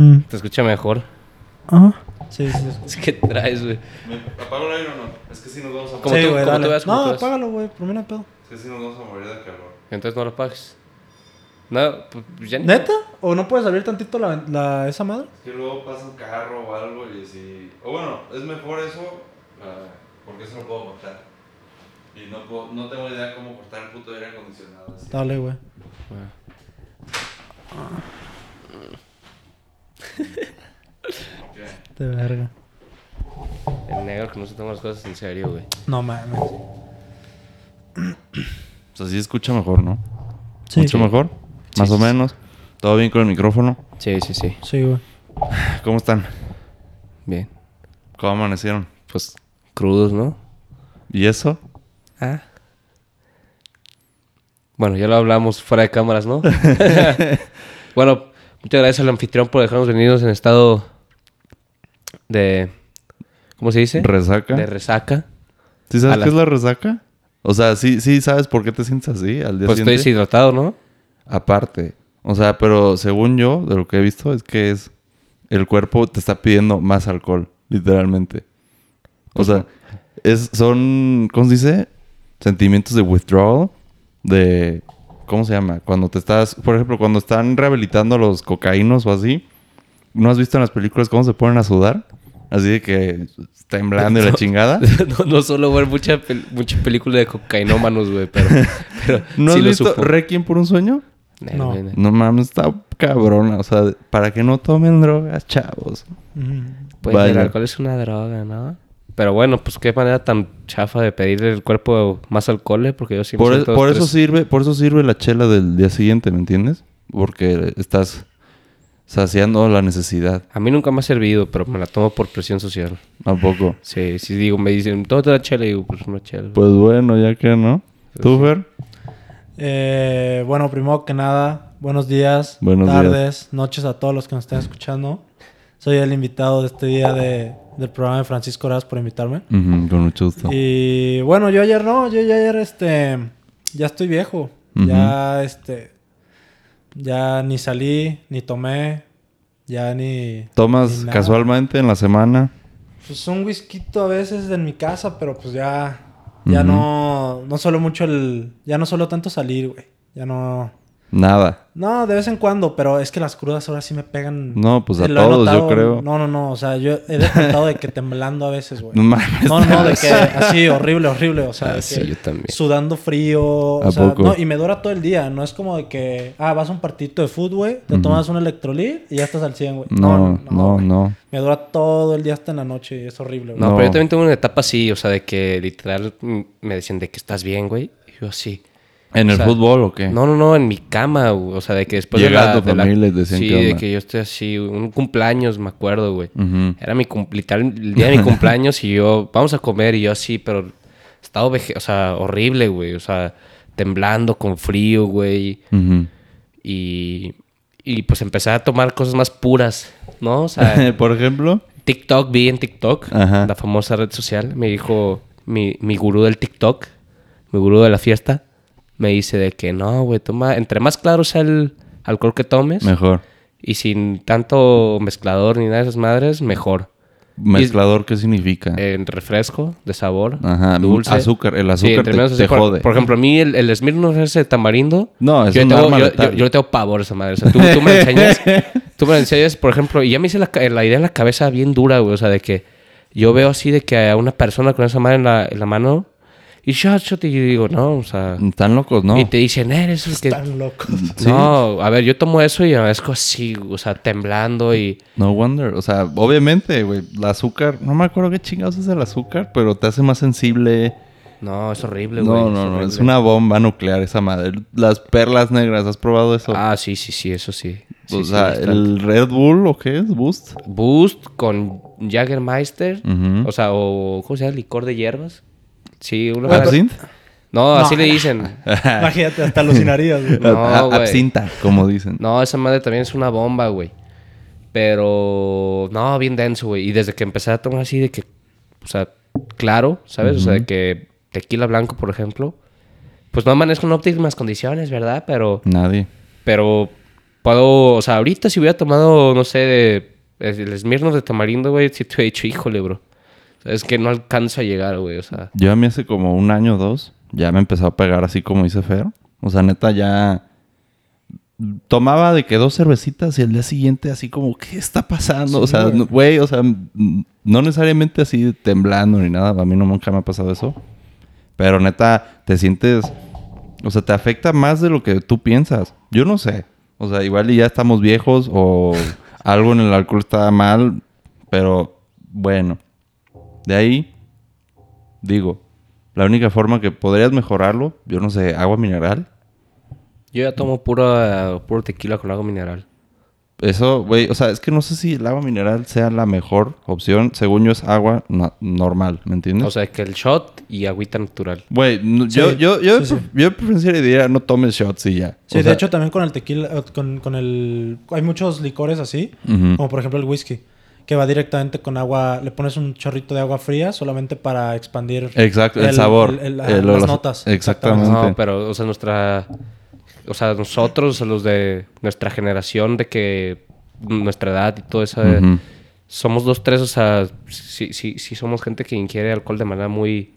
Mm. Te escucha mejor. Ajá. Sí, sí. sí. Es que traes, güey. ¿Me apago el aire o no? Es que si nos vamos a Como Sí, tú- güey, como dale. tú veas, como no, tú veas. apágalo, güey. Por mí no hay pedo. Es que si nos vamos a morir de calor. Entonces no lo pagues. No, pues ya ni- ¿Neta? ¿O no puedes abrir tantito la, la- esa madre? Es que luego pasa un carro o algo y si... O bueno, es mejor eso ah, porque eso lo puedo cortar. Y no, puedo, no tengo idea cómo cortar el puto aire acondicionado. así. Dale, güey. De verga. El negro que no se toma las cosas en serio, güey. No mames. O sea, sí escucha mejor, ¿no? Sí. Mucho mejor. Más Sí, o sí, menos. Todo bien con el micrófono. Sí, sí, sí. Sí, güey. ¿Cómo están? Bien. ¿Cómo amanecieron? Pues crudos, ¿no? ¿Y eso? Ah. Bueno, ya lo hablamos fuera de cámaras, ¿no? bueno, muchas gracias al anfitrión por dejarnos venirnos en estado de... ¿Cómo se dice? ¿Resaca? De resaca. ¿Sí a sabes la- qué es la resaca? O sea, sí, sí sabes por qué te sientes así al día Pues estoy siguiente. deshidratado, ¿no? Aparte. O sea, pero según yo, de lo que he visto, es que es... El cuerpo te está pidiendo más alcohol, literalmente. O sea, es, son... ¿Cómo se dice? Sentimientos de withdrawal. De... ¿Cómo se llama? Cuando te estás... Por ejemplo, cuando están rehabilitando a los cocaínos o así. ¿No has visto en las películas cómo se ponen a sudar? Así de que temblando y la chingada. no, no solo ver mucha, pel- mucha película de cocainómanos, güey, pero, pero ¿No sí has lo visto supo. Requiem por un sueño? No. güey, No mames, está cabrona. O sea, para que no tomen drogas, chavos. Pues Vaya. el alcohol es una droga, ¿no? Pero bueno, pues qué manera tan chafa de pedirle al cuerpo más alcohol, ¿eh? porque yo sí me Por, siento por eso sirve, por eso sirve la chela del día siguiente, ¿me entiendes? Porque estás saciando la necesidad. A mí nunca me ha servido, pero me la tomo por presión social. ¿A poco? Sí, sí digo, me dicen, ¿todo te da chela? Y digo, pues una chela. Pues bueno, ya que no. ¿Tú, Fer? Eh, bueno, primero que nada, buenos días, Buenos tardes, noches a todos los que nos estén escuchando. Soy el invitado de este día de, del programa de Francisco Horas por invitarme. Con mucho gusto. Y bueno, yo ayer no, yo ayer este ya estoy viejo. Ya este ya ni salí, ni tomé, ya ni ¿Tomas ni casualmente en la semana? Pues un whisky a veces en mi casa, pero pues ya ya no no solo mucho el ya no solo tanto salir, güey. Ya no Nada. no, de vez en cuando, pero es que las crudas ahora sí me pegan. No, pues a todos, yo creo. No, no, no. O sea, yo he despertado de que temblando a veces, güey. No mames. No, no, de que así, horrible, horrible. O sea, Ah, sí, yo también. Sudando frío. O ¿A sea, poco? no, y me dura todo el día. No es como de que, ah, vas a un partidito de fútbol, güey, te tomas un electrolit y ya estás al 100, güey. No, no, güey. no. Me dura todo el día hasta en la noche y es horrible, güey. No, No. pero yo también tengo una etapa así, o sea, de que literal me decían de que estás bien, güey. Y yo así. ¿En O el sea, fútbol o qué? No, no, no, en mi cama, güey. O sea, de que después Llegaba de la... de la- Sí, de que yo estoy así, un cumpleaños, me acuerdo, güey. Era mi literal, el día de mi cumpleaños y yo, vamos a comer y yo así, pero estaba, o sea, horrible, güey. O sea, temblando con frío, güey. Y, y pues empecé a tomar cosas más puras, ¿no? O sea, Por ejemplo. TikTok, vi en TikTok, Ajá. la famosa red social, me dijo mi, mi gurú del TikTok, mi gurú de la fiesta, me dice de que no, güey, toma, entre más claro sea el alcohol que tomes Mejor. y sin tanto mezclador ni nada de esas madres, mejor. ¿Mezclador qué significa? En refresco, de sabor, Ajá, dulce. azúcar. El Sí, azúcar entre te, azúcar. jode. Por ejemplo, a mí el, el Smirnoff ese tamarindo. No, es yo, un tengo, yo, letal. yo- yo le tengo pavor a esa madre. O sea, tú, tú me enseñas, tú me enseñas, por ejemplo, y ya me hice la, la idea en la cabeza bien dura, güey. O sea, de que yo veo así de que a una persona con esa madre en la, en la mano y shot, shot, y yo digo, no, o sea. Están locos, ¿no? Y te dicen, eres el que. Están locos. No, a ver, yo tomo eso y amanezco así, o sea, temblando y. No wonder. O sea, obviamente, güey. El azúcar... No me acuerdo qué chingados es el azúcar, pero te hace más sensible. No, es horrible, güey. No, no, no. Es una bomba nuclear esa madre. Las perlas negras, ¿has probado eso? Ah, sí, sí, sí, eso sí. Sí, o sí, sea, el Red Bull o qué es? Boost. Boost con Jagermeister. O sea, o ¿cómo se llama? Licor de hierbas. Sí, una ¿Absinthe? No, así No. le dicen. Imagínate, hasta alucinarías, güey. No, güey. Absinta, como dicen. No, esa madre también es una bomba, güey. Pero no, bien denso, güey. Y desde que empecé a tomar así de que, o sea, claro, ¿sabes? O sea, de que tequila blanco, por ejemplo. Pues no amanezco en óptimas condiciones, ¿verdad? Pero, Nadie. pero puedo, o sea, ahorita si hubiera tomado, no sé, de- el Smirnoff de tamarindo, güey, si te hubiera dicho, híjole, bro. O sea, es que no alcanzo a llegar, güey, o sea. Yo a mí hace como un año o dos, ya me empezó a pegar así como dice Fer. O sea, neta, ya tomaba de que dos cervecitas y el día siguiente así como, ¿qué está pasando? o sea, güey. no- o sea, no necesariamente así temblando ni nada. A mí no nunca me ha pasado eso. Pero neta, te sientes, o sea, te afecta más de lo que tú piensas. Yo no sé. O sea, igual y ya estamos viejos o algo en el alcohol está mal, pero bueno. De ahí, digo, la única forma que podrías mejorarlo, yo no sé, agua mineral. Yo ya tomo puro, puro tequila con agua mineral. Eso, güey, o sea, es que no sé si el agua mineral sea la mejor opción. Según yo es agua normal, ¿me entiendes? O sea, que el shot y agüita natural. Güey, no- Sí, yo, yo, yo, sí, pre- sí. yo preferiría diría, no tomes shots y ya. Sí, O de sea, hecho también con el tequila, con, con el... Hay muchos licores así, Ujú. como por ejemplo el whisky, que va directamente con agua, le pones un chorrito de agua fría solamente para expandir... Exacto, el, sabor. el- el- el- las los- notas. Exactamente. No, pero, o sea, nuestra. O sea, nosotros, los de nuestra generación, de que nuestra edad y todo eso, somos dos, tres, o sea, sí, sí, sí somos gente que ingiere alcohol de manera muy,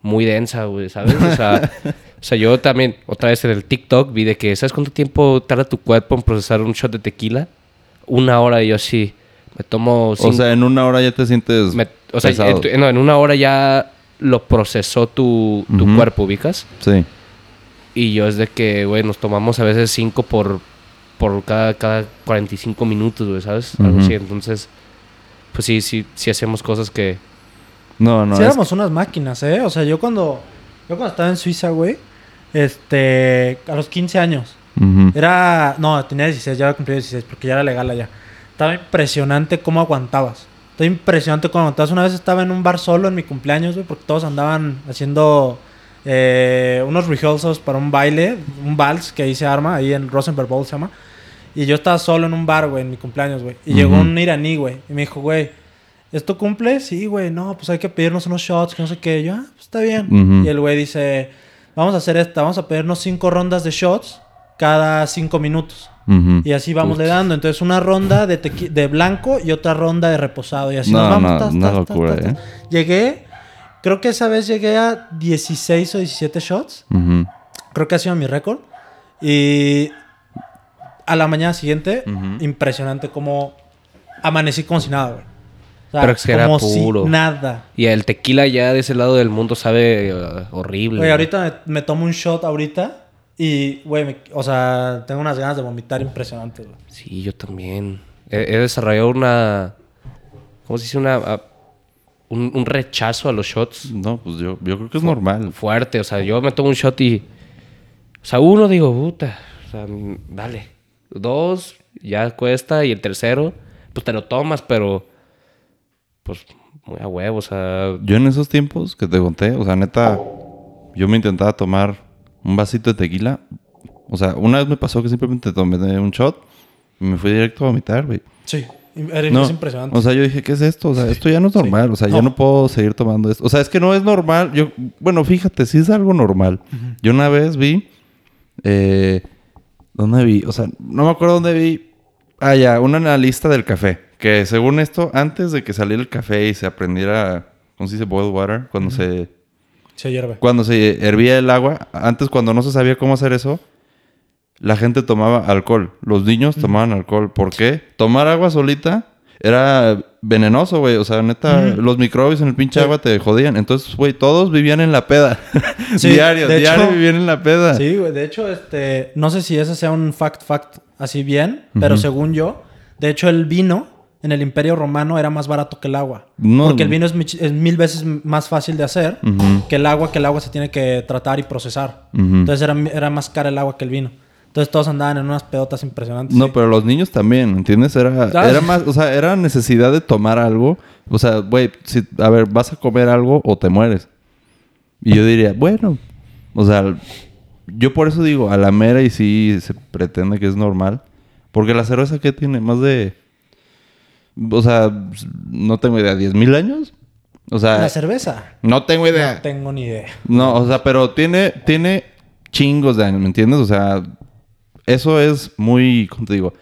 muy densa, güey, ¿sabes? O sea, o sea, yo también, otra vez en el TikTok, vi de que, ¿sabes cuánto tiempo tarda tu cuerpo en procesar un shot de tequila? Una hora y yo sí, me tomo O cinco- sea, en una hora ya te sientes me- o sea, pesado. en, no, en una hora ya lo procesó tu, tu cuerpo, ¿ubicas? Sí. Y yo es de que, güey, nos tomamos a veces cinco por, por cada, cada 45 minutos, güey, ¿sabes? Algo así. Entonces, pues sí, sí, sí hacemos cosas que... No, no. sí, es- éramos unas máquinas, ¿eh? O sea, yo cuando... Yo cuando estaba en Suiza, güey, este... A los 15 años. Era... No, tenía 16, ya había cumplido 16, porque ya era legal allá. Estaba impresionante cómo aguantabas. Estaba impresionante cómo aguantabas. Una vez estaba en un bar solo en mi cumpleaños, güey, porque todos andaban haciendo eh, unos rehearsals para un baile, un vals que ahí se arma, ahí en Rosenberg Bowl se llama. Y yo estaba solo en un bar, güey, en mi cumpleaños, güey. Y llegó un iraní, güey, y me dijo, güey, ¿es tu cumple? Sí, güey, no, pues hay que pedirnos unos shots, que no sé qué. Y yo, ah, pues está bien. Y el güey dice, vamos a hacer esta, vamos a pedirnos cinco rondas de shots cada cinco minutos. Ujú. Y así vamos le dando. Entonces, una ronda de, tequi- de blanco y otra ronda de reposado. Y así No, nos vamos. no, tas, una tas, tas, locura, tas, tas. ¿eh? Llegué, creo que esa vez llegué a 16 o 17 shots. Ujú. Creo que ha sido mi récord. Y a la mañana siguiente, Ujú. impresionante como amanecí como si nada, güey. O sea, Pero es que era como puro. si nada. Y el tequila ya de ese lado del mundo sabe eh, horrible. Güey. ahorita me, me tomo un shot ahorita. Y, güey, me- o sea, tengo unas ganas de vomitar impresionantes, güey. Sí, yo también. He, he desarrollado una... ¿Cómo se dice? Una... un, un rechazo a los shots No, pues yo, yo creo que es normal. fuerte. O sea, yo me tomo un shot y... O sea, uno digo, puta, o sea, mm, dale. Dos, ya cuesta. Y el tercero, pues te lo tomas, pero... Pues muy a huevo, o sea... Yo en esos tiempos que te conté, o sea, neta, yo me intentaba tomar un vasito de tequila. O sea, una vez me pasó que simplemente tomé un shot y me fui directo a vomitar, güey. Sí, es No, impresionante. o sea, yo dije, ¿qué es esto? O sea, esto ya no es normal. O sea, No. yo no puedo seguir tomando esto. O sea, es que no es normal. Yo, bueno, fíjate, sí es algo normal. Yo una vez vi, eh, ¿dónde vi? O sea, no me acuerdo dónde vi. Ah, ya, una analista del café. Que según esto, antes de que saliera el café y se aprendiera, ¿cómo se dice? Boiled water. Cuando se Se hierve. cuando se hervía el agua, antes cuando no se sabía cómo hacer eso, la gente tomaba alcohol. Los niños tomaban alcohol. ¿Por qué? Tomar agua solita era venenoso, güey. O sea, neta, los microbios en el pinche Sí. agua te jodían. Entonces, güey, todos vivían en la peda. Sí, diario, diario hecho- vivían en la peda. Sí, güey. De hecho, este, no sé si ese sea un fact fact así bien, pero según yo, de hecho el vino en el Imperio Romano era más barato que el agua. No. Porque el vino es, mil veces más fácil de hacer que el agua, que el agua se tiene que tratar y procesar. Entonces era, era más cara el agua que el vino. Entonces todos andaban en unas pedotas impresionantes. No, sí. pero los niños también, ¿entiendes? Era, Ah. era más, o sea, era necesidad de tomar algo. O sea, güey, si, a ver, vas a comer algo o te mueres. Y yo diría, bueno, o sea, yo por eso digo, a la mera y sí se pretende que es normal. Porque la cerveza que tiene más de, o sea, no tengo idea, ¿10 mil años? O sea, La cerveza. no tengo No idea. tengo ni idea. No, o sea, pero tiene, tiene chingos de años, ¿me entiendes? O sea, eso es muy, ¿cómo te digo?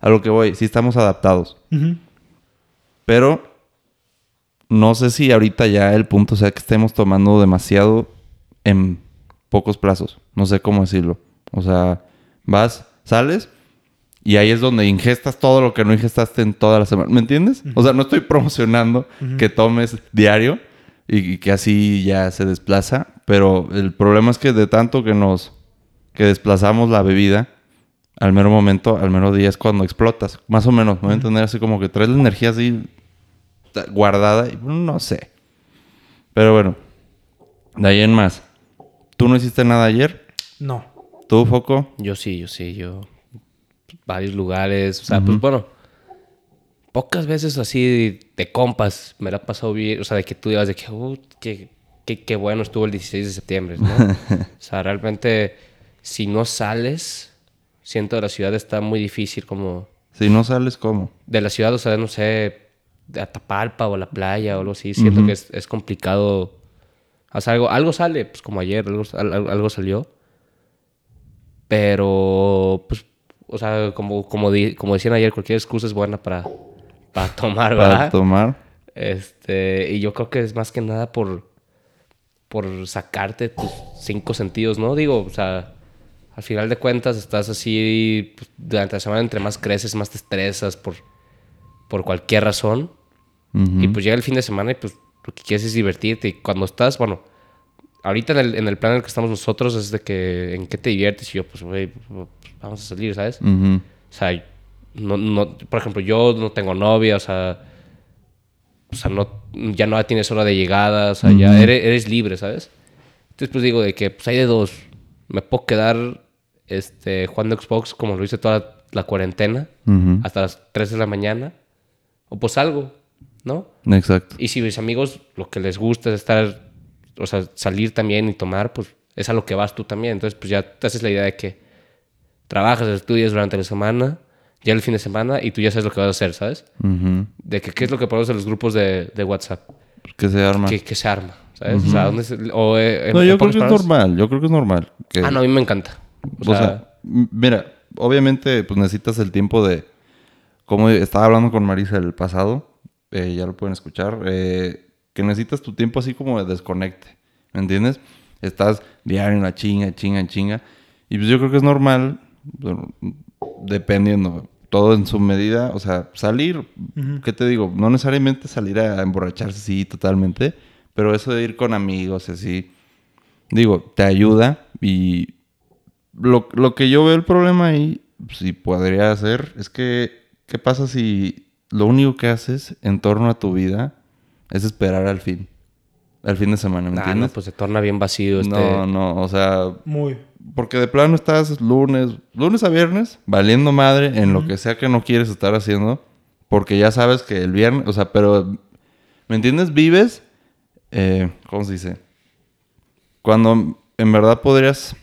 A lo que voy, sí estamos adaptados. Pero no sé si ahorita ya el punto sea que estemos tomando demasiado en pocos plazos. No sé cómo decirlo. O sea, vas, sales y ahí es donde ingestas todo lo que no ingestaste en toda la semana. ¿Me entiendes? O sea, no estoy promocionando que tomes diario y, y que así ya se desplaza. Pero el problema es que de tanto que nos que desplazamos la bebida, al mero momento, al mero día es cuando explotas. Más o menos, me voy a entender así como que traes la energía así guardada y no sé. Pero bueno, de ahí en más. ¿Tú no hiciste nada ayer? No. ¿Tú, Foco? Yo sí, yo sí, yo. Varios lugares, o sea, pues bueno. Pocas veces así de compas me la he pasado bien, o sea, de que tú digas de que, uh, qué, qué- qué bueno estuvo el 16 de septiembre, ¿no? o sea, realmente, si no sales, siento de la ciudad está muy difícil como... Si no sales, ¿cómo? De la ciudad, o sea, no sé, de Atapalpa o a la playa o algo así, siento que es, es complicado. O sea, algo, algo sale, pues como ayer, algo, al- algo salió. Pero, pues, o sea, como, como, di- como decían ayer, cualquier excusa es buena para, para tomar, Para ¿verdad? tomar. Este, y yo creo que es más que nada por, por sacarte tus cinco sentidos, ¿no? Digo, o sea, al final de cuentas estás así, pues, durante la semana entre más creces, más te estresas por, por cualquier razón. Y pues llega el fin de semana y pues lo que quieres es divertirte. Y cuando estás, bueno, ahorita en el, en el plan en el que estamos nosotros es de que en qué te diviertes. Y yo, pues, güey, pues, vamos a salir, ¿sabes? O sea, no, no, por ejemplo, yo no tengo novia, o sea, o sea, no, ya no tienes hora de llegada, o sea, ya eres, eres libre, ¿sabes? Entonces, pues digo de que pues hay de dos. Me puedo quedar este, jugando Xbox como lo hice toda la, la cuarentena, hasta las 3 de la mañana, o pues algo, ¿no? Exacto. Y si mis amigos lo que les gusta es estar, o sea, salir también y tomar, pues es a lo que vas tú también. Entonces, pues ya te haces la idea de que trabajas, estudias durante la semana, ya el fin de semana y tú ya sabes lo que vas a hacer, ¿sabes? De que qué es lo que ponemos en los grupos de, de WhatsApp, Que se arma. que, que se arma, ¿sabes? O sea, ¿dónde se- o, eh, No, en yo creo que es normal. Yo creo que es normal. que- Ah, no, a mí me encanta. O, O sea, mira, obviamente pues necesitas el tiempo de... Como estaba hablando con Marisa el pasado, eh, ya lo pueden escuchar, eh, que necesitas tu tiempo así como de desconecte, ¿me entiendes? Estás diario en la chinga, chinga, chinga. Y pues yo creo que es normal, dependiendo, todo en su medida, o sea, salir, ¿qué te digo? No necesariamente salir a emborracharse, sí, totalmente, pero eso de ir con amigos, así, digo, te ayuda y lo, lo que yo veo el problema ahí, si podría hacer, es que, ¿qué pasa si lo único que haces en torno a tu vida es esperar al fin? Al fin de semana, ¿me ah, no, entiendes? pues se torna bien vacío este... no, no, o sea, Muy. porque de plano estás lunes, lunes a viernes, valiendo madre en lo que sea que no quieres estar haciendo, porque ya sabes que el viernes, o sea, pero, ¿me entiendes? Vives, eh, ¿cómo se dice? Cuando en verdad podrías,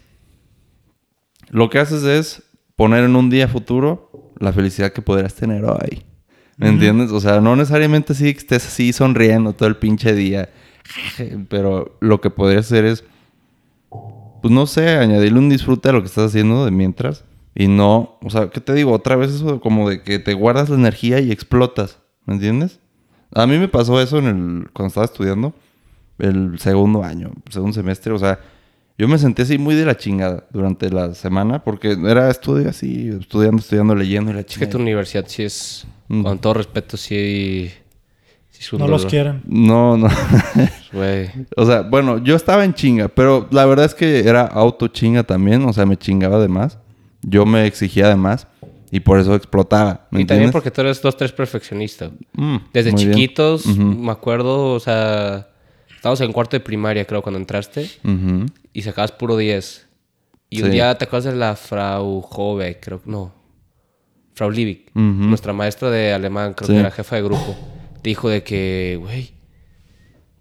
lo que haces es poner en un día futuro la felicidad que podrías tener hoy. ¿Me entiendes? O sea, no necesariamente sí que estés así sonriendo todo el pinche día, pero lo que podrías hacer es pues no sé, añadirle un disfrute a lo que estás haciendo de mientras. Y no, o sea, ¿qué te digo? Otra vez eso como de que te guardas la energía y explotas, ¿me entiendes? A mí me pasó eso en el, cuando estaba estudiando, el segundo año, segundo semestre, o sea, yo me sentí así muy de la chingada durante la semana, porque era estudio así, estudiando, estudiando, leyendo y la Es que chingada. tu universidad sí es, Mm. con todo respeto, sí, sí es un No los quieren. No, no. Güey. O sea, bueno, yo estaba en chinga, pero la verdad es que era auto chinga también, o sea, me chingaba de más. Yo me exigía de más y por eso explotaba. ¿me Y también porque tú eres dos, tres perfeccionista. Mm, Desde chiquitos, me acuerdo, o sea, estábamos en cuarto de primaria, creo, cuando entraste, ujú. y sacabas puro 10. Y un Sí. día te acuerdas de la Frau Jove, creo que no. Frau Liebig, Ujú. nuestra maestra de alemán, creo Sí. que era jefa de grupo. Te dijo de que, güey,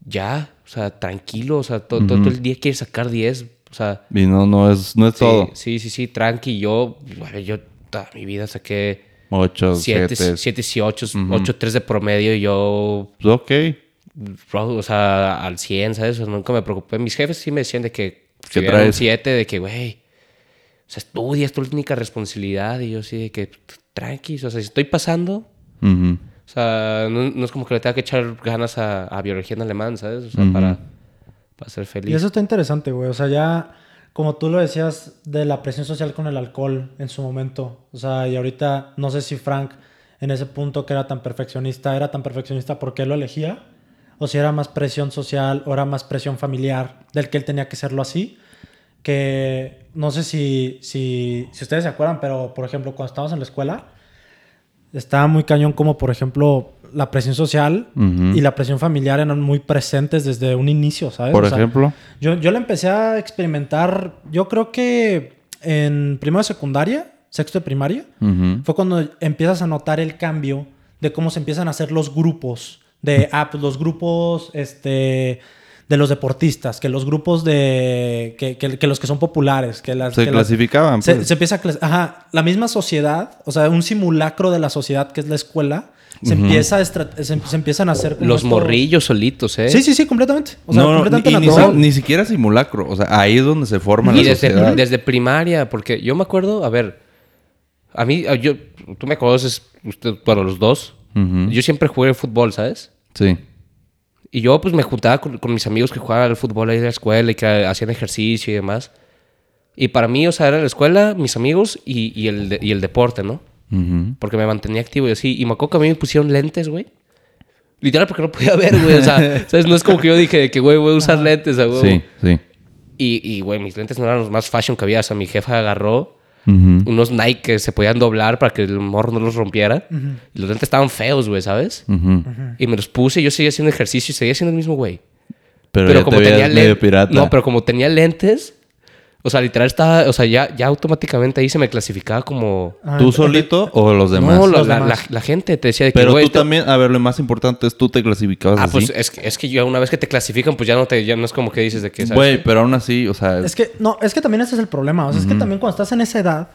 ya, o sea, tranquilo, o sea, to- to- todo, el día quieres sacar 10, o sea, Y no, no es, no es sí, todo. sí, sí, sí, tranqui. Yo, bueno, yo toda mi vida saqué Ocho, 7 siete. siete y 8, 8, 3 de promedio y yo, Pues, ok. O sea, al 100, ¿sabes? O sea, nunca me preocupé. Mis jefes sí me decían de que, ¿Qué si era un traes? 7, de que, güey, o sea, estudia, es tu única responsabilidad. Y yo así de que, tranqui, o sea, si estoy pasando, o sea, no, no es como que le tenga que echar ganas a, a biología en alemán, ¿sabes? O sea, para, para ser feliz. Y eso está interesante, güey. O sea, ya, como tú lo decías, de la presión social con el alcohol en su momento. O sea, y ahorita no sé si Frank, en ese punto que era tan perfeccionista, era tan perfeccionista porque él lo elegía. O si era más presión social o era más presión familiar del que él tenía que serlo así. Que no sé si, si, si ustedes se acuerdan, pero por ejemplo, cuando estábamos en la escuela, estaba muy cañón como, por ejemplo, la presión social y la presión familiar eran muy presentes desde un inicio, ¿sabes? Por O sea, ejemplo. yo, yo la empecé a experimentar, yo creo que en primero de secundaria, sexto de primaria, Ujú. fue cuando empiezas a notar el cambio de cómo se empiezan a hacer los grupos. De, ah, pues los grupos, este, de los deportistas, que los grupos de, que, que- que los que son populares, que las... Se que las- clasificaban. se, pues. se empieza a clas- Ajá, la misma sociedad, o sea, un simulacro de la sociedad que es la escuela, se empieza a se, se empiezan a hacer Los estos- morrillos solitos, ¿eh? Sí, sí, sí, completamente. O sea, no, no, completamente ni, ni- natural. ni siquiera simulacro. O sea, ahí es donde se forma Y la desde, sociedad. desde primaria, porque yo me acuerdo, a ver, a mí, yo, tú me conoces, usted, bueno, los dos. Yo siempre jugué fútbol, ¿sabes? Sí. Y yo pues me juntaba con, con mis amigos que jugaban al fútbol ahí en la escuela y que hacían ejercicio y demás. Y para mí, o sea, era la escuela, mis amigos y, y el, de- y el deporte, ¿no? Porque me mantenía activo y así. Y me acuerdo que a mí me pusieron lentes, güey. Literal porque no podía ver, güey. O sea, ¿sabes? No es como que yo dije que, güey, voy a usar lentes, huevo. Sí, sí. Y, güey, mis lentes no eran los más fashion que había. O sea, mi jefa agarró Unos Nike que se podían doblar para que el morro no los rompiera. Y los lentes estaban feos, güey, ¿sabes? Y me los puse y yo seguía haciendo ejercicio y seguía siendo el mismo güey. Pero, Pero ya como te tenía lentes. No, pero como tenía lentes. O sea, literal estaba. O sea, ya, ya automáticamente ahí se me clasificaba como. Ah, ¿Tú solito o los demás? No, la, Los la- demás. la- la gente te decía de que. pero güey, tú también, a ver, lo más importante es tú te clasificabas Ah, así. pues es que, es que ya una vez que te clasifican, pues ya no te, ya no es como que dices de que. Güey, pero aún así, o sea, Es que, no, es que también ese es el problema. O sea, es que también cuando estás en esa edad,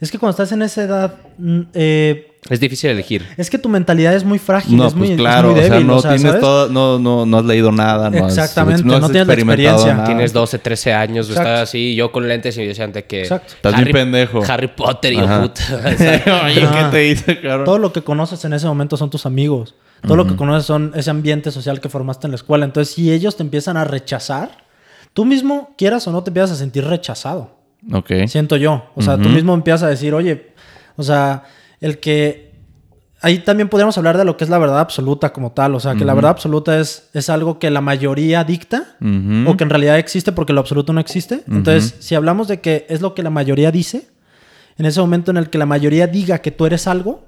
es que cuando estás en esa edad, mm, eh, Es difícil elegir. es que tu mentalidad es muy frágil, no, es, muy, pues es claro, muy o sea, no o sea, tienes ¿sabes? todo, no, no, no has leído nada, no has- Exactamente, no has no tienes la experiencia. nada. Tienes 12, 13 años, Exacto. estás así, yo con lentes y me decían de que. Exacto. Estás bien pendejo. Harry Potter y yo, Ajá. puta. Oye, ¿qué te hice, cabrón? Todo lo que conoces en ese momento son tus amigos. Todo lo que conoces son ese ambiente social que formaste en la escuela. Entonces, si ellos te empiezan a rechazar, tú mismo, quieras o no, te empiezas a sentir rechazado. Ok. Siento yo. O sea, tú mismo empiezas a decir, oye, o sea, el que... Ahí también podríamos hablar de lo que es la verdad absoluta como tal. O sea, que la verdad absoluta es, es algo que la mayoría dicta o que en realidad existe porque lo absoluto no existe. Entonces, si hablamos de que es lo que la mayoría dice, en ese momento en el que la mayoría diga que tú eres algo,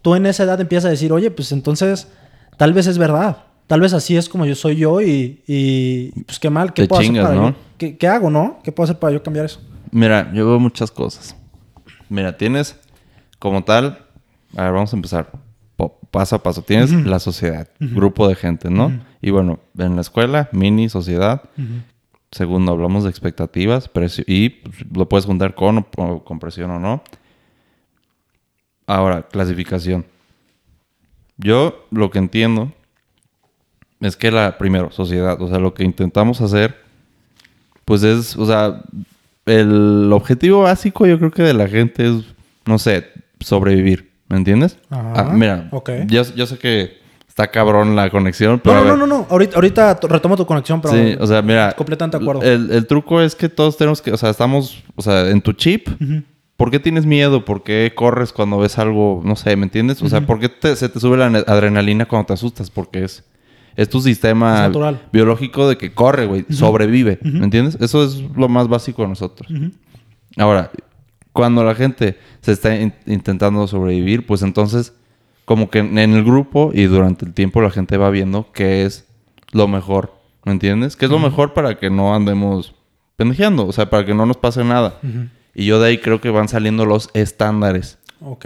tú en esa edad empiezas a decir, oye, pues entonces tal vez es verdad. Tal vez así es como yo soy yo y, y, pues qué mal, ¿qué Te puedo chingas, hacer para ¿no? yo? ¿Qué, qué hago, no? ¿Qué puedo hacer para yo cambiar eso? Mira, yo veo muchas cosas. Mira, tienes como tal, a ver, vamos a empezar paso a paso. Tienes la sociedad, grupo de gente, ¿no? Y bueno, en la escuela, mini sociedad. Segundo, hablamos de expectativas precio, y lo puedes juntar con, o con presión o no. Ahora, clasificación. Yo lo que entiendo es que la, primero, sociedad, o sea, lo que intentamos hacer, pues es, o sea, el objetivo básico yo creo que de la gente es, no sé, sobrevivir, ¿me entiendes? Ajá, Ah, mira, ok. yo, yo sé que está cabrón la conexión, pero... No, a no, ver, no, no, no. Ahorita, ahorita to- retomo tu conexión, pero... Sí, o sea, mira. Completamente de acuerdo. El, el truco es que todos tenemos que, o sea, estamos, o sea, en tu chip. ¿Por qué tienes miedo? ¿Por qué corres cuando ves algo? No sé, ¿me entiendes? O sea, ¿por qué te- se te sube la adrenalina cuando te asustas? Porque es, es tu sistema Es biológico de que corre, güey, sobrevive. ¿Me entiendes? Eso es lo más básico de nosotros. Ahora, cuando la gente se está in- intentando sobrevivir, pues entonces, como que en el grupo y durante el tiempo la gente va viendo qué es lo mejor, ¿me entiendes? ¿Qué es lo mejor para que no andemos pendejeando? O sea, para que no nos pase nada. Y yo de ahí creo que van saliendo los estándares.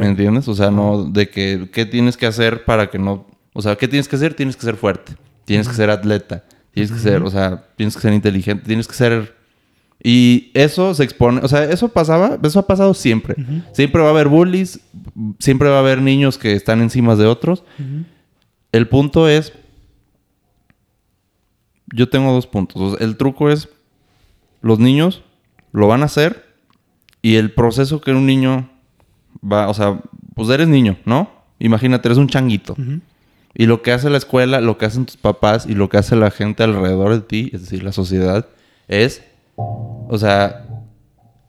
¿me entiendes? O sea, no de que qué tienes que hacer para que no... O sea, ¿qué tienes que hacer? Tienes que ser fuerte, tienes que ser atleta, tienes que ser, o sea, tienes que ser inteligente, tienes que ser y eso se expone, o sea, eso pasaba, eso ha pasado siempre. Siempre va a haber bullies, siempre va a haber niños que están encima de otros. El punto es, yo tengo dos puntos. O sea, el truco es, los niños lo van a hacer Y el proceso que un niño va, o sea, pues eres niño, ¿no? Imagínate, eres un changuito. Y lo que hace la escuela, lo que hacen tus papás y lo que hace la gente alrededor de ti, es decir, la sociedad, es, o sea,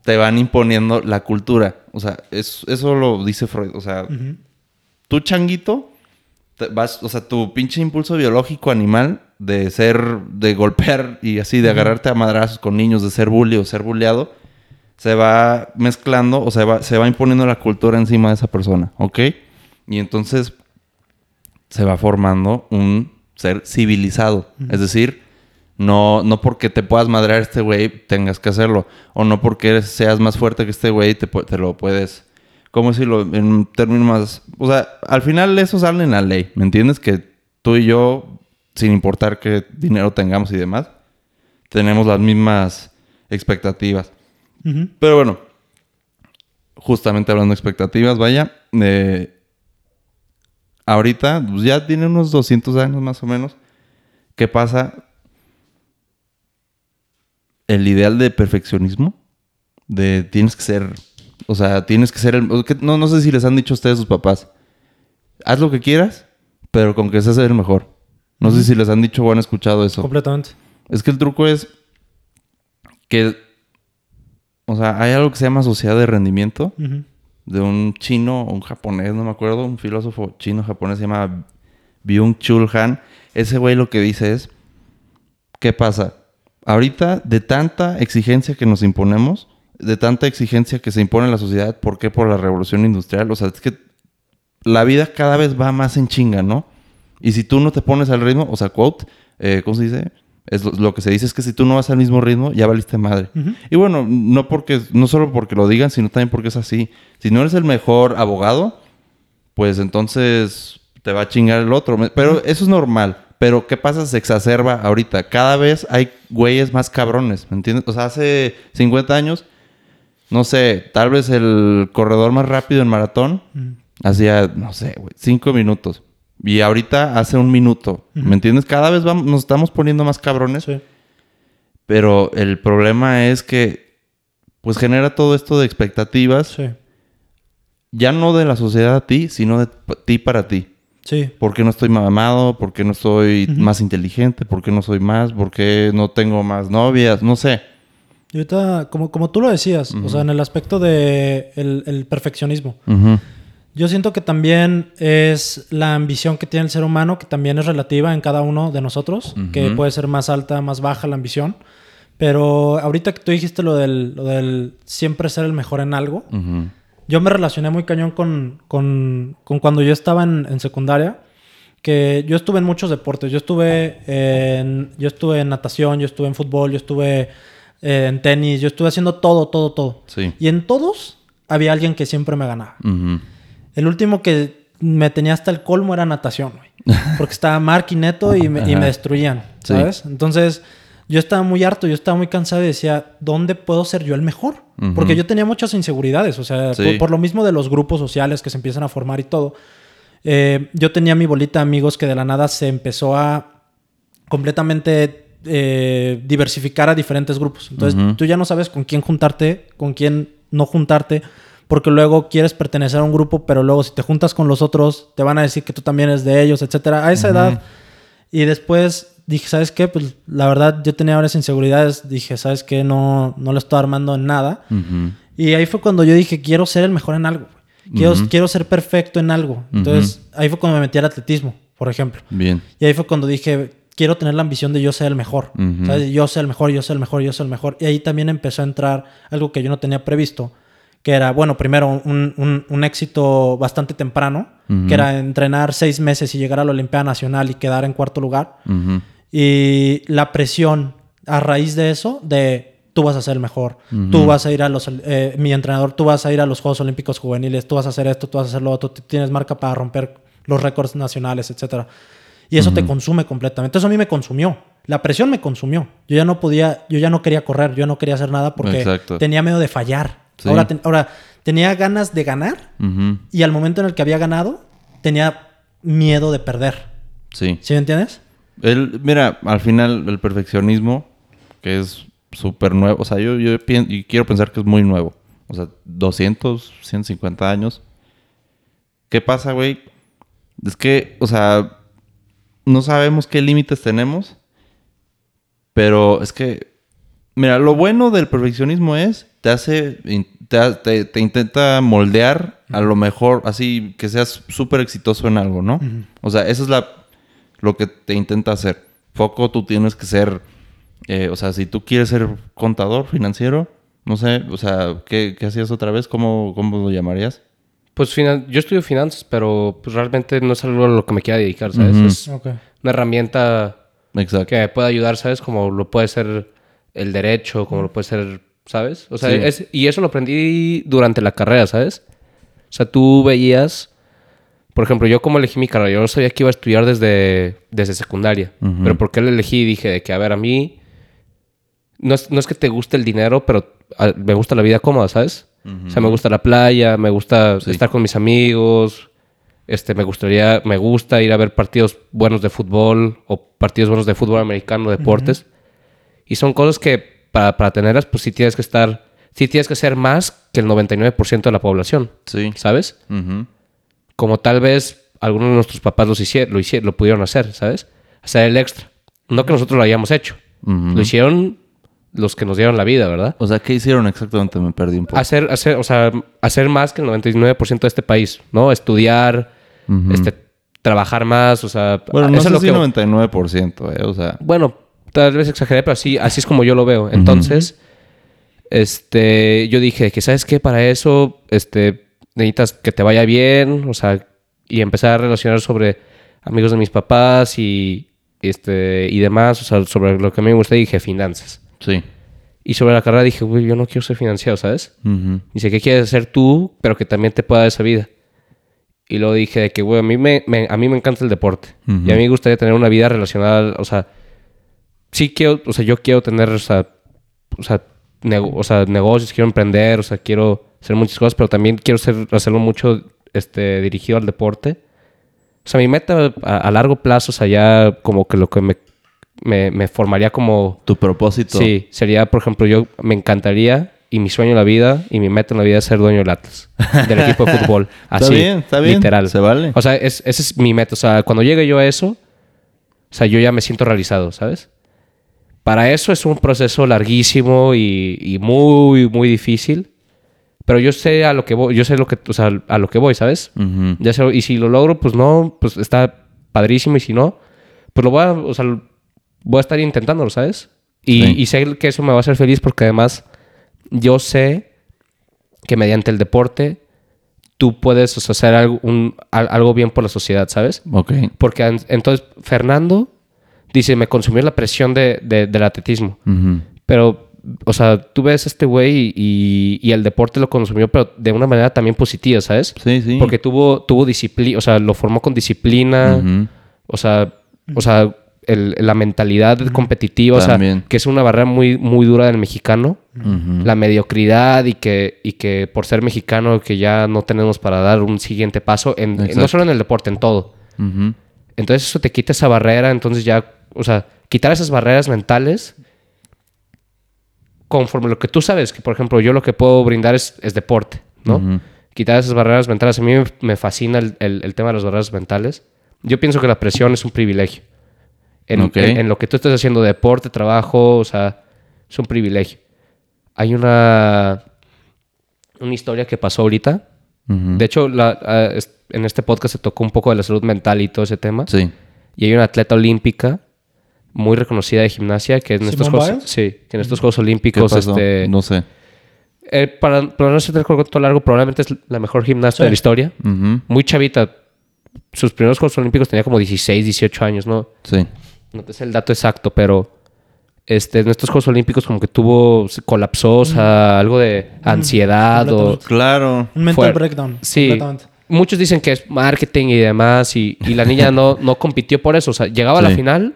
te van imponiendo la cultura. O sea, es- eso lo dice Freud. O sea, Ujú. tú changuito, te vas, o sea, tu pinche impulso biológico animal de ser, de golpear y así, de agarrarte a madrazos con niños, de ser bully o ser bulleado, se va mezclando o se va, se va imponiendo la cultura encima de esa persona, ¿ok? Y entonces se va formando un ser civilizado. Es decir, no, no porque te puedas madrear este güey tengas que hacerlo. O no porque eres- seas más fuerte que este güey te, te lo puedes... ¿Cómo decirlo? En términos más... O sea, al final eso sale en la ley. ¿Me entiendes? Que tú y yo, sin importar qué dinero tengamos y demás, tenemos las mismas expectativas. Pero bueno, justamente hablando de expectativas, vaya, eh, ahorita pues, ya tiene unos 200 años más o menos. ¿Qué pasa? El ideal de perfeccionismo, de tienes que ser, o sea, tienes que ser el... No, no sé si les han dicho a ustedes sus papás, haz lo que quieras, pero con que seas el mejor. No sé si les han dicho o han escuchado eso. Completamente. Es que el truco es que, o sea, hay algo que se llama sociedad de rendimiento de un chino o un japonés, no me acuerdo, un filósofo chino-japonés se llama Byung-Chul Han. Ese güey lo que dice es, ¿qué pasa? Ahorita, de tanta exigencia que nos imponemos, de tanta exigencia que se impone en la sociedad, ¿por qué? Por la revolución industrial. O sea, es que la vida cada vez va más en chinga, ¿no? Y si tú no te pones al ritmo, o sea, quote, eh, ¿cómo se dice? Es lo, lo que se dice es que si tú no vas al mismo ritmo, ya valiste madre. Y bueno, no porque, no solo porque lo digan, sino también porque es así. Si no eres el mejor abogado, pues entonces te va a chingar el otro. Pero eso es normal. Pero ¿qué pasa? Se exacerba ahorita. Cada vez hay güeyes más cabrones, ¿me entiendes? O sea, hace 50 años, no sé, tal vez el corredor más rápido en maratón Ujú. hacía, no sé, güey, 5 minutos. Y ahorita hace un minuto. ¿Me entiendes? Cada vez vamos, nos estamos poniendo más cabrones. Sí. Pero el problema es que, pues genera todo esto de expectativas, Sí. ya no de la sociedad a ti, sino de ti para ti. Sí. ¿Por qué no estoy mamado? ¿Por qué no soy más inteligente? ¿Por qué no soy más? ¿Por qué no tengo más novias? No sé. Y ahorita, como, como tú lo decías, o sea, en el aspecto de el, el perfeccionismo. Ujú. Yo siento que también es la ambición que tiene el ser humano, que también es relativa en cada uno de nosotros, que puede ser más alta, más baja la ambición. Pero ahorita que tú dijiste lo del, lo del siempre ser el mejor en algo. Yo me relacioné muy cañón con, con, con cuando yo estaba en, en secundaria, que yo estuve en muchos deportes. Yo estuve en, yo estuve en natación, yo estuve en fútbol, yo estuve eh, en tenis, yo estuve haciendo todo, todo, todo. Sí. Y en todos había alguien que siempre me ganaba. El último que me tenía hasta el colmo era natación, güey. Porque estaba Mark y Neto y me, y me destruían, Sí. ¿sabes? Entonces, yo estaba muy harto, yo estaba muy cansado y decía, ¿dónde puedo ser yo el mejor? Porque yo tenía muchas inseguridades, o sea, Sí. por, por lo mismo de los grupos sociales que se empiezan a formar y todo. Eh, yo tenía mi bolita de amigos que de la nada se empezó a completamente eh, diversificar a diferentes grupos. Entonces, tú ya no sabes con quién juntarte, con quién no juntarte, porque luego quieres pertenecer a un grupo, pero luego si te juntas con los otros, te van a decir que tú también eres de ellos, etcétera. A esa edad. Y después dije, ¿sabes qué? Pues la verdad, yo tenía varias inseguridades. Dije, ¿sabes qué? No, no lo estoy armando en nada. Ujú. Y ahí fue cuando yo dije, quiero ser el mejor en algo. Quiero, quiero ser perfecto en algo. Entonces, ahí fue cuando me metí al atletismo, por ejemplo. Bien. Y ahí fue cuando dije, quiero tener la ambición de yo ser el mejor. ¿Sabes? Yo ser el mejor, yo ser el mejor, yo ser el mejor. Y ahí también empezó a entrar algo que yo no tenía previsto, que era, bueno, primero un, un- un éxito bastante temprano, Ujú. que era entrenar seis meses y llegar a la Olimpiada Nacional y quedar en cuarto lugar. Ujú. Y la presión a raíz de eso, de tú vas a ser el mejor, tú vas a ir a los, eh, mi entrenador, tú vas a ir a los Juegos Olímpicos Juveniles, tú vas a hacer esto, tú vas a hacer lo otro, tú tienes marca para romper los récords nacionales, etcétera. Y eso te consume completamente. Eso a mí me consumió. La presión me consumió. Yo ya no podía, yo ya no quería correr, yo no quería hacer nada porque Exacto. tenía miedo de fallar. Sí. Ahora, ten- ahora, tenía ganas de ganar y al momento en el que había ganado, tenía miedo de perder. Sí. ¿Sí me entiendes? El, mira, al final el perfeccionismo, que es súper nuevo, o sea, yo, yo pien- y quiero pensar que es muy nuevo, O sea, 200, 150 años. ¿Qué pasa, güey? Es que, o sea, no sabemos qué límites tenemos. Pero es que, mira, lo bueno del perfeccionismo es, te hace, te, te- te intenta moldear a lo mejor, así que seas súper exitoso en algo, ¿no? O sea, eso es la, lo que te intenta hacer. Poco tú tienes que ser, eh, o sea, si tú quieres ser contador financiero, no sé, o sea, ¿qué, qué hacías otra vez? ¿Cómo, cómo lo llamarías? Pues finan- yo estudio finanzas, pero pues realmente no es algo a lo que me quiera dedicar, ¿sabes? Es una herramienta Exacto. que me puede ayudar, ¿sabes? Como lo puede ser el derecho, como lo puede ser, ¿sabes? O sea, Sí. es, y eso lo aprendí durante la carrera, ¿sabes? O sea, tú veías, por ejemplo, yo como elegí mi carrera, yo no sabía que iba a estudiar desde, desde secundaria, Ujú. pero ¿por qué lo elegí? Dije de que, a ver, a mí no es, no es que te guste el dinero, pero ah, me gusta la vida cómoda, ¿sabes? O sea, me gusta la playa, me gusta Sí. estar con mis amigos, este, me gustaría, me gusta ir a ver partidos buenos de fútbol o partidos buenos de fútbol americano, deportes. Y son cosas que para, para tenerlas, pues sí tienes que estar, sí tienes que ser más que el 99% de la población, Sí. ¿sabes? Ujú. Como tal vez algunos de nuestros papás los hicieron, lo, hicieron, lo pudieron hacer, ¿sabes? Hacer el extra. No que nosotros lo hayamos hecho. Lo hicieron los que nos dieron la vida, ¿verdad? O sea, ¿qué hicieron exactamente? Me perdí un poco. Hacer, hacer, o sea, hacer más que el 99% de este país, ¿no? Estudiar, este, trabajar más, o sea... Bueno, no eso sé es lo si que... 99%, ¿eh? O sea, Bueno, tal vez exageré, pero así, así es como yo lo veo. Entonces, este, yo dije que, ¿sabes qué? Para eso, este, necesitas que te vaya bien, o sea, y empezar a relacionar sobre amigos de mis papás y, este, y demás, o sea, sobre lo que a mí me gusta, dije finanzas. sí. Y sobre la carrera dije, güey, yo no quiero ser financiero, ¿sabes? Dice, ¿qué quieres hacer tú, pero que también te pueda dar esa vida? Y luego dije de que, güey, a mí me, me- a mí me encanta el deporte. Y a mí me gustaría tener una vida relacionada, o sea, sí quiero, o sea, yo quiero tener, o sea, o sea, nego- o sea, negocios, quiero emprender, o sea, quiero hacer muchas cosas, pero también quiero ser, hacerlo mucho este, dirigido al deporte. O sea, mi meta a, a largo plazo, o sea, ya como que lo que me, me, me formaría como... Tu propósito. Sí, sería, por ejemplo, yo me encantaría y mi sueño en la vida y mi meta en la vida es ser dueño del Atlas, del equipo de fútbol. Así, bien, está bien, literal. se vale. O sea, es- ese es mi meta. O sea, cuando llegue yo a eso, o sea, yo ya me siento realizado, ¿sabes? Para eso es un proceso larguísimo y, y muy, muy difícil. Pero yo sé a lo que voy, yo sé lo que, o sea, a lo que voy, ¿sabes? Ujú. Ya sé, y si lo logro, pues no, pues está padrísimo. Y si no, pues lo voy a, o sea, voy a estar intentándolo, ¿sabes? Y, Sí. y sé que eso me va a hacer feliz porque además yo sé que mediante el deporte tú puedes o sea, hacer algo, un- al- algo bien por la sociedad, ¿sabes? Ok. Porque entonces Fernando dice, me consumió la presión de, de- del atletismo. Ujú. Pero, o sea, tú ves a este güey y, y el deporte lo consumió, pero de una manera también positiva, ¿sabes? Sí, sí. Porque tuvo, tuvo disciplina, o sea, lo formó con disciplina, o sea, o sea el- la mentalidad competitiva, o sea, que es una barrera muy, muy dura del mexicano. La mediocridad y que, y que por ser mexicano que ya no tenemos para dar un siguiente paso, en, no solo en el deporte, en todo. Entonces eso te quita esa barrera, entonces ya, o sea, quitar esas barreras mentales conforme lo que tú sabes, que por ejemplo yo lo que puedo brindar es, es deporte, ¿no? Quitar esas barreras mentales, a mí me, fascina el, el- el tema de las barreras mentales. Yo pienso que la presión es un privilegio. En, Ok. en- en lo que tú estés haciendo, deporte, trabajo, o sea, es un privilegio. Hay una, una historia que pasó ahorita. De hecho, la- en este podcast se tocó un poco de la salud mental y todo ese tema. Sí. Y hay una atleta olímpica muy reconocida de gimnasia que en estos ¿Simone Juegos, Biles? sí, que en estos Juegos ¿Qué Olímpicos, pasó? este, No sé. eh, para, para no hacer el largo, probablemente es la mejor gimnasta Sí. de la historia. Muy chavita. Sus primeros Juegos Olímpicos tenía como 16, 18 años, ¿no? Sí. No te sé el dato exacto, pero este, en estos Juegos Olímpicos como que tuvo, se colapsó, o sea, algo de ansiedad o... Claro. Un mental Fue- breakdown. Sí. Muchos dicen que es marketing y demás, y, y la niña no, no compitió por eso. O sea, llegaba a la final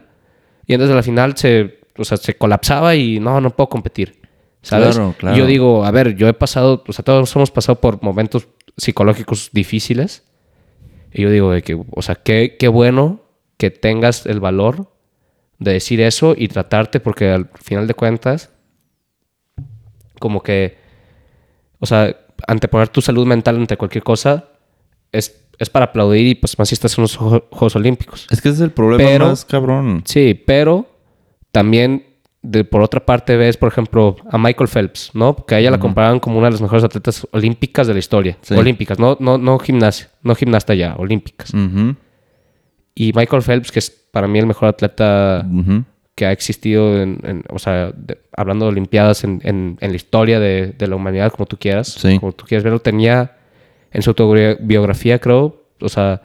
y de la final se, o sea, se colapsaba y no, no puedo competir. ¿Sabes? Claro, claro. Yo digo, a ver, yo he pasado, o sea, todos hemos pasado por momentos psicológicos difíciles. Y yo digo, de que, o sea, qué, qué bueno que tengas el valor de decir eso y tratarte, porque al final de cuentas, como que o sea, anteponer tu salud mental ante cualquier cosa es, es para aplaudir y pues más si estás en los Juegos Olímpicos. Es que ese es el problema Pero- más cabrón. Sí, pero también de, por otra parte ves, por ejemplo, a Michael Phelps, ¿no? Que a ella la comparaban como una de las mejores atletas olímpicas de la historia. Sí. Olímpicas, no, no, no gimnasia, no gimnasta ya, olímpicas. Ujú, Y Michael Phelps, que es para mí el mejor atleta que ha existido, en, en- o sea, de- hablando de Olimpiadas en, en- en la historia de, de la humanidad, como tú quieras, Sí. como tú quieras verlo, tenía en su autobiografía, creo, o sea,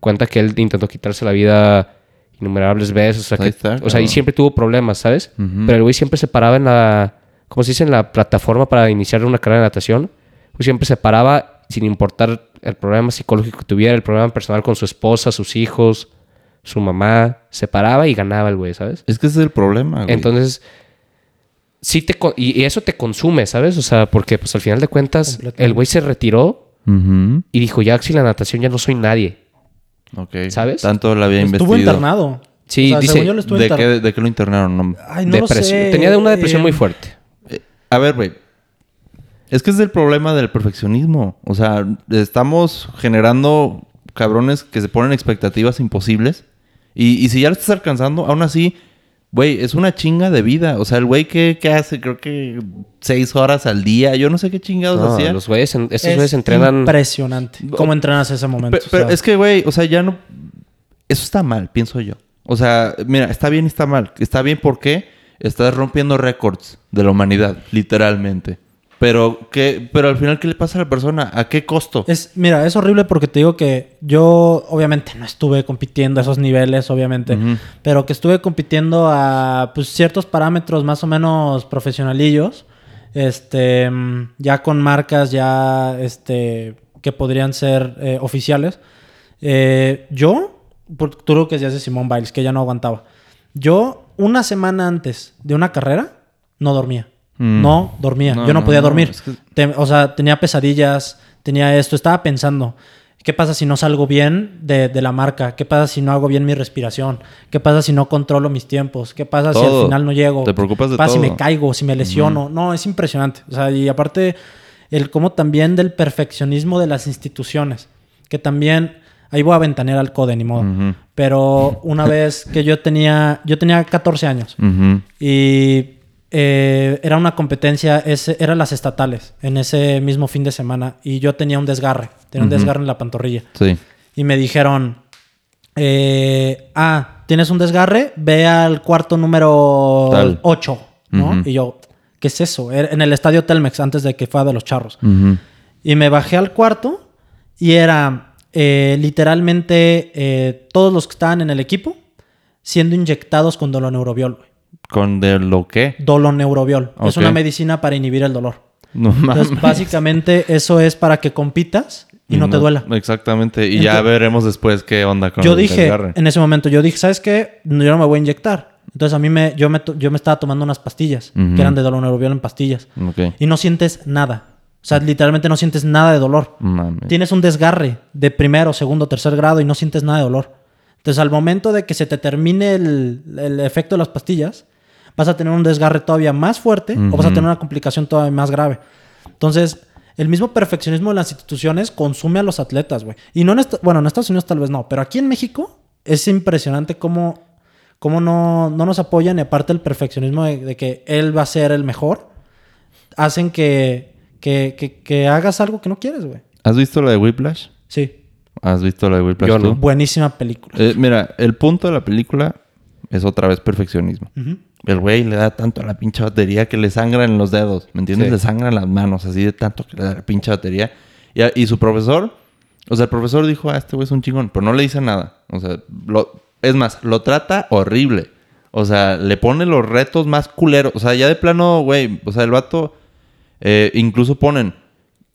cuenta que él intentó quitarse la vida innumerables veces, o sea, que- está, o sea, y siempre tuvo problemas, ¿sabes? Pero el güey siempre se paraba en la, ¿cómo se dice? En la plataforma para iniciar una carrera de natación, pues siempre se paraba sin importar el problema psicológico que tuviera, el problema personal con su esposa, sus hijos, su mamá, se paraba y ganaba el güey, ¿sabes? Es que ese es el problema, güey. Entonces, sí te... Y, y eso te consume, ¿sabes? O sea, porque pues al final de cuentas, el güey se retiró Y dijo, ya si la natación ya no soy nadie. Ok. ¿Sabes? Tanto la había Estuvo investido. internado. Sí, O sea, dice- según yo lo estuvo ¿De internado. qué, ¿De qué lo internaron? No. Ay, no lo Depresión. sé. Tenía una depresión Eh, muy fuerte. Eh, A ver, güey. Es que es el problema del perfeccionismo. O sea, estamos generando cabrones que se ponen expectativas imposibles. Y, y si ya lo estás alcanzando, aún así, güey, es una chinga de vida. O sea, el güey que, que hace, creo que seis horas al día. Yo no sé qué chingados No, hacía. los güeyes, en- estos Es güeyes entrenan... impresionante. ¿Cómo entrenas ese momento? Pe- Pero, O sea, es que, güey, o sea, ya no. Eso está mal, pienso yo. O sea, mira, está bien y está mal. Está bien porque estás rompiendo récords de la humanidad, literalmente. Pero, ¿qué, pero al final, ¿qué le pasa a la persona? ¿A qué costo? Es, mira, es horrible porque te digo que yo obviamente no estuve compitiendo a esos niveles, obviamente, pero que estuve compitiendo a pues, ciertos parámetros más o menos profesionalillos, este, ya con marcas ya este, que podrían ser eh, oficiales. Eh, yo, por, tú lo que decías de Simón Biles, que ya no aguantaba. Yo, una semana antes de una carrera, no dormía. Mm. No dormía. No, yo no, no, podía no, dormir. es que- Te- o sea, tenía pesadillas, tenía esto. Estaba pensando, ¿qué pasa si no salgo bien de, de la marca? ¿Qué pasa si no hago bien mi respiración? ¿Qué pasa si no controlo mis tiempos? ¿Qué pasa si al final no llego? Te preocupas de ¿Qué pasa si me caigo, si me lesiono? No, es impresionante. O sea, y aparte, el cómo también del perfeccionismo de las instituciones. Que también, ahí voy a ventanear al CODE, ni modo. Pero una vez que yo tenía, yo tenía 14 años y eh, era una competencia, ese, eran las estatales en ese mismo fin de semana y yo tenía un desgarre, tenía un desgarre en la pantorrilla Sí. y me dijeron, eh, ah, tienes un desgarre, ve al cuarto número Tal. 8, ¿no? Y yo, ¿qué es eso? Era En el estadio Telmex antes de que fuera de los charros. Y me bajé al cuarto y era eh, literalmente eh, todos los que estaban en el equipo siendo inyectados con doloneurobiol. güey. ¿Con de lo qué? Doloneurobiol. Es una medicina para inhibir el dolor. No mames. Entonces, básicamente, eso es para que compitas y no, te duela. Exactamente. Y ya veremos después qué onda con Yo el dije, desgarre. en ese momento, yo dije, ¿sabes qué? Yo no me voy a inyectar. Entonces, a mí me, yo me, yo me estaba tomando unas pastillas, que eran de doloneurobiol en pastillas. Y no sientes nada. O sea, literalmente no sientes nada de dolor. Mames. Tienes un desgarre de primero, segundo, tercer grado y no sientes nada de dolor. Entonces, al momento de que se te termine el, el efecto de las pastillas, vas a tener un desgarre todavía más fuerte o vas a tener una complicación todavía más grave. Entonces, el mismo perfeccionismo de las instituciones consume a los atletas, güey. Y no en bueno, en Estados Unidos tal vez no, pero aquí en México es impresionante cómo, cómo no, no nos apoyan y aparte el perfeccionismo de, de que él va a ser el mejor, hacen que, que, que- que hagas algo que no quieres, güey. ¿Has visto la de Whiplash? Sí. ¿Has visto la de Whiplash Yo no. Buenísima película. Eh, mira, el punto de la película es otra vez perfeccionismo. El güey le da tanto a la pinche batería que le sangran los dedos, ¿me entiendes? Sí. Le sangran las manos, así de tanto que le da la pinche batería. Y, a- y su profesor, o sea, el profesor dijo, ah, este güey es un chingón, pero no le dice nada. O sea, lo, es más, lo trata horrible. O sea, le pone los retos más culeros. O sea, ya de plano, güey, o sea, el vato, eh, incluso ponen,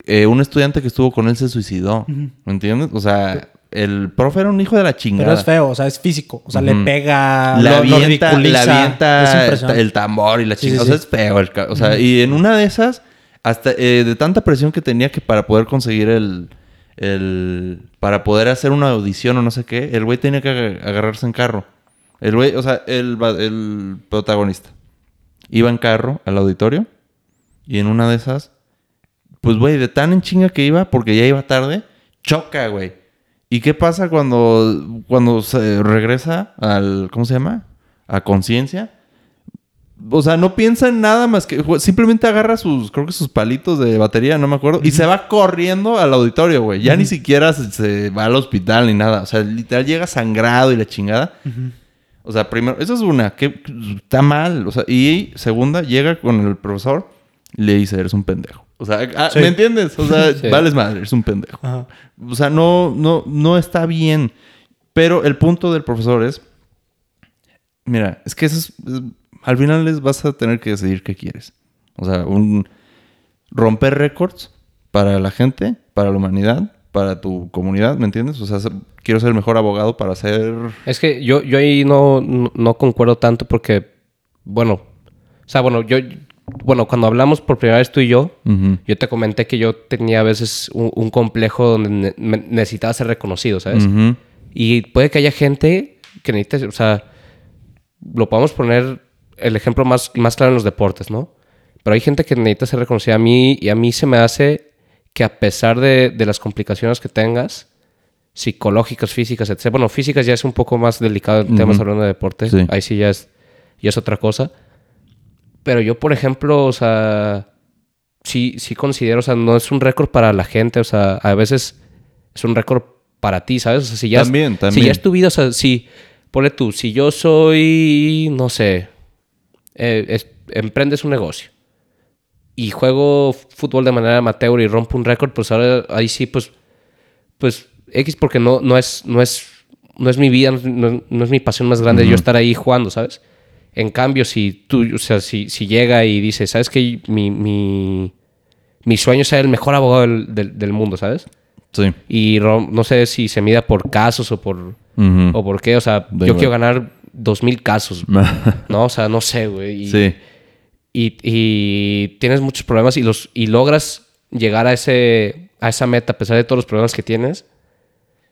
eh, un estudiante que estuvo con él se suicidó, ¿me entiendes? O sea, el profe era un hijo de la chingada. Pero es feo, o sea, es físico. O sea, le pega, la lo, avienta, la avienta el tambor y la chingada. sí, o sea, es feo. El o sea, y en una de esas, hasta eh, de tanta presión que tenía que para poder conseguir el, el... Para poder hacer una audición o no sé qué, el güey tenía que ag- agarrarse en carro. El güey, o sea, el, el protagonista iba en carro al auditorio y en una de esas Pues, güey, de tan en chinga que iba, porque ya iba tarde, choca, güey. ¿Y qué pasa cuando, cuando se regresa al, ¿cómo se llama? A conciencia. O sea, no piensa en nada más que simplemente agarra sus, creo que sus palitos de batería, no me acuerdo, y se va corriendo al auditorio, güey. Ya ni siquiera se, se va al hospital ni nada. O sea, literal llega sangrado y la chingada. O sea, primero, eso es una, que está mal. O sea, y segunda, llega con el profesor y le dice, eres un pendejo. O sea, ah, Sí. ¿me entiendes? O sea, Sí. vales madre, eres un pendejo. Ajá. O sea, no, no, no está bien. Pero el punto del profesor es, mira, es que eso es, es- al final les vas a tener que decidir qué quieres. O sea, un romper récords para la gente, para la humanidad, para tu comunidad, ¿me entiendes? O sea, quiero ser el mejor abogado para ser... Es que yo, yo ahí no, no, no concuerdo tanto porque, bueno, o sea, bueno, yo, bueno, cuando hablamos por primera vez tú y yo, yo te comenté que yo tenía a veces un, un complejo donde ne- necesitaba ser reconocido, ¿sabes? Ujú. Y puede que haya gente que necesite, o sea, lo podemos poner el ejemplo más, más claro en los deportes, ¿no? Pero hay gente que necesita ser reconocida a mí y a mí se me hace que a pesar de, de las complicaciones que tengas, psicológicas, físicas, etc. Bueno, físicas ya es un poco más delicado Ujú. hablando de deporte. Sí. Ahí sí ya es, ya es otra cosa. Pero yo, por ejemplo, o sea, sí, sí considero, o sea, no es un récord para la gente, o sea, a veces es un récord para ti, ¿sabes? O sea, si ya, es- También, si también. ya es tu vida, o sea, si, ponle tú, si yo soy, no sé, eh, es- emprendes un negocio y juego fútbol de manera amateur y rompo un récord, pues ahora ahí sí, pues, pues X porque no, no es, no es, no es mi vida, no, es- no- no es mi pasión más grande yo estar ahí jugando, ¿sabes? En cambio, si tú, o sea, si, si llega y dice, ¿sabes qué? Mi, mi, mi sueño es ser el mejor abogado del, del- del mundo, ¿sabes? Sí. Y no sé si se mida por casos o por, o por qué, o sea, yo quiero ganar dos mil casos, ¿no? O sea, no sé, güey. Y, sí. y, y tienes muchos problemas y los y logras llegar a ese a esa meta a pesar de todos los problemas que tienes.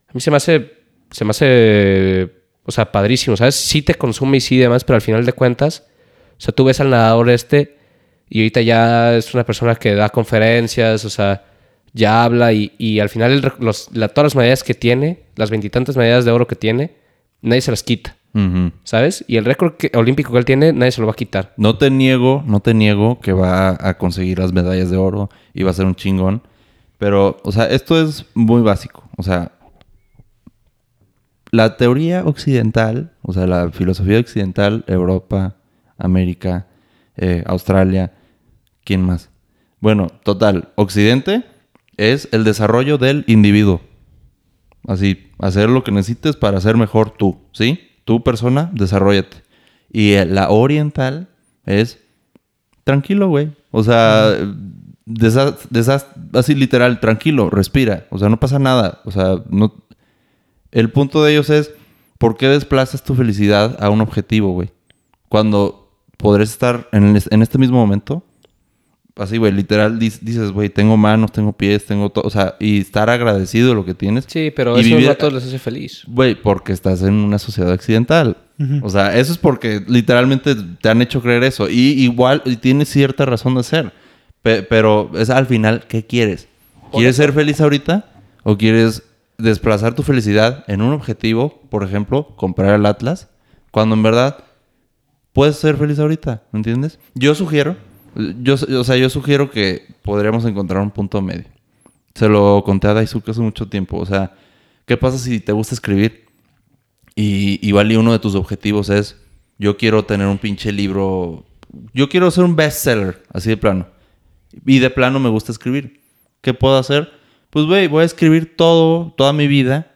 A mí se me hace se me hace o sea, padrísimo, ¿sabes? Sí te consume y sí demás, pero al final de cuentas, o sea, tú ves al nadador este y ahorita ya es una persona que da conferencias, o sea, ya habla y, y al final el los, la- todas las medallas que tiene, las veintitantas medallas de oro que tiene, nadie se las quita. ¿sabes? Y el récord que- olímpico que él tiene, nadie se lo va a quitar. No te niego, no te niego que va a conseguir las medallas de oro y va a ser un chingón. Pero, o sea, esto es muy básico. O sea, la teoría occidental, o sea, la filosofía occidental, Europa, América, eh, Australia, ¿quién más? Bueno, total, Occidente es el desarrollo del individuo. Así, hacer lo que necesites para ser mejor tú, ¿sí? Tu persona, desarrollate. Y eh, la oriental es tranquilo, güey. O sea, así literal, tranquilo, respira. O sea, no pasa nada. O sea, no. El punto de ellos es, ¿por qué desplazas tu felicidad a un objetivo, güey? Cuando podrás estar en, el- en este mismo momento, así, güey, literal, dices, güey, tengo manos, tengo pies, tengo todo, o sea, y estar agradecido de lo que tienes. Sí, pero Y eso vivir- a todos les hace feliz. Güey, porque estás en una sociedad occidental. O sea, eso es porque literalmente te han hecho creer eso. Y igual, y tienes cierta razón de ser. Pe- pero es al final, ¿qué quieres? ¿Quieres ser feliz ahorita? ¿O quieres desplazar tu felicidad en un objetivo? Por ejemplo, comprar el Atlas. Cuando en verdad puedes ser feliz ahorita, ¿me entiendes? Yo sugiero, yo, o sea, yo sugiero que podríamos encontrar un punto medio. Se lo conté a Daisuke hace mucho tiempo. O sea, ¿qué pasa si te gusta escribir? Y y uno de tus objetivos es, yo quiero tener un pinche libro, yo quiero ser un bestseller, así de plano. Y de plano me gusta escribir. ¿Qué puedo hacer? Pues, güey, voy a escribir todo, toda mi vida.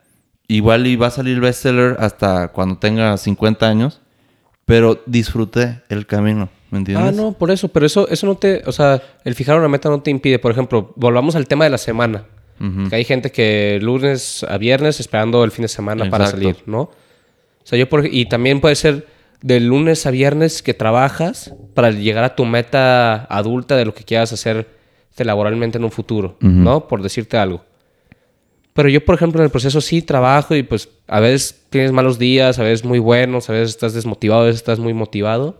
Igual y va a salir bestseller hasta cuando tenga 50 años. Pero disfruté el camino, ¿me entiendes? Ah, no, por eso, pero eso, eso no te, o sea, el fijar una meta no te impide. Por ejemplo, volvamos al tema de la semana. Que hay gente que lunes a viernes esperando el fin de semana para salir, ¿no? O sea, yo por, y también puede ser de lunes a viernes que trabajas para llegar a tu meta adulta de lo que quieras hacer laboralmente en un futuro, ¿no? Por decirte algo. Pero yo, por ejemplo, en el proceso sí trabajo y pues a veces tienes malos días, a veces muy buenos, a veces estás desmotivado, a veces estás muy motivado.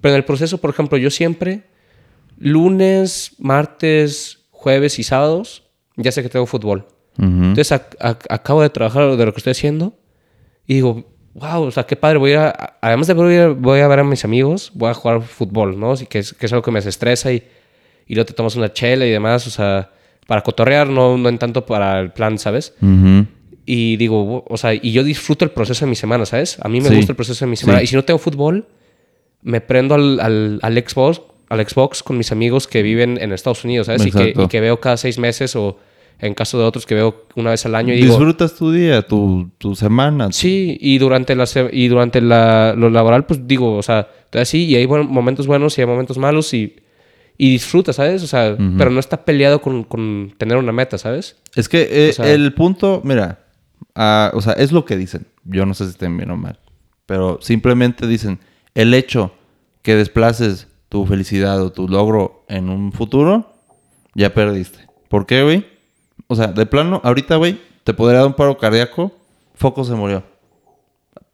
Pero en el proceso, por ejemplo, yo siempre, lunes, martes, jueves y sábados, ya sé que tengo fútbol. Ujú. Entonces ac- ac- acabo de trabajar de lo que estoy haciendo y digo, wow, o sea, qué padre, voy a, además de voy a, voy a ver a mis amigos, voy a jugar fútbol, ¿no? Que es, que es algo que me desestresa y, y luego te tomas una chela y demás, o sea, para cotorrear, no, no en tanto para el plan, ¿sabes? Ujú. Y digo, o sea, y yo disfruto el proceso de mi semana, ¿sabes? A mí me Sí. gusta el proceso de mi semana. Sí. Y si no tengo fútbol, me prendo al, al, al Xbox, al Xbox con mis amigos que viven en Estados Unidos, ¿sabes? Y que, y que veo cada seis meses o en caso de otros que veo una vez al año y digo, Disfrutas tu día, tu, tu semana. sí, y durante la y durante la, lo laboral, pues digo, o sea, así y hay momentos buenos y hay momentos malos y, y disfruta, ¿sabes? O sea, pero no está peleado con, con tener una meta, ¿sabes? Es que eh, O sea- el punto, mira, ah, o sea, es lo que dicen. Yo no sé si estén bien o mal. Pero simplemente dicen, el hecho que desplaces tu felicidad o tu logro en un futuro, ya perdiste. ¿Por qué, güey? O sea, de plano, ahorita, güey, te podría dar un paro cardíaco, Foco se murió.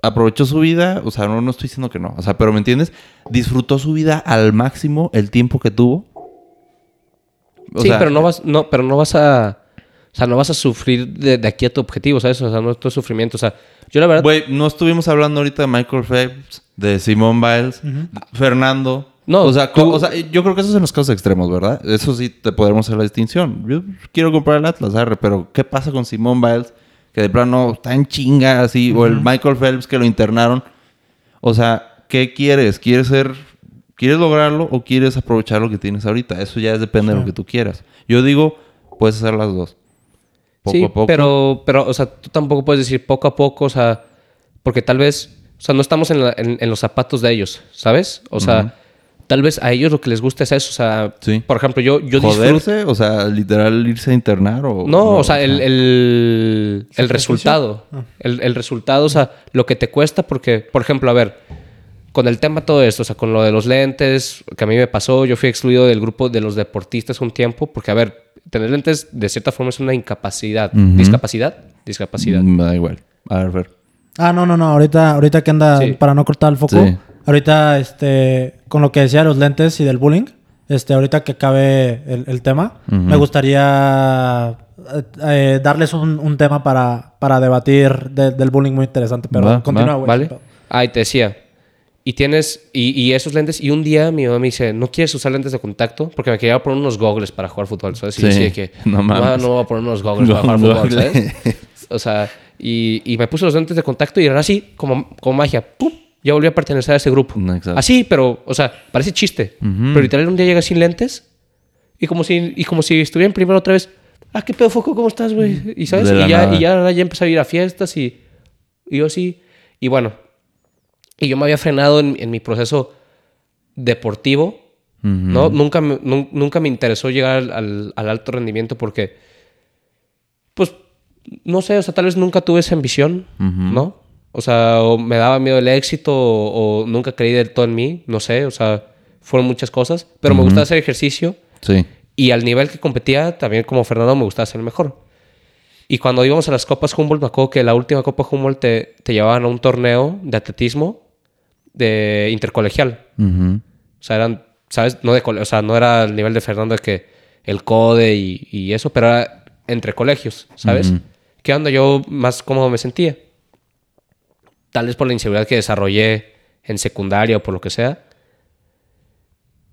Aprovechó su vida, o sea, no, no estoy diciendo que no, o sea, pero ¿me entiendes? Disfrutó su vida al máximo el tiempo que tuvo. O sí, sea, pero no vas, no, pero no vas a, o sea, no vas a sufrir de, de aquí a tu objetivo, ¿sabes? O sea, no es todo sufrimiento. O sea, yo la verdad, Güey, no estuvimos hablando ahorita de Michael Phelps, de Simone Biles, Fernando. No, o sea, tú- co- o sea, yo creo que esos son los casos extremos, ¿verdad? Eso sí te podremos hacer la distinción. Yo quiero comprar el Atlas, arre, pero ¿qué pasa con Simone Biles? Que de plano está en chinga así, o el Michael Phelps que lo internaron. O sea, ¿qué quieres? ¿Quieres ser ¿Quieres lograrlo o quieres aprovechar lo que tienes ahorita? Eso ya depende de lo que tú quieras. Yo digo, puedes hacer las dos. Poco sí, a poco. pero, pero, o sea, tú tampoco puedes decir poco a poco, o sea, porque tal vez, o sea, no estamos en, la- en- en los zapatos de ellos, ¿sabes? O sea, tal vez a ellos lo que les gusta es eso, o sea, Sí. por ejemplo, yo, yo disfruto... ¿Joderse? O sea, literal irse a internar o... No, o sea, el, el, el resultado. Ah. El, el resultado, o sea, lo que te cuesta, porque, por ejemplo, a ver, con el tema todo esto, o sea, con lo de los lentes, que a mí me pasó, yo fui excluido del grupo de los deportistas un tiempo, porque, a ver, tener lentes de cierta forma es una incapacidad. ¿Discapacidad? Discapacidad. Me da igual. A ver, Fer. Ah, no, no, no. Ahorita, ahorita que anda, Sí. para no cortar el foco. Sí. Ahorita, este, con lo que decía de los lentes y del bullying, este, ahorita que acabe el, el tema, me gustaría eh, eh, darles un, un tema para, para debatir de- del bullying muy interesante. Pero Va, continúa, va, güey. ¿Vale? Ah, y te decía. Y tienes, y, y esos lentes, y un día mi mamá me dice, ¿no quieres usar lentes de contacto? Porque me quería poner unos goggles para jugar fútbol, ¿sabes? Y Sí. que, No mames. no voy a poner unos goggles para jugar fútbol. O sea, y, y me puse los lentes de contacto y era así, como, como magia, ¡pum! Ya volví a pertenecer a ese grupo. No, exacto. Así, pero, o sea, parece chiste. Ujú. Pero literal un día llegas sin lentes y como si, y como si estuviera en primero otra vez, ah, qué pedo, Foco, ¿cómo estás, güey? Y sabes, y ya, y ya, ya empecé a ir a fiestas y, y yo sí. Y bueno, y yo me había frenado en, en mi proceso deportivo, ¿no? Nunca me, nun- nunca me interesó llegar al, al- al alto rendimiento porque, pues, no sé, o sea, tal vez nunca tuve esa ambición, ¿no? O sea, o me daba miedo el éxito o, o nunca creí del todo en mí, no sé, o sea, fueron muchas cosas, pero me gustaba hacer ejercicio Sí. y al nivel que competía, también como Fernando, me gustaba ser el mejor. Y cuando íbamos a las Copas Humboldt, me acuerdo que la última Copa Humboldt te, te llevaban a un torneo de atletismo de intercolegial. O sea, eran, ¿sabes? No de o sea, no era el nivel de Fernando de que el CODE y, y eso, pero era entre colegios, ¿sabes? Ujú. Que onda yo más cómodo me sentía. Tal vez por la inseguridad que desarrollé en secundaria o por lo que sea.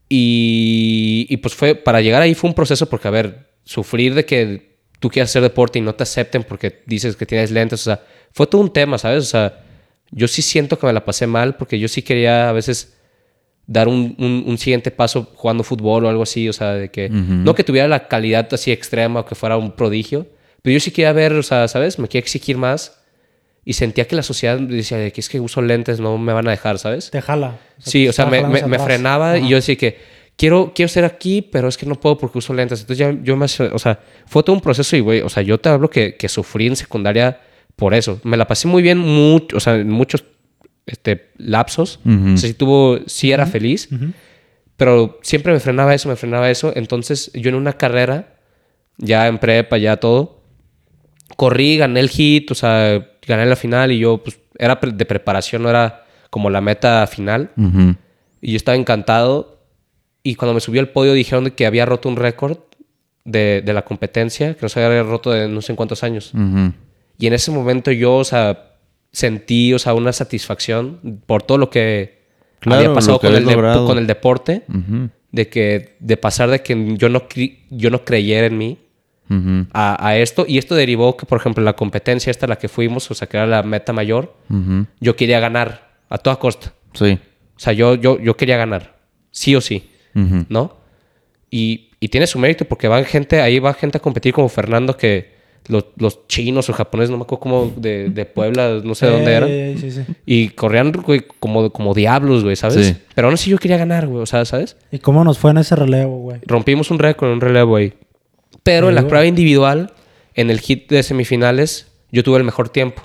Y, y pues fue, para llegar ahí fue un proceso porque, a ver, sufrir de que tú quieras hacer deporte y no te acepten porque dices que tienes lentes, o sea, fue todo un tema, ¿sabes? O sea, yo sí siento que me la pasé mal porque yo sí quería a veces dar un, un- un siguiente paso jugando fútbol o algo así, o sea, de que no que tuviera la calidad así extrema o que fuera un prodigio, pero yo sí quería ver, o sea, ¿sabes? Me quería exigir más y sentía que la sociedad decía de que es que uso lentes, no me van a dejar, ¿sabes? Te jala. Sí, o sea, me, me- frenaba Ajá. y yo decía que quiero, quiero ser aquí, pero es que no puedo porque uso lentes. Entonces ya yo me... O sea, fue todo un proceso y, güey, o sea, yo te hablo que, que sufrí en secundaria por eso. Me la pasé muy bien, mucho, o sea, en muchos este, lapsos. Ujú. O sea, sí, tuvo, sí era feliz, pero siempre me frenaba eso, me frenaba eso. Entonces yo en una carrera, ya en prepa, ya todo, corrí, gané el hit, o sea, gané la final y yo, pues, era de preparación, no era como la meta final. Ujú. Y yo estaba encantado. Y cuando me subí al podio dijeron que había roto un récord de, de la competencia que nos había roto de no sé en cuántos años. Ujú. Y en ese momento yo, o sea, sentí, o sea, una satisfacción por todo lo que Claro, había pasado que con, el con el deporte, Ujú. de que de pasar de que yo no, yo no creyera en mí A, a esto. Y esto derivó que, por ejemplo, la competencia esta a la que fuimos, o sea, que era la meta mayor, yo quería ganar a toda costa. Sí. O sea, yo, yo, yo quería ganar, sí o sí. ¿no? Y, y tiene su mérito porque va gente, ahí va gente a competir como Fernando que los, los chinos o japoneses, no me acuerdo cómo, de, de Puebla, no sé de dónde eran. Eh, Sí, sí. Y corrían, güey, como, como diablos, güey, ¿sabes? Sí. Pero aún así yo quería ganar, güey, o sea, ¿sabes? ¿Y cómo nos fue en ese relevo, güey? Rompimos un récord en un relevo, güey. Pero en la prueba individual, en el hit de semifinales, yo tuve el mejor tiempo.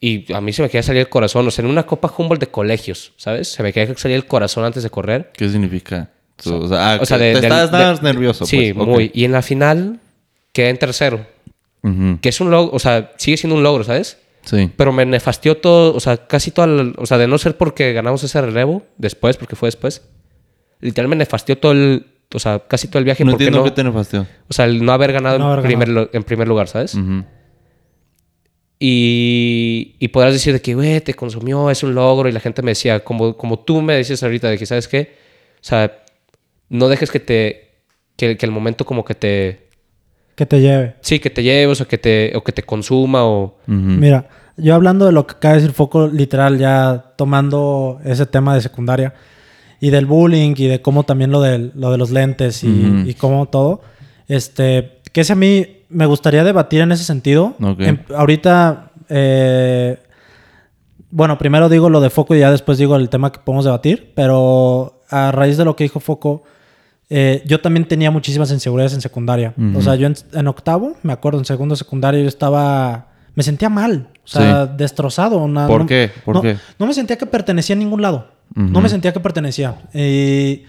Y a mí se me quería salir el corazón. O sea, en una copa Humboldt de colegios, ¿sabes? Se me quería salir el corazón antes de correr. ¿Qué significa? O sea, ah, O sea, que de- te de- estabas nervioso. Sí, pues. Muy. Y en la final quedé en tercero. Que es un logro, o sea, sigue siendo un logro, ¿sabes? Sí. Pero me nefastió todo, o sea, casi toda la- O sea, de no ser porque ganamos ese relevo, después, porque fue después. Literal me nefastió todo el... O sea, casi todo el viaje. No porque entiendo no, qué te nefastió. O sea, el no haber ganado, No en, haber primer, ganado. lu- en primer lugar, ¿sabes? Y, y podrás decir de que, güey, te consumió, es un logro. Y la gente me decía, como, como tú me dices ahorita, de que, ¿sabes qué? O sea, no dejes que te... Que, que el momento como que te... Que te lleve. Sí, que te lleves o que te, o que te consuma o... Mira, yo hablando de lo que acaba de decir Foco, literal, ya tomando ese tema de secundaria y del bullying y de cómo también lo, del- lo de los lentes y, cómo todo, este, que ese a mí me gustaría debatir en ese sentido. Em- ahorita, eh, bueno, primero digo lo de Foco y ya después digo el tema que podemos debatir, pero a raíz de lo que dijo Foco, eh, yo también tenía muchísimas inseguridades en secundaria. O sea, yo en, en octavo, me acuerdo, en segundo de secundaria yo estaba... Me sentía mal, o sea, destrozado. una- ¿Por no- qué? ¿Por no, qué? no me sentía que pertenecía a ningún lado. No me sentía que pertenecía. Eh,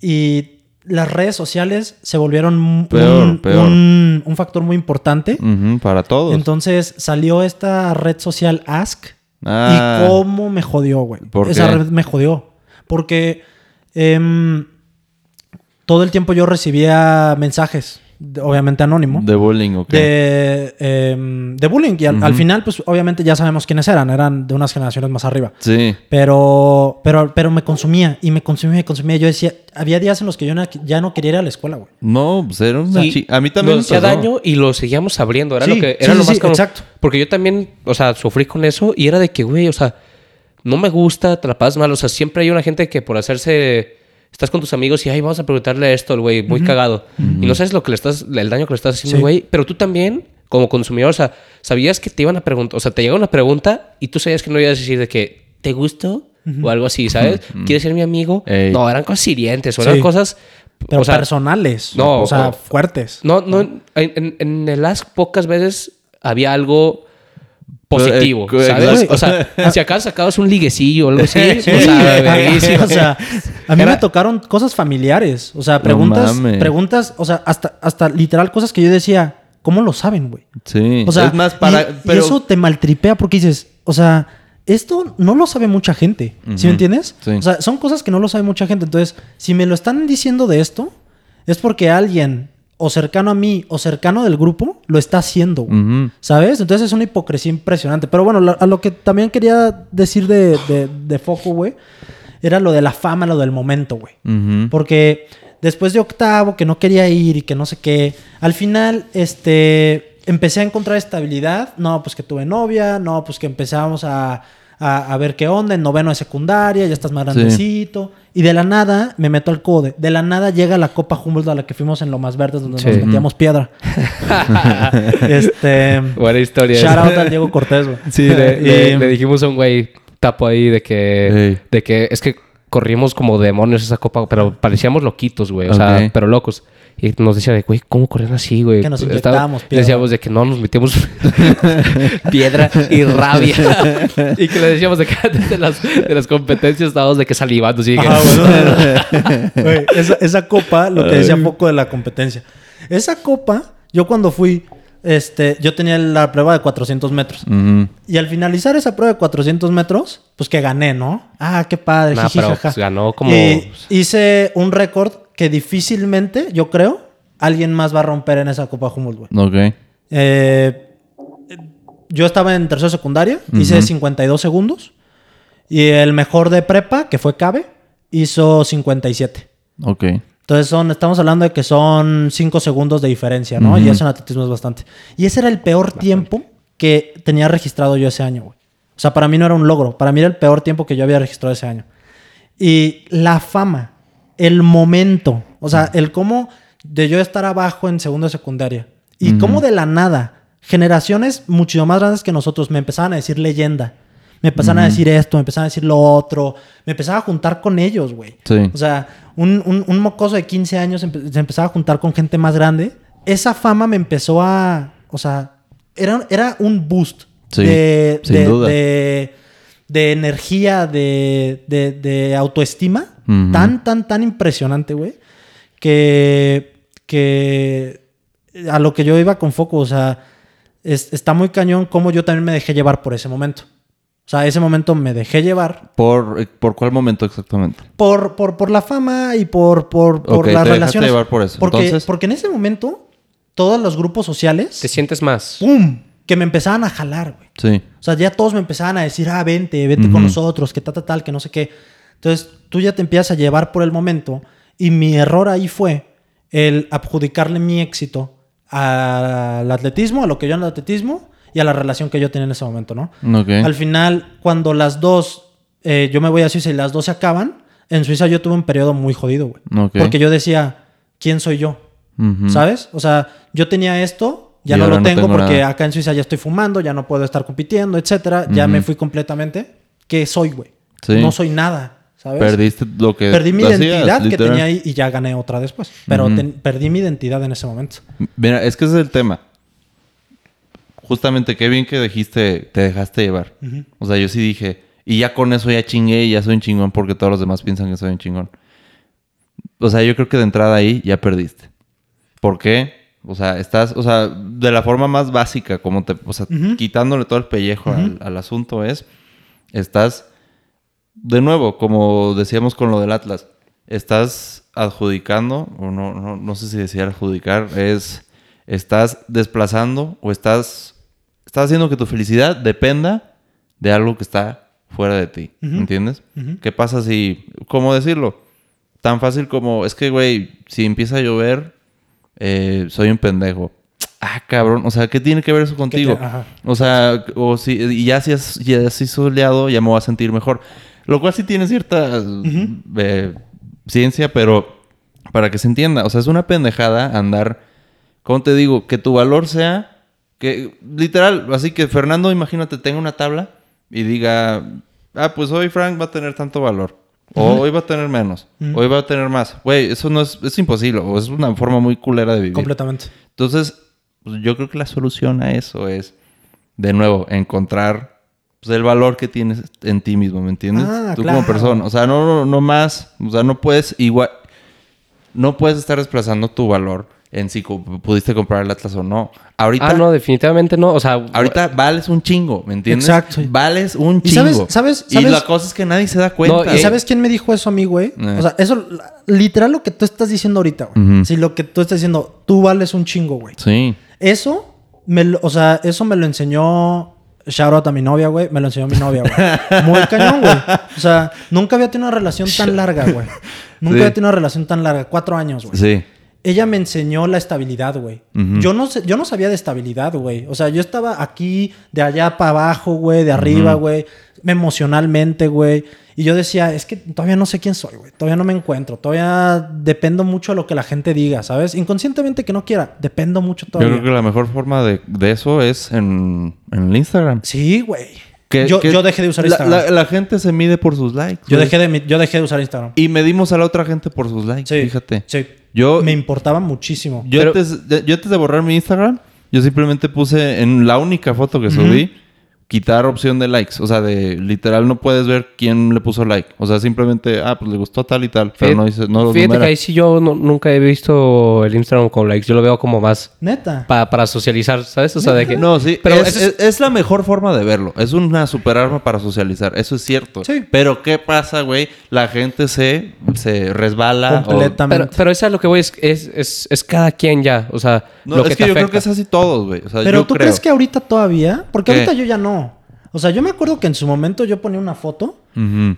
y las redes sociales se volvieron un, Peor, peor. un- un factor muy importante. Para todos. Entonces salió esta red social Ask. Ah. Y cómo me jodió, güey. ¿Por Esa qué? red me jodió. Porque em, todo el tiempo yo recibía mensajes, obviamente anónimo, De bullying, ok. de, em, de bullying. Y al, al final, pues obviamente ya sabemos quiénes eran. Eran de unas generaciones más arriba. Sí. Pero, pero, pero me consumía y me consumía y me consumía. Yo decía, había días en los que yo ya no quería ir a la escuela, güey. No, pues era una chi- A mí también me Nos hacía daño y lo seguíamos abriendo. Era Sí, lo que... sí, Era lo sí, más sí, cabrón. exacto. Porque yo también, o sea, sufrí con eso y era de que, güey, o sea, no me gusta, te la pasas mal. O sea, siempre hay una gente que por hacerse... Estás con tus amigos y, ay, vamos a preguntarle esto al güey, muy cagado. Y no sabes lo que le estás... El daño que le estás haciendo, Sí. güey. Pero tú también, como consumidor, o sea, sabías que te iban a preguntar... O sea, te llega una pregunta y tú sabías que no ibas a decir de que, ¿te gustó? O algo así, ¿sabes? ¿Quieres ser mi amigo? Ey. No, eran cosas hirientes o Sí. eran cosas... Pero o sea, personales. no, O sea, o- fuertes. no, no, en, en- en el Ask pocas veces había algo positivo, eh, ¿sabes? exacto. O sea, si acá sacabas un liguecillo o algo así, Sí, o sea, a- verguísima. o sea, a mí Era- me tocaron cosas familiares. O sea, preguntas, preguntas, o sea, hasta, hasta literal cosas que yo decía, ¿cómo lo saben, güey? Sí. O sea, es más para. y, eso te maltripea porque dices, o sea, esto no lo sabe mucha gente. ¿Sí me entiendes? Sí. O sea, son cosas que no lo sabe mucha gente. Entonces, si me lo están diciendo de esto, es porque alguien o cercano a mí o cercano del grupo lo está haciendo, güey. ¿Sabes? Entonces es una hipocresía impresionante. Pero bueno, lo- a lo que también quería decir de, de, de foco, güey, era lo de la fama, lo del momento, güey. Porque después de octavo, que no quería ir y que no sé qué, al final, este, empecé a encontrar estabilidad. No, pues que tuve novia, no, pues que empezamos a, a, a ver qué onda, en noveno de secundaria, ya estás más Sí. Y de la nada me meto al code. De la nada llega la Copa Humboldt a la que fuimos en Lomas Verdes, donde Sí. nos metíamos piedra. este. Buena historia. Shout out al Diego Cortés, güey. Sí, le, Y- le dijimos a un güey tapo ahí de que, de que es que corrimos como demonios esa copa, pero parecíamos loquitos, güey, o sea, pero locos. Y nos decía de, güey, ¿cómo corren así, güey? Que nos Estaba- inyectábamos piedra. Decíamos de que no nos metíamos piedra y rabia. y que le decíamos de que antes de las, de las competencias estábamos de que salivando, así que- bueno. Güey, esa, esa copa, lo que decía poco de la competencia. Esa copa, yo cuando fui, este, yo tenía la prueba de 400 metros. Y al finalizar esa prueba de 400 metros, pues que gané, ¿no? Ah, qué padre. Nah, jiji, pero, pues, ganó como- Y hice un récord que difícilmente, yo creo, alguien más va a romper en esa Copa Humboldt, güey. Ok. Eh, yo estaba en tercera secundaria, hice 52 segundos. Y el mejor de prepa, que fue Cabe, hizo 57. Ok. Entonces son, estamos hablando de que son 5 segundos de diferencia, ¿no? Y eso en atletismo es bastante. Y ese era el peor tiempo que tenía registrado yo ese año, güey. O sea, para mí no era un logro. Para mí era el peor tiempo que yo había registrado ese año. Y la fama, el momento, o sea, el cómo de yo estar abajo en segundo de secundaria y cómo de la nada, generaciones mucho más grandes que nosotros me empezaban a decir leyenda. Me empezaban a decir esto, me empezaban a decir lo otro. Me empezaba a juntar con ellos, güey. Sí. O sea, un, un- un mocoso de 15 años empe- se empezaba a juntar con gente más grande. Esa fama me empezó a... O sea, era, era un boost Sí, de, sin de- duda. de- de energía, de, de- de autoestima. Tan, tan, tan impresionante, güey. Que, que a lo que yo iba con foco, o sea, es- está muy cañón como yo también me dejé llevar por ese momento. O sea, ese momento me dejé llevar ¿Por, ¿por cuál momento exactamente? por, por, por la fama y por, por, por las te relaciones. llevar por eso. Porque, Entonces- porque en ese momento, todos los grupos sociales, Te sientes más. ¡pum! Que me empezaban a jalar, güey. Sí. O sea, ya todos me empezaban a decir, ah, vente, vente con nosotros, que tal, tal, tal, que no sé qué. Entonces, tú ya te empiezas a llevar por el momento. Y mi error ahí fue el adjudicarle mi éxito al atletismo, a lo que yo en el atletismo y a la relación que yo tenía en ese momento, ¿no? Ok. Al final, cuando las dos, eh, yo me voy a Suiza y las dos se acaban, en Suiza yo tuve un periodo muy jodido, güey. Ok. Porque yo decía, ¿quién soy yo? ¿Sabes? O sea, yo tenía esto, ya no lo no tengo, porque nada. acá en Suiza ya estoy fumando, ya no puedo estar compitiendo, etcétera. Ya me fui completamente. ¿Qué soy, güey? Sí. No soy nada, ¿sabes? Perdiste lo que Perdí mi hacías, identidad que tenía ahí y ya gané otra después. Pero ten- perdí mi identidad en ese momento. Mira, es que ese es el tema. Justamente, qué bien que dijiste, te dejaste llevar. O sea, yo sí dije, y ya con eso ya chingué y ya soy un chingón porque todos los demás piensan que soy un chingón. O sea, yo creo que de entrada ahí ya perdiste. ¿Por qué? O sea, estás, o sea, de la forma más básica, como te, o sea, quitándole todo el pellejo al, al asunto es, estás, de nuevo, como decíamos con lo del Atlas, estás adjudicando, o no, no, no sé si decía adjudicar, es, estás desplazando o estás, estás haciendo que tu felicidad dependa de algo que está fuera de ti, ¿entiendes? ¿Qué pasa si, cómo decirlo? Tan fácil como, es que, güey, si empieza a llover, eh, soy un pendejo. Ah, cabrón, o sea, ¿qué tiene que ver eso contigo? te-. O sea, o si, y ya si es, ya si soleado, ya me voy a sentir mejor. Lo cual sí tiene cierta eh, ciencia, pero para que se entienda, o sea, es una pendejada andar, ¿cómo te digo? Que tu valor sea, que literal, así que Fernando, imagínate, tenga una tabla y diga, ah, pues hoy Frank va a tener tanto valor. O hoy va a tener menos. Hoy va a tener más. Güey, eso no es, es imposible. O es una forma muy culera de vivir. Completamente. Entonces, pues, yo creo que la solución a eso es, de nuevo, encontrar pues, el valor que tienes en ti mismo, ¿me entiendes? Ah, Tú claro. como persona. O sea, no, no, no más. O sea, no puedes igual. No puedes estar desplazando tu valor en si pudiste comprar el Atlas o no. Ahorita, Ah, no, definitivamente no. O sea, ahorita vales un chingo, ¿me entiendes? Exacto. Vales un ¿Y chingo. sabes- sabes- Y sabes- la cosa es que nadie se da cuenta. No, ¿Y Eh, sabes quién me dijo eso a mí, güey? Eh. O sea, eso, literal lo que tú estás diciendo ahorita, güey. Ujú. Si lo que tú estás diciendo, tú vales un chingo, güey. Sí. Eso, me lo- o sea, eso me lo enseñó. Shout out a mi novia, güey. Me lo enseñó mi novia, güey. Muy cañón, güey. O sea, nunca había tenido una relación tan larga, güey. Nunca Sí. había tenido una relación tan larga. Cuatro años, güey. Sí. Ella me enseñó la estabilidad, güey. Yo, no sé- yo no sabía de estabilidad, güey. O sea, yo estaba aquí, de allá para abajo, güey, de arriba, güey. Emocionalmente, güey. Y yo decía, es que todavía no sé quién soy, güey. Todavía no me encuentro. Todavía dependo mucho de lo que la gente diga, ¿sabes? Inconscientemente que no quiera. Dependo mucho Yo todavía. creo que la mejor forma de, de eso es en, en el Instagram. Sí, güey. Que- Yo, que yo dejé de usar Instagram. La, la gente se mide por sus likes. yo, dejé de, yo dejé de usar Instagram. Y medimos a la otra gente por sus likes, Sí, fíjate. Sí. Yo, Me importaba muchísimo. yo, Pero- antes, yo antes de borrar mi Instagram, yo simplemente puse en la única foto que subí, quitar opción de likes. O sea, de literal no puedes ver quién le puso like. O sea, simplemente, ah, pues le gustó tal y tal. Pero Fíjate- no dice, no lo Fíjate numera. que ahí sí yo no- nunca he visto el Instagram con likes. Yo lo veo como más Neta. pa- para socializar, ¿sabes? O sea, de que... No, sí, Pero es, eso es- es- es la mejor forma de verlo. Es una super arma para socializar, eso es cierto. Sí. Pero ¿qué pasa, güey? La gente se, se resbala. o- Completamente. Pero, pero eso es lo que voy, es, es, es, es cada quien ya. O sea, No, lo es que, que, te yo creo que es así todos, güey. O sea, Pero yo tú creo. crees que ahorita todavía, porque ¿Qué? ahorita yo ya no. O sea, yo me acuerdo que en su momento yo ponía una foto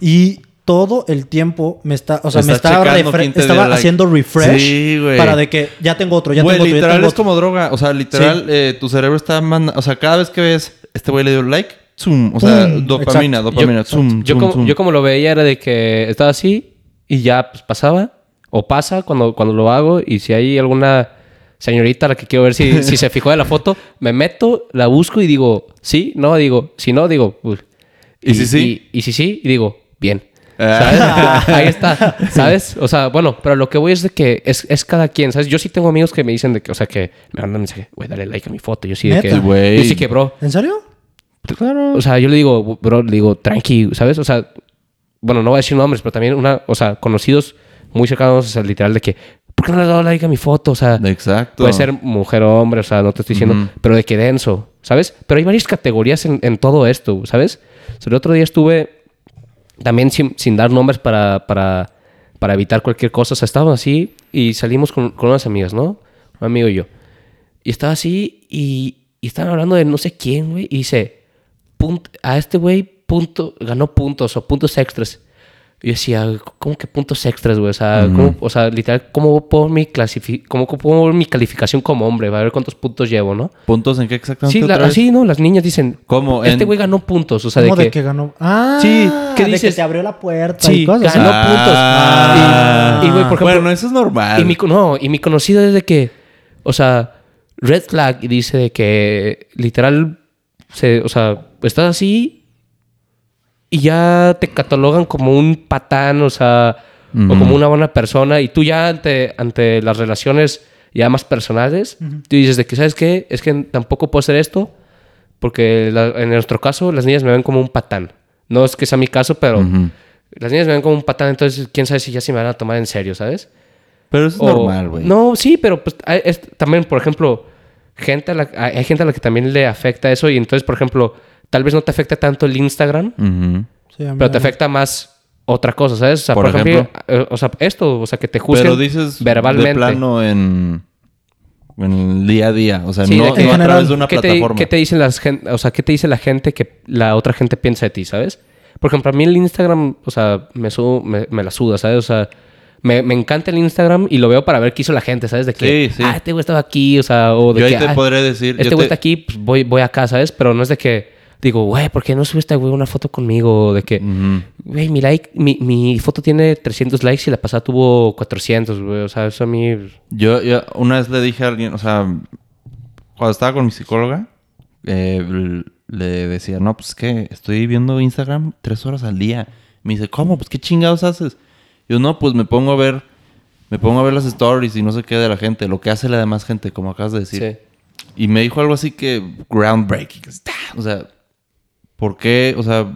y todo el tiempo me está, o sea, me estaba, estaba like. haciendo refresh Sí, güey. para de que ya tengo otro, ya Güey, tengo otro, ya literal tengo es otro. como droga. O sea, literal, eh, tu cerebro está mandando... O sea, cada vez que ves, este güey le dio like, zoom. O sea, Pum. dopamina, Exacto. dopamina, yo, zoom, yo zoom, como, zoom. yo como lo veía era de que estaba así y ya pues, pasaba o pasa cuando, cuando lo hago y si hay alguna señorita la que quiero ver si, si se fijó de la foto, me meto, la busco y digo, sí, no, digo, si no, digo, uy. ¿Y si sí? Y, y si sí, y digo, bien. Ah. ¿Sabes? Ahí está, ¿sabes? O sea, bueno, pero lo que voy es de que es, es cada quien, ¿sabes? Yo sí tengo amigos que me dicen de que, o sea, que me mandan mensaje, güey, dale like a mi foto. Yo sí de que, yo sí que, bro, ¿En serio? Claro. o sea, yo le digo, bro, le digo, tranqui, ¿sabes? O sea, bueno, no voy a decir nombres, pero también una, o sea, conocidos muy cercanos, o sea, literal de que, ¿por qué no le has dado like a mi foto? O sea, Exacto. puede ser mujer o hombre, o sea, no te estoy diciendo, pero de que denso, ¿sabes? Pero hay varias categorías en, en todo esto, ¿sabes? O sea, el otro día estuve también sin, sin dar nombres para, para, para evitar cualquier cosa, o sea, estábamos así y salimos con, con unas amigas, ¿no? Un amigo y yo. Y estaba así y, y estaban hablando de no sé quién, güey, y dice, a este güey punto, ganó puntos o puntos extras. Y yo decía, ¿cómo que puntos extras, güey? O sea, ¿cómo- o sea, literal, ¿cómo puedo mi, clasifi cómo, mi calificación como hombre? Va a ver cuántos puntos llevo, ¿no? ¿Puntos en qué exactamente? Sí, la- así, ¿no? Las niñas dicen, ¿Cómo? Este En- güey ganó puntos, o sea, de ¿Cómo que... de que ganó? Ah, Sí, ¿qué de dices? que te abrió la puerta Sí, y cosas. ganó puntos. Ah. Y, y, güey, por ejemplo... Bueno, eso es normal. Y mi, no, y mi conocido es de que, o sea, red flag y dice de que literal, se, o sea, estás así y ya te catalogan como un patán, o sea, o como una buena persona y tú ya ante, ante las relaciones ya más personales, tú dices de que, ¿sabes qué? Es que tampoco puedo hacer esto porque la- en nuestro caso las niñas me ven como un patán. No es que sea mi caso, pero las niñas me ven como un patán, entonces quién sabe si ya se me van a tomar en serio, ¿sabes? Pero eso es O- normal, güey. No, sí, pero pues hay- es- también, por ejemplo, gente a la- hay hay gente a la que también le afecta eso y entonces, por ejemplo, tal vez no te afecta tanto el Instagram, Ujú. Sí, a mí pero te afecta más otra cosa, ¿sabes? O sea, Por por, ejemplo, ejemplo. eh, o sea, esto, o sea, que te juzguen Pero dices verbalmente. de plano en, en el día a día. O sea, Sí, no, de que- no a través de una ¿Qué te, plataforma. qué te dicen las gen- o sea, qué te dice la gente que la otra gente piensa de ti, ¿sabes? Por ejemplo, a mí el Instagram, o sea, me, su- me, me la suda, ¿sabes? O sea, me, me encanta el Instagram y lo veo para ver qué hizo la gente, ¿sabes? De que, Sí, sí. ah, este güey estaba aquí, o sea, o de Yo ahí que, te "Ah, podré decir, Este güey te- está aquí, pues voy, voy acá, ¿sabes? Pero no es de que digo, güey, ¿por qué no subiste, güey, una foto conmigo? De que, güey, mi like, mi, mi foto tiene 300 likes y la pasada tuvo 400, güey. O sea, eso a mí... Yo, yo una vez le dije a alguien, o sea, cuando estaba con mi psicóloga, eh, le decía, no, pues que estoy viendo Instagram tres horas al día. Me dice, ¿cómo? Pues qué chingados haces. Yo, no, pues me pongo a ver, me pongo a ver las stories y no sé qué de la gente, lo que hace la demás gente, como acabas de decir. Sí. Y me dijo algo así que groundbreaking. O sea, ¿por qué? O sea,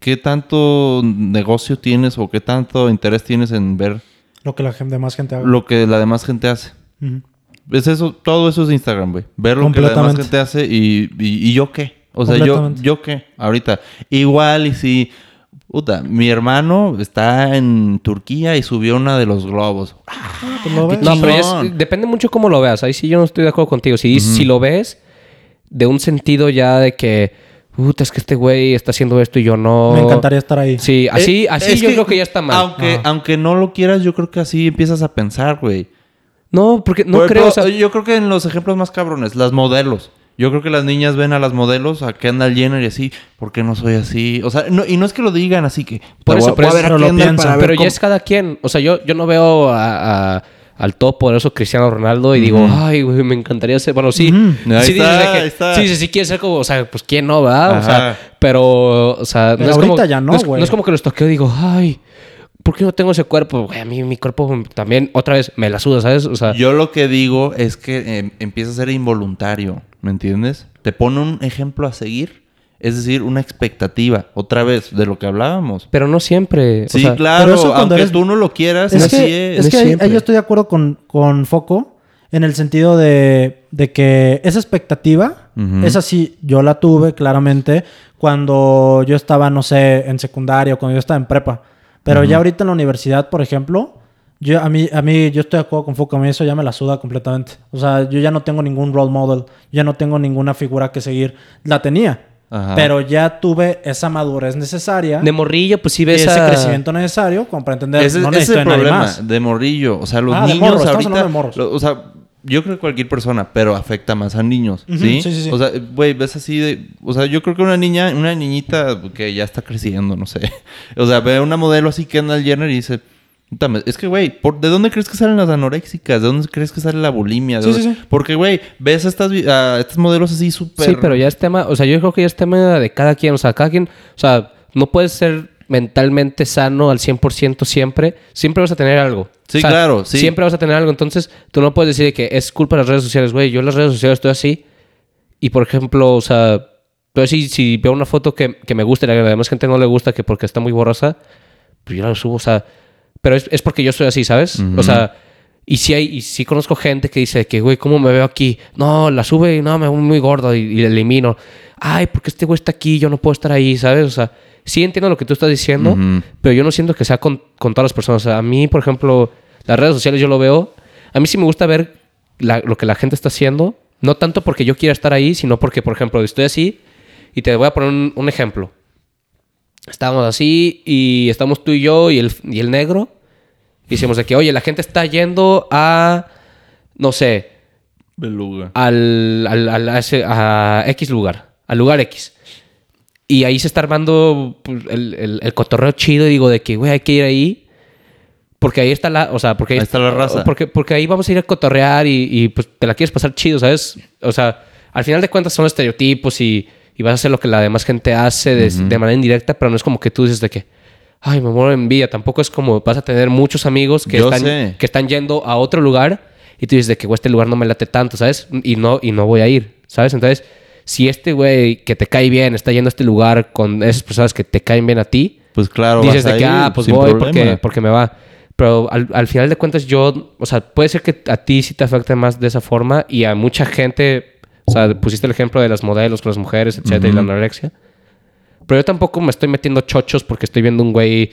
¿qué tanto negocio tienes o qué tanto interés tienes en ver Lo que la gente, demás gente haga. lo que la demás gente hace? Es eso, todo eso es Instagram, güey. Ver lo que la demás gente hace y, y, y yo qué. O sea, yo, yo qué. Ahorita. Igual y si... Puta, mi hermano está en Turquía y subió una de los globos. Ah, pues lo ves. No, pero es- depende mucho cómo lo veas. Ahí sí yo no estoy de acuerdo contigo. Si, si lo ves de un sentido ya de que, puta, es que este güey está haciendo esto y yo no... Me encantaría estar ahí. Sí, así, Eh, así es yo creo que ya está mal. Aunque, Ajá. aunque no lo quieras, yo creo que así empiezas a pensar, güey. No, porque no Por creo, o sea... yo creo que en los ejemplos más cabrones, las modelos. Yo creo que las niñas ven a las modelos, a Kendall Jenner y así, ¿por qué no soy así? O sea, no, y no es que lo digan así que... Por "Te eso, voy a- voy ver a pero lo piensan. para ver Pero cómo-". ya es cada quien. O sea, yo, yo no veo a, a- al todo poderoso Cristiano Ronaldo y digo, ay, güey, me encantaría ser. Bueno, sí. Sí, está, dices que- está. sí, sí, sí, quiere ser como, o sea, pues quién no, ¿verdad? O sea, pero, o sea, Pero no es como. ya no, es, güey. es como que los toqueo y digo, ay, ¿por qué no tengo ese cuerpo? Güey, a mí mi cuerpo también, otra vez, me la suda, ¿sabes? O sea, Yo lo que digo es que eh, empieza a ser involuntario, ¿me entiendes? Te pone un ejemplo a seguir, Es decir, una expectativa, otra vez, de lo que hablábamos. Pero no siempre. o Sí, sea, claro, pero eso cuando aunque eres- tú no lo quieras, Es así que, es. es que no ahí, siempre. ahí yo estoy de acuerdo con, con Foco en el sentido de, de que esa expectativa, Ujú. esa sí, yo la tuve claramente cuando yo estaba, no sé, en secundaria o cuando yo estaba en prepa. Pero ya ahorita en la universidad, por ejemplo, yo, a, mí, a mí, yo estoy de acuerdo con Foco, a mí eso ya me la suda completamente. O sea, yo ya no tengo ningún role model, ya no tengo ninguna figura que seguir. La tenía, Ajá. pero ya tuve esa madurez necesaria, de morrillo, pues sí ves ese a- crecimiento necesario como para entender, Ese, no ese es el de problema más. de morrillo. O sea, los Ah, de niños morros, estamos ahorita. de morros. lo- o sea, yo creo que cualquier persona, pero afecta más a niños. ¿sí? sí, sí, sí. O sea, güey, ves así de. O sea, yo creo que una niña, una niñita que ya está creciendo, no sé. O sea, ve a una modelo así que anda al Jenner y dice. "Puta, me- Es que, güey, ¿por- ¿de dónde crees que salen las anoréxicas? ¿De dónde crees que sale la bulimia? ¿De Sí, dónde- sí, sí. Porque, güey, ves a estas, a estas modelos así súper... Sí, pero ya es tema, o sea, yo creo que ya es tema de cada quien, o sea, cada quien, o sea, no puedes ser mentalmente sano al 100% siempre, siempre vas a tener algo. Sí, O sea, claro, sí. Siempre vas a tener algo, entonces tú no puedes decir que es culpa de las redes sociales, güey, yo en las redes sociales estoy así y por ejemplo, o sea, entonces si, si veo una foto que, que me gusta y a la demás gente no le gusta que porque está muy borrosa, pues yo la subo, o sea, pero es, es porque yo soy así, ¿sabes? O sea, y sí hay, y sí conozco gente que dice que, güey, ¿cómo me veo aquí? No, la sube y no, me veo muy gordo y, y la elimino. Ay, porque este güey está aquí, yo no puedo estar ahí, ¿sabes? O sea, sí entiendo lo que tú estás diciendo, pero yo no siento que sea con, con todas las personas. O sea, a mí, por ejemplo, las redes sociales yo lo veo. A mí sí me gusta ver la- lo que la gente está haciendo. No tanto porque yo quiera estar ahí, sino porque, por ejemplo, estoy así y te voy a poner un, un ejemplo. Estábamos así y estamos tú y yo y el, y el negro. Y decimos de que, oye, la gente está yendo a, no sé, Beluga. al, al- al- a, ese- a X lugar, al lugar X. Y ahí se está armando pues, el, el- el cotorreo chido y digo de que, güey, hay que ir ahí. Porque ahí está la, o sea, porque Ahí está la raza. Porque, porque ahí vamos a ir a cotorrear y, y, pues te la quieres pasar chido, ¿sabes? O sea, al final de cuentas son estereotipos y, y vas a hacer lo que la demás gente hace de, de manera indirecta, pero no es como que tú dices de que, ay, me muero de envidia. Tampoco es como vas a tener muchos amigos que, Yo están, sé. que están yendo a otro lugar y tú dices de que, güey, este lugar no me late tanto, ¿sabes? Y no, y no voy a ir, ¿sabes? Entonces, si este güey que te cae bien está yendo a este lugar con esas personas que te caen bien a ti, Pues claro, dices vas de a que, ir ah, pues voy porque, porque me va. Pero al, al final de cuentas yo, o sea, puede ser que a ti sí te afecte más de esa forma y a mucha gente, o sea, pusiste el ejemplo de las modelos con las mujeres, etcétera, y la anorexia. Pero yo tampoco me estoy metiendo chochos porque estoy viendo un güey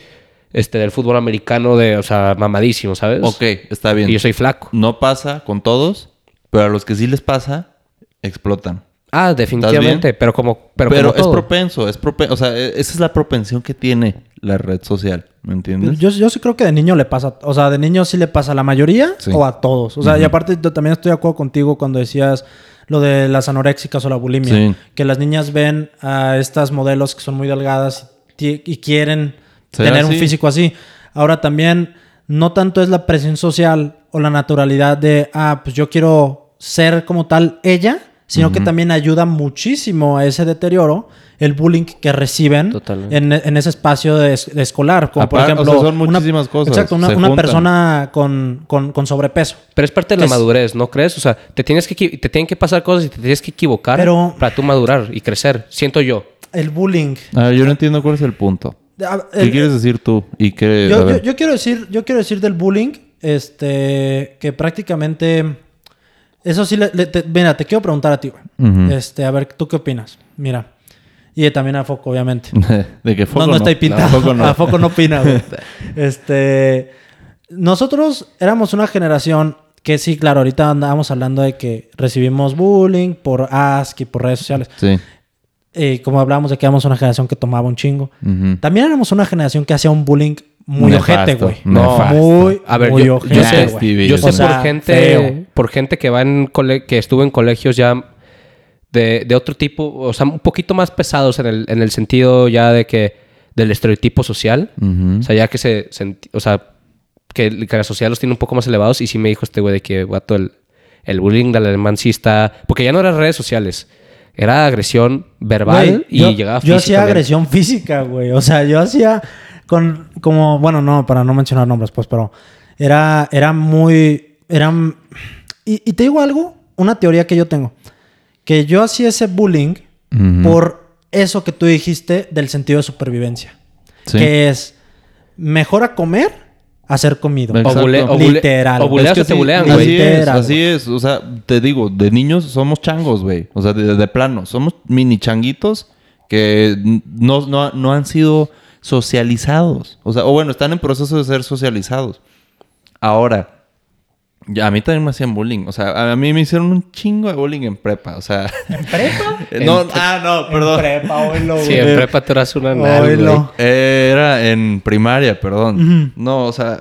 este, del fútbol americano de, o sea, mamadísimo, ¿sabes? Ok, está bien. Y yo soy flaco. No pasa con todos, pero a los que sí les pasa, explotan. Ah, definitivamente, pero como, pero, Pero, como es todo. propenso, es propenso. O sea, e- esa es la propensión que tiene la red social. ¿Me entiendes? Yo, yo sí creo que de niño le pasa, o sea, de niño sí le pasa a la mayoría Sí. o a todos. O sea, y aparte yo también estoy de acuerdo contigo cuando decías lo de las anoréxicas o la bulimia. Sí. Que las niñas ven a estas modelos que son muy delgadas y, quieren tener un físico así. Ahora también, no tanto es la presión social o la naturalidad de, ah, pues yo quiero ser como tal ella, sino que también ayuda muchísimo a ese deterioro el bullying que reciben en, en ese espacio de, es- de escolar. Como por o ejemplo, sea, son una- muchísimas cosas, Exacto, una, una persona con, con- con sobrepeso. Pero es parte de la es- madurez, ¿no crees? O sea, te tienes que te tienen que pasar cosas y te tienes que equivocar Pero- para tú madurar y crecer, siento yo. El bullying. A ver, yo no entiendo cuál es el punto. ¿Qué quieres decir tú? Y qué... yo, yo- ver. yo quiero decir, yo quiero decir del bullying, este, que prácticamente, eso sí, le- le- te- mira, te quiero preguntar a ti, güey. Este, a ver, ¿tú qué opinas? Mira, y también a Foco, obviamente. de que No, foco no, está ahí pintado. A foco no. A Foco no opina, güey. este, nosotros éramos una generación que sí, claro, ahorita andábamos hablando de que recibimos bullying por ASCII, por redes sociales. Sí. Eh, como hablábamos de que éramos una generación que tomaba un chingo. También éramos una generación que hacía un bullying muy Nefasto, ojete, güey. nefasto. Muy, A ver, muy yo, ojete, yo sé, yo sé o sea, por gente feo. por gente que va en cole- que estuvo en colegios ya de, de otro tipo, o sea, un poquito más pesados en el, en el sentido ya de que del estereotipo social. O sea, ya que se, senti- o sea, que, que la sociedad los tiene un poco más elevados. Y sí me dijo este güey de que, guato, el, el bullying del alemán sí está... Porque ya no eran redes sociales. Era agresión verbal Güey, y yo, llegaba yo hacía agresión física, güey. O sea, yo hacía con como bueno, no, para no mencionar nombres, pues, pero era era muy era y, y te digo algo, una teoría que yo tengo, que yo hacía ese bullying por eso que tú dijiste del sentido de supervivencia. Sí. Que es mejor a comer a ser comido. Exacto. O, bule- o bule- Literal. o buleas Es que te sí, bulean, Así güey. es, así es. O sea, te digo, de niños somos changos, güey. O sea, de, de plano. Somos mini changuitos que no, no, no han sido socializados. O sea, o bueno, están en proceso de ser socializados. Ahora, a mí también me hacían bullying. O sea, a mí me hicieron un chingo de bullying en prepa. O sea, ¿En prepa? no, ah, no, perdón. En prepa, oílo, Sí, en prepa tú eras una. Eh, Era en primaria, perdón. No, o sea,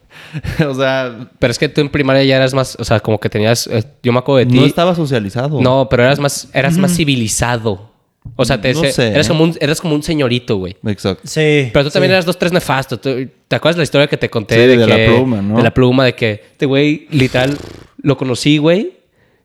o sea, Pero es que tú en primaria ya eras más, o sea, como que tenías, eh, yo me acuerdo de ti. no estaba socializado. No, pero eras más, eras más civilizado. O sea, te, No se- sé. eras, como un, eras como un señorito, güey. Exacto. Sí. Pero tú también sí. eras dos, tres nefasto. Tú- ¿Te acuerdas de la historia que te conté? Sí, de, de la pluma, ¿no? De la pluma, de que este güey, literal, lo conocí, güey.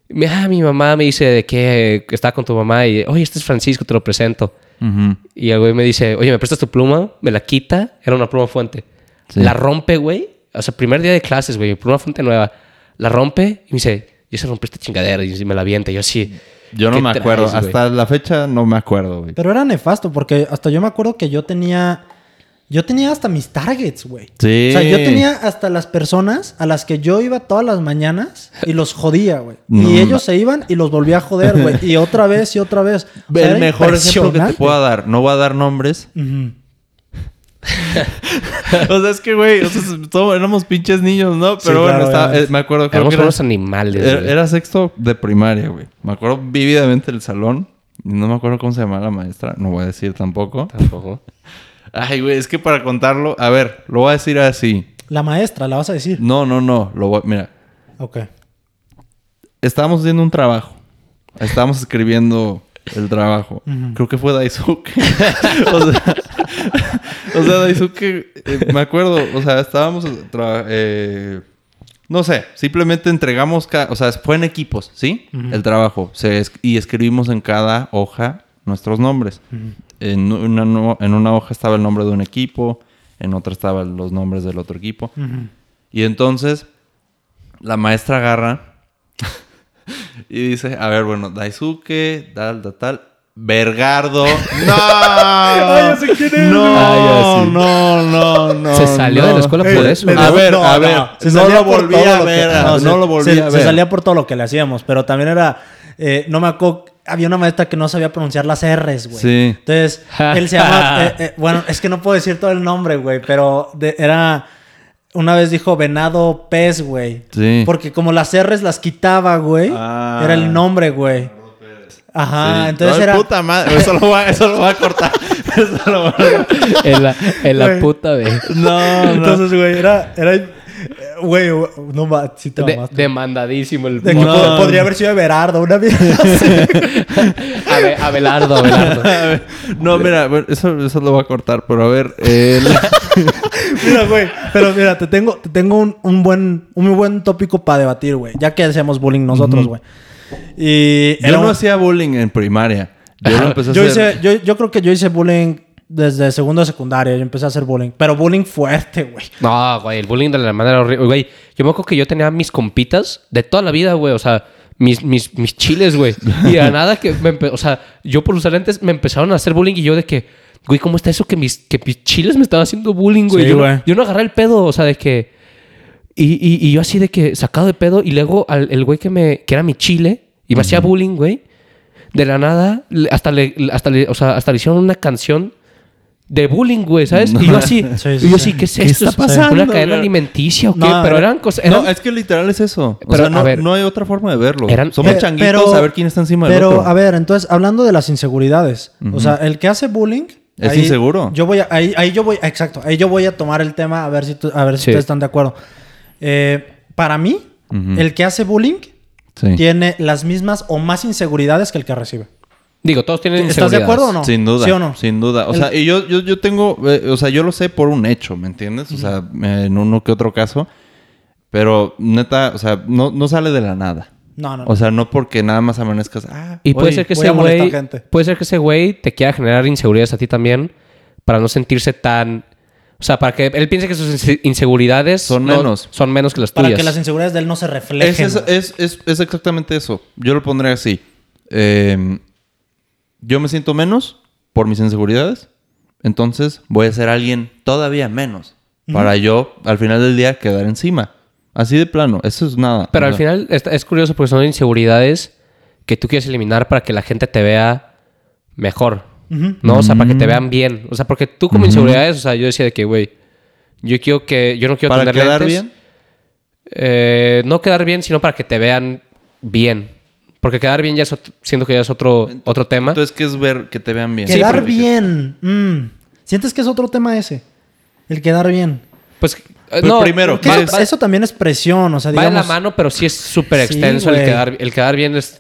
Me- Ah, mi mamá me dice de que, está con tu mamá y, oye, este es Francisco, te lo presento. Ujú. Y el güey me dice, oye, ¿me prestas tu pluma? Me la quita. Era una pluma fuente. Sí. La rompe, güey. O sea, primer día de clases, güey. Pluma fuente nueva. La rompe y me dice, yo se rompí esta chingadera. Y me la avienta. Y yo así... Yo no ¿qué me traes, acuerdo. Hasta la fecha no me acuerdo, güey. Pero era nefasto porque hasta yo me acuerdo que yo tenía... Yo tenía hasta mis targets, güey. Sí. O sea, yo tenía hasta las personas a las que yo iba todas las mañanas y los jodía, güey. No, y ellos se iban y los volvía a joder, güey. Y otra vez y otra vez. O sea, El mejor ejemplo que te pueda dar. No voy a dar nombres. o sea, es que, güey, o sea, somos- éramos pinches niños, ¿no? Pero Sí, bueno, claro, estaba- eh, me acuerdo creo que era, unos animales, era, sexto de primaria, güey. Me acuerdo vívidamente el salón. Y No me acuerdo cómo se llamaba la maestra. No voy a decir tampoco. Tampoco. Ay, güey, es que para contarlo... A ver, lo voy a decir así. La maestra, la vas a decir. No, no, no. Lo voy- Mira, Ok. estábamos haciendo un trabajo. Estábamos escribiendo el trabajo. Creo que fue Daisuke. o sea, o sea, Daisuke, eh, me acuerdo, o sea, estábamos eh, no sé, simplemente entregamos, o sea, fue en equipos, ¿sí? El trabajo. Se es- y escribimos en cada hoja nuestros nombres. en, una, no- en una hoja estaba el nombre de un equipo, en otra estaban los nombres del otro equipo. Y entonces la maestra agarra y dice, a ver, bueno, Daisuke, tal, tal, tal, Vergardo. ¡No! ya sé quién es. No, Ah, sí. no, no, no. Se salió no. de la escuela por Eh, eso. ¿no? A ver, no, a no, ver. se no salía lo volví a ver. no, No, se- lo volví se, a se ver. salía por todo lo que le hacíamos, pero también era... eh, no me acuerdo... Había una maestra que no sabía pronunciar las R's, güey. Sí. Entonces, él se llama... eh, eh, bueno, es que no puedo decir todo el nombre, güey, pero de- era... Una vez dijo venado pez, güey. Sí. Porque como las R's las quitaba, güey. Ah. Era el nombre, güey. Ajá, Sí. entonces Ay, era... puta madre. Eso lo voy a, eso lo voy a cortar. Eso lo voy a- En la, en la puta de... No, no. Entonces, güey, era... era eh, Güey, no ma, sí te de- demandadísimo el De No. podría haber sido Everardo, una vida Abe- Abelardo, Abelardo. A ver, no, mira, eso, eso lo voy a cortar, pero a ver, eh, la- Mira, güey, pero mira, te tengo, te tengo un, un buen, un muy buen tópico para debatir, güey. Ya que hacemos bullying nosotros, güey. Y yo no un- hacía bullying en primaria. Yo lo empecé a yo, hacer. hice, yo, yo creo que yo hice bullying desde segundo de secundaria. Yo empecé a hacer bullying. Pero bullying fuerte, güey. No, güey, el bullying de la hermana era horrible. Güey, yo me acuerdo que yo tenía mis compitas de toda la vida, güey. O sea, mis, mis, mis chiles, güey. Y a nada que me empe- O sea, yo por usar lentes me empezaron a hacer bullying y yo de que, güey, ¿cómo está eso que mis, que mis chiles me estaban haciendo bullying, güey? Sí, yo, no- güey. yo no agarré el pedo, o sea, de que. Y, y, y yo así de que sacado de pedo y luego al, el güey que me que era mi chile y me hacía bullying, güey. De la nada, hasta le, hasta le, o sea, hasta le hicieron una canción de bullying, güey, ¿sabes? Y yo así, Sí, sí, y yo sí. así, ¿qué es ¿Qué esto? está ¿Es pasando, ¿Una cadena güey? alimenticia o qué? No, pero eh, eran cosas... No, es que literal es eso. O Pero, sea, no, a ver. no hay otra forma de verlo. Eran- Somos Pe- changuitos a ver quién está encima del Pero, otro. a ver, entonces, hablando de las inseguridades. O sea, el que hace bullying... Es inseguro. Yo voy a... Ahí, ahí yo voy... Exacto. Ahí yo voy a tomar el tema a ver si, tú- a ver si Sí. ustedes están de acuerdo. Eh, para mí, el que hace bullying Sí. tiene las mismas o más inseguridades que el que recibe. Digo, todos tienen ¿Estás de acuerdo o no? Sin duda. ¿Sí o no? Sin duda. O El- sea, y yo, yo, yo tengo, eh, o sea, yo lo sé por un hecho, ¿me entiendes? O sea, en uno que otro caso. Pero neta, o sea, no, no sale de la nada. No, no. O sea, no porque nada más amanezcas. Ah, Y puede oye, ser que ese güey... gente. Puede ser que ese güey te quiera generar inseguridades a ti también para no sentirse tan... O sea, para que él piense que sus inse- inseguridades... Son no- menos. son menos que las para tuyas. que las inseguridades de él no se reflejen. es, es, es- es exactamente eso. Yo lo pondré así. Eh, yo me siento menos por mis inseguridades, entonces voy a ser alguien todavía menos. Para yo, al final del día, quedar encima. Así de plano. Eso es nada. Pero O al final es, es curioso porque son inseguridades que tú quieres eliminar para que la gente te vea mejor. ¿No? O sea, para que te Mm. vean bien. O sea, porque tú como inseguridades, o sea, yo decía de que, güey, yo quiero que... Yo no quiero Para tener quedar lentes. bien. Eh, no quedar bien, sino para que te vean bien. Porque quedar bien ya es ot- siento que ya es otro, otro tema. Entonces, ¿qué es ver que te vean bien? Quedar porque- bien. mm. ¿Sientes que es otro tema ese? El quedar bien. pues, eh, Pues no, primero, Porque ¿qué eso, es? eso también es presión, o sea, va de digamos... la mano, pero sí es súper Sí, extenso el quedar, el quedar bien es...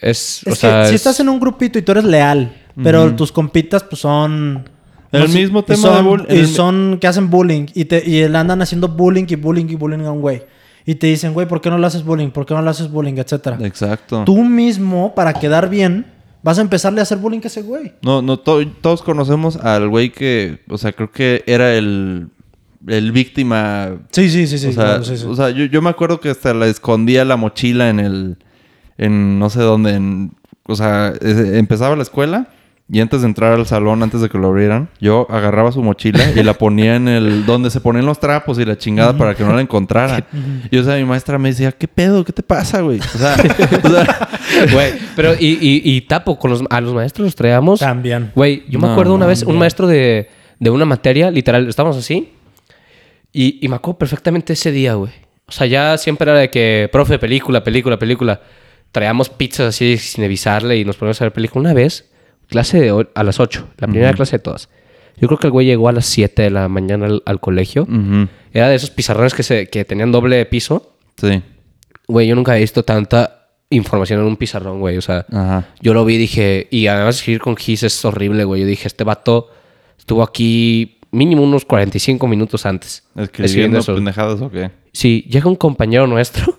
Es, Es o sea, que si es- estás en un grupito y tú eres leal, pero tus compitas pues son... El mismo tema son- de bull- Y el- son que hacen bullying y, te, y le andan haciendo bullying y bullying y bullying a un güey. Y te dicen, güey, ¿por qué no le haces bullying? ¿Por qué no le haces bullying? Etcétera. Exacto. Tú mismo, para quedar bien, vas a empezarle a hacer bullying a ese güey. No, no, to- todos conocemos al güey que, o sea, creo que era el, el víctima. Sí, sí, sí, sí. o sea, claro, sí, sí. o sea, yo, yo me acuerdo que hasta la escondía la mochila en el, en no sé dónde, en, o sea, es- empezaba la escuela y antes de entrar al salón, antes de que lo abrieran, yo agarraba su mochila y la ponía en el, donde se ponen los trapos y la chingada para que no la encontrara. Y o sea, mi maestra me decía, ¿qué pedo? ¿Qué te pasa, güey? O sea, o sea, Güey, pero y, y, y tapo, con los, a los maestros los traíamos. También. Güey, yo me No, acuerdo una vez, un maestro de, de una materia, literal, estábamos así. Y, y me acuerdo perfectamente ese día, güey. O sea, ya siempre era de que, profe, película, película, película. Traíamos pizzas así sin avisarle y nos poníamos a ver película. Una vez, clase de a las 8, la primera clase de todas. Yo creo que el güey llegó a las 7 de la mañana al, al colegio. Era de esos pizarrones que, se, que tenían doble piso. sí, Güey, yo nunca he visto tanta información en un pizarrón, güey. O sea, ajá. yo lo vi y dije, y además escribir con GIS es horrible, güey. Yo dije, este vato estuvo aquí mínimo unos 45 minutos antes. Escribiendo eso. pendejadas o qué. Sí, llega un compañero nuestro.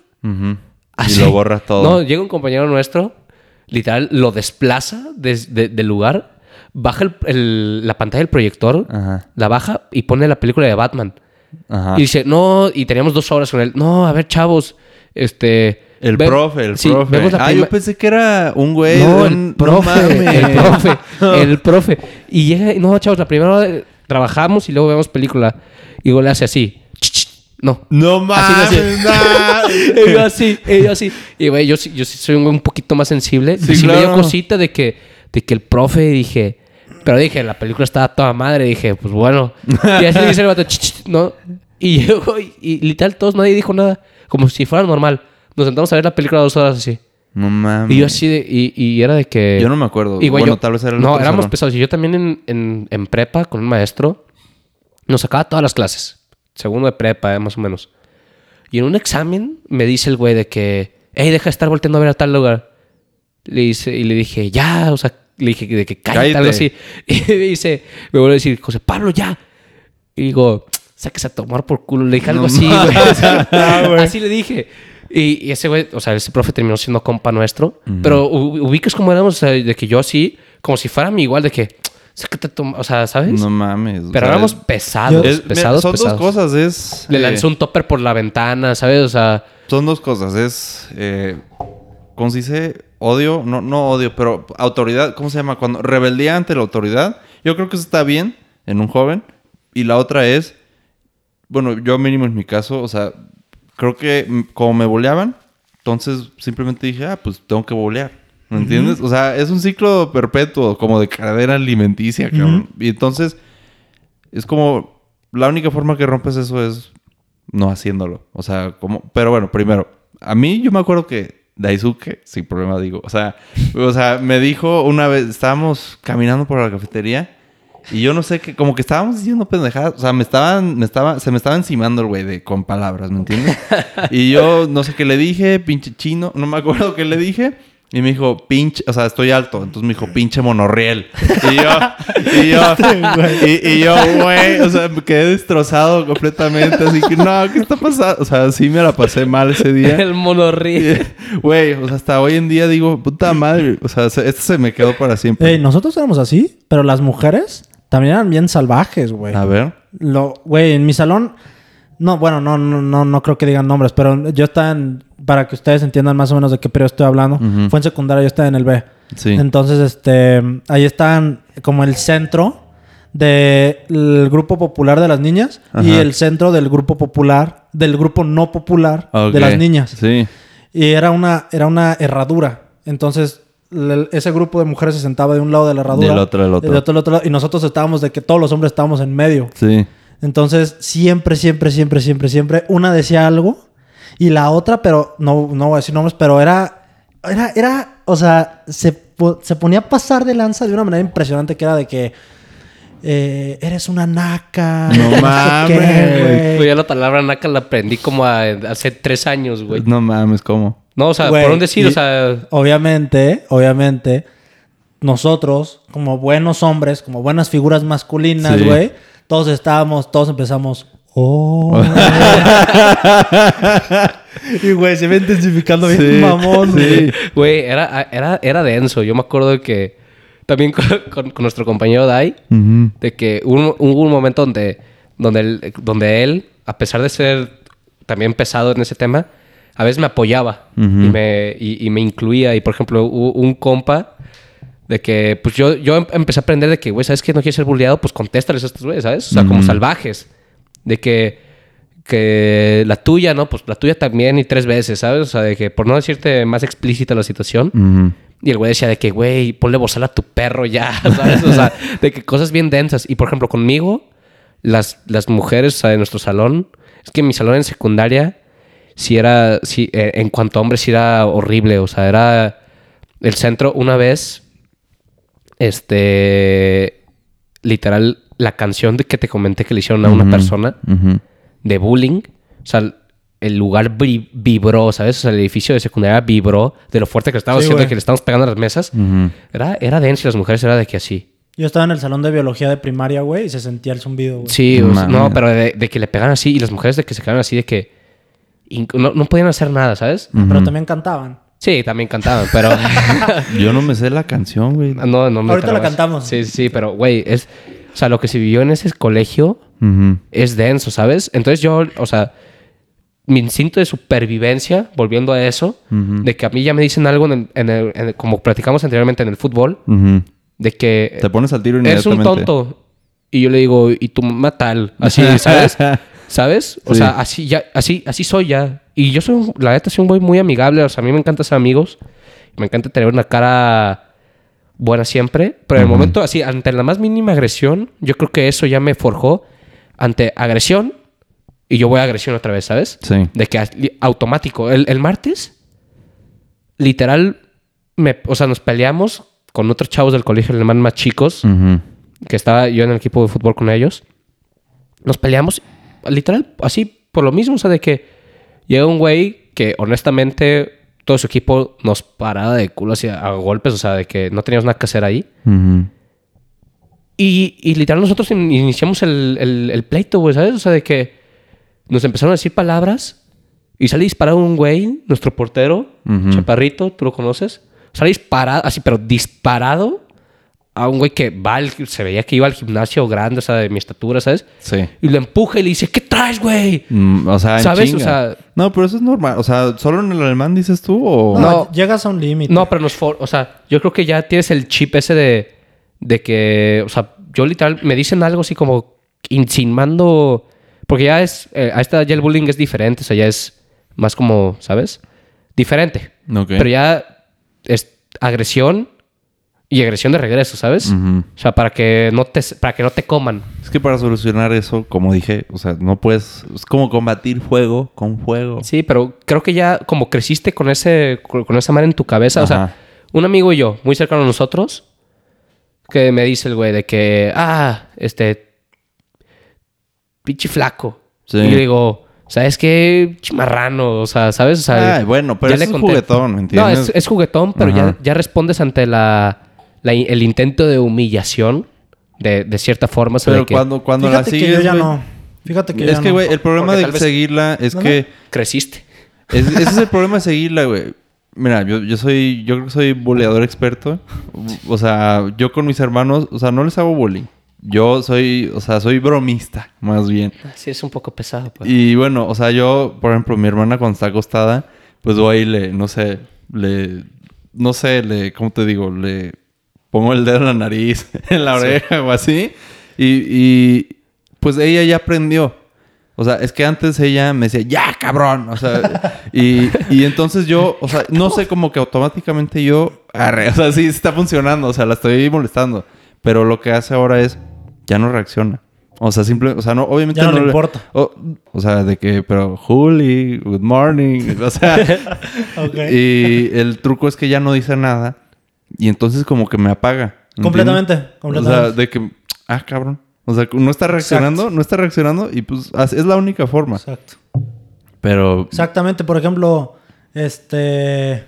Así. Y lo borras todo. No, llega un compañero nuestro, literal, lo desplaza des- de- del lugar, baja el- el- la pantalla del proyector, Ajá. la baja y pone la película de Batman. Ajá. Y dice, no, y teníamos dos horas con él. No, a ver, chavos, este... El ve- profe, el sí, profe. vemos la Ah, yo pensé que era un güey. no, de el un- profe, el profe, el profe. Y llega, y no, chavos, la primera hora trabajamos y luego vemos película. Y luego le hace así. No. No Así mames. le hacía. y yo así, y yo así. Y güey, yo, sí- yo sí soy un, güey un poquito más sensible. Sí, y sí me dio claro. cosita de que, de que el profe dije. Pero dije, la película estaba toda madre. Dije, pues bueno. Y así dice el vato, no. Y llegó y, y literal todos, nadie dijo nada. Como si fuera normal. Nos sentamos a ver la película dos horas así. No mames. Y yo así de, y, y era de que... Yo no me acuerdo. Y, güey, bueno, yo- tal vez era el No, otro éramos salón. pesados. Y yo también en, en, en prepa con un maestro nos sacaba todas las clases. Segundo de prepa, eh, más o menos. Y en un examen me dice el güey de que, hey, deja de estar volteando a ver a tal lugar. Le dice, y le dije, ya, o sea, le dije de que cállate, Cállate. algo así. Y me dice, me vuelve a decir, José Pablo, ya. Y digo, sáquese a tomar por culo. Le dije algo No así, güey. O sea, así le dije. Y, y ese güey, o sea, ese profe terminó siendo compa nuestro. Pero u- ubicas como éramos, o sea, de que yo así, como si fuera mi igual, de que, o sea, ¿sabes? No mames. Pero éramos es- pesados, es- pesados, son pesados. dos cosas. Es. Le eh, lanzó un topper por la ventana, ¿sabes? O sea, Son dos cosas. Es. Eh, ¿Cómo se dice? Odio. No, no odio, pero autoridad. ¿Cómo se llama? Cuando. Rebeldía ante la autoridad. Yo creo que eso está bien en un joven. Y la otra es. Bueno, yo mínimo en mi caso, o sea, creo que mm, como me boleaban, entonces simplemente dije, ah, pues tengo que bolear. ¿Me entiendes? O sea, es un ciclo perpetuo, como de cadena alimenticia, cabrón. Y entonces, es como, la única forma que rompes eso es no haciéndolo. O sea, como, pero bueno, primero, a mí yo me acuerdo que Daisuke, sin problema digo, o sea, o sea, me dijo una vez, estábamos caminando por la cafetería y yo no sé qué, como que estábamos diciendo pendejadas, o sea, me estaban, me estaba, se me estaba encimando el güey de con palabras, ¿me entiendes? y yo no sé qué le dije, pinche chino, no me acuerdo qué le dije. Y me dijo, pinche, o sea, estoy alto. Entonces me dijo, pinche monorriel. Y yo, y yo, y, y yo, güey, o sea, me quedé destrozado completamente. Así que, no, ¿qué está pasando? O sea, sí me la pasé mal ese día. el monorriel. Güey, o sea, hasta hoy en día digo, puta madre. O sea, se- esto se me quedó para siempre. Nosotros éramos así, pero las mujeres también eran bien salvajes, güey. A ver. Lo, güey, en mi salón, no, bueno, no, no, no, no creo que digan nombres, pero yo estaba en, para que ustedes entiendan más o menos de qué periodo estoy hablando, fue en secundaria, yo estaba en el B. Sí. Entonces, este, ahí estaban como el centro del grupo popular de las niñas y el centro del grupo popular, del grupo no popular de las niñas. Sí. Y era una, era una herradura. Entonces, ese grupo de mujeres se sentaba de un lado de la herradura. Del otro, del otro. y del otro, del otro lado, y nosotros estábamos de que todos los hombres estábamos en medio. Sí. Entonces, siempre, siempre, siempre, siempre, siempre, una decía algo y la otra, pero no, no voy a decir nombres, pero era, era, era, o sea, se, se ponía a pasar de lanza de una manera impresionante que era de que eh, eres una naca. No mames, Güey, la palabra naca la aprendí como a- hace tres años, güey. No mames, ¿cómo? No, o sea, Güey, por un decir, y- o sea... Obviamente, obviamente, nosotros, como buenos hombres, como buenas figuras masculinas, Sí. güey, todos estábamos, todos empezamos. Oh. y güey, se va intensificando bien Sí, mamón, sí. güey. Güey, era, era, era denso. Yo me acuerdo de que... También con, con- con nuestro compañero Dai, de que hubo, hubo un momento donde, donde, él, donde él, a pesar de ser también pesado en ese tema, a veces me apoyaba y, me, y, y me incluía. Y por ejemplo, hubo un compa de que, pues yo, yo em- empecé a aprender de que, güey, ¿sabes que no quieres ser bulleado? Pues contéstales a estos güeyes, ¿sabes? O sea, como salvajes. De que, que la tuya, ¿no? Pues la tuya también y tres veces, ¿sabes? O sea, de que por no decirte más explícita la situación. Y el güey decía de que, güey, ponle bozal a tu perro ya, ¿sabes? O sea, de que cosas bien densas. Y por ejemplo, conmigo, las, las mujeres o sea, de nuestro salón, es que mi salón en secundaria, sí era, sí, eh, en cuanto a hombres, sí era horrible. O sea, era el centro una vez, este, literal, la canción de que te comenté que le hicieron a una persona de bullying. O sea, el lugar vibró, ¿sabes? O sea, el edificio de secundaria vibró de lo fuerte que estábamos Sí, haciendo, güey. que le estábamos pegando a las mesas. Ujú. Era, era denso y las mujeres era de que así. Yo estaba en el salón de biología de primaria, güey, y se sentía el zumbido, güey. Sí, o sea, Mames. no, pero de, de que le pegan así y las mujeres de que se quedaron así de que no, no podían hacer nada, ¿sabes? Pero también cantaban. Sí, también cantaban, pero Yo no me sé la canción, güey. no, no me Ahorita la cantamos. Sí, sí, sí, pero güey, es o sea, lo que se vivió en ese colegio es denso, ¿sabes? Entonces yo, o sea, mi instinto de supervivencia, volviendo a eso, de que a mí ya me dicen algo, en el- en el- en el- como platicamos anteriormente en el fútbol, de que Te pones al tiro eres un inmediatamente. tonto. Y yo le digo, y tu mamá tal, así, ¿sabes? ¿Sabes? O Sí. sea, así, ya, así, así soy ya. Y yo soy, un- la neta, soy un güey muy amigable. O sea, a mí me encanta ser amigos. Me encanta tener una cara buena siempre. Pero en el momento, así, ante la más mínima agresión, yo creo que eso ya me forjó. Ante agresión, y yo voy a agresión otra vez, ¿sabes? Sí. De que automático. El, el martes, literal, me, o sea, nos peleamos con otros chavos del colegio alemán más chicos, que estaba yo en el equipo de fútbol con ellos. Nos peleamos, literal, así por lo mismo, o sea, de que llega un güey que honestamente todo su equipo nos paraba de culo hacia a golpes, o sea, de que no teníamos nada que hacer ahí. Y, y literal nosotros in- iniciamos el, el- el pleito, güey, ¿sabes? O sea, de que nos empezaron a decir palabras y sale disparado un güey, nuestro portero, chaparrito, tú lo conoces. Sale disparado, así, pero disparado a un güey que va, al- se veía que iba al gimnasio grande, o sea, de mi estatura, ¿sabes? Sí. Y lo empuja y le dice, ¿qué traes, güey? Mm, o sea, en ¿Sabes? chinga. O sea- No, pero eso es normal. O sea, ¿solo en el alemán dices tú o...? No, No. llegas a un límite. No, pero nos... for- o sea, yo creo que ya tienes el chip ese de, de que... O sea, yo literal... Me dicen algo así como insinuando... Porque ya es... eh, a esta ya el bullying es diferente. O sea, ya es más como... ¿Sabes? Diferente. Ok. Pero ya es agresión y agresión de regreso, ¿sabes? O sea, para que no te, para que no te coman. Es que para solucionar eso, como dije, o sea, no puedes... Es como combatir fuego con fuego. Sí, pero creo que ya como creciste con ese con esa madre en tu cabeza, o sea, un amigo y yo, muy cercano a nosotros, que me dice el güey de que, ah, este, pinche flaco. Sí. Y yo digo, ¿sabes qué? Chimarrano, o sea, ¿sabes? O sea, Ay, bueno, pero ya eso le es juguetón, ¿me No, entiendes? es, es juguetón, pero ya, ya respondes ante la, la- el intento de humillación de, de cierta forma. de Pero que cuando, cuando la que sigues, yo ya no. Fíjate que Es ya que, no. güey, el problema Porque de seguirla es No, que... creciste. Es- ese es el problema de seguirla, güey. Mira, yo, yo soy... Yo creo que soy buleador experto. O sea, yo con mis hermanos... O sea, no les hago bullying. Yo soy... O sea, soy bromista, más bien. Sí, es un poco pesado. Pues. Y bueno, o sea, yo... Por ejemplo, mi hermana cuando está acostada... Pues voy y le... No sé... Le... No sé, le... ¿Cómo te digo? Le... pongo el dedo en la nariz, en la oreja o así. Y, y pues ella ya aprendió. O sea, es que antes ella me decía, ya, cabrón. O sea, y, y entonces yo, o sea, no sé, como que automáticamente yo, o sea, sí está funcionando, o sea, la estoy molestando. Pero lo que hace ahora es, ya no reacciona. O sea, simple, o sea, no, obviamente Ya no le importa. O, o sea, de que, pero, Juli, good morning, o sea, Ok. y el truco es que ya no dice nada y entonces como que me apaga. ¿entiendes? Completamente, O sea, de que, ah, cabrón. O sea, no está reaccionando, no está reaccionando y pues es la única forma. Exacto. Pero Exactamente, por ejemplo, este...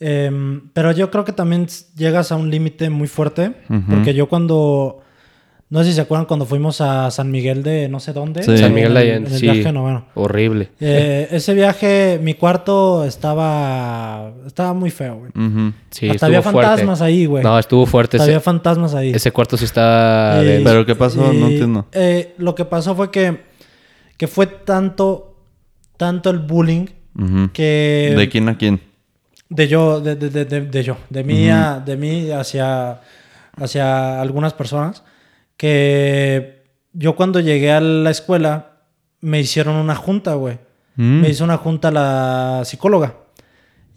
em, pero yo creo que también llegas a un límite muy fuerte, porque yo cuando... No sé si se acuerdan cuando fuimos a San Miguel de no sé dónde. Sí. San Miguel de En el- Allende, sí. viaje. Horrible. Eh, ese viaje, mi cuarto estaba... Estaba muy feo, güey. ujú. Sí, Hasta había fuerte. fantasmas ahí, güey. No, estuvo fuerte. Hasta Ese, había fantasmas ahí. ese cuarto sí denso. Pero ¿qué pasó? No entiendo. eh, lo que pasó fue que, que fue tanto, tanto el bullying que... ¿De quién a quién? De yo, de, de, de, de- de yo, de mí, a- de mí hacia, hacia algunas personas, que yo cuando llegué a la escuela me hicieron una junta, güey. Mm. Me hizo una junta la psicóloga.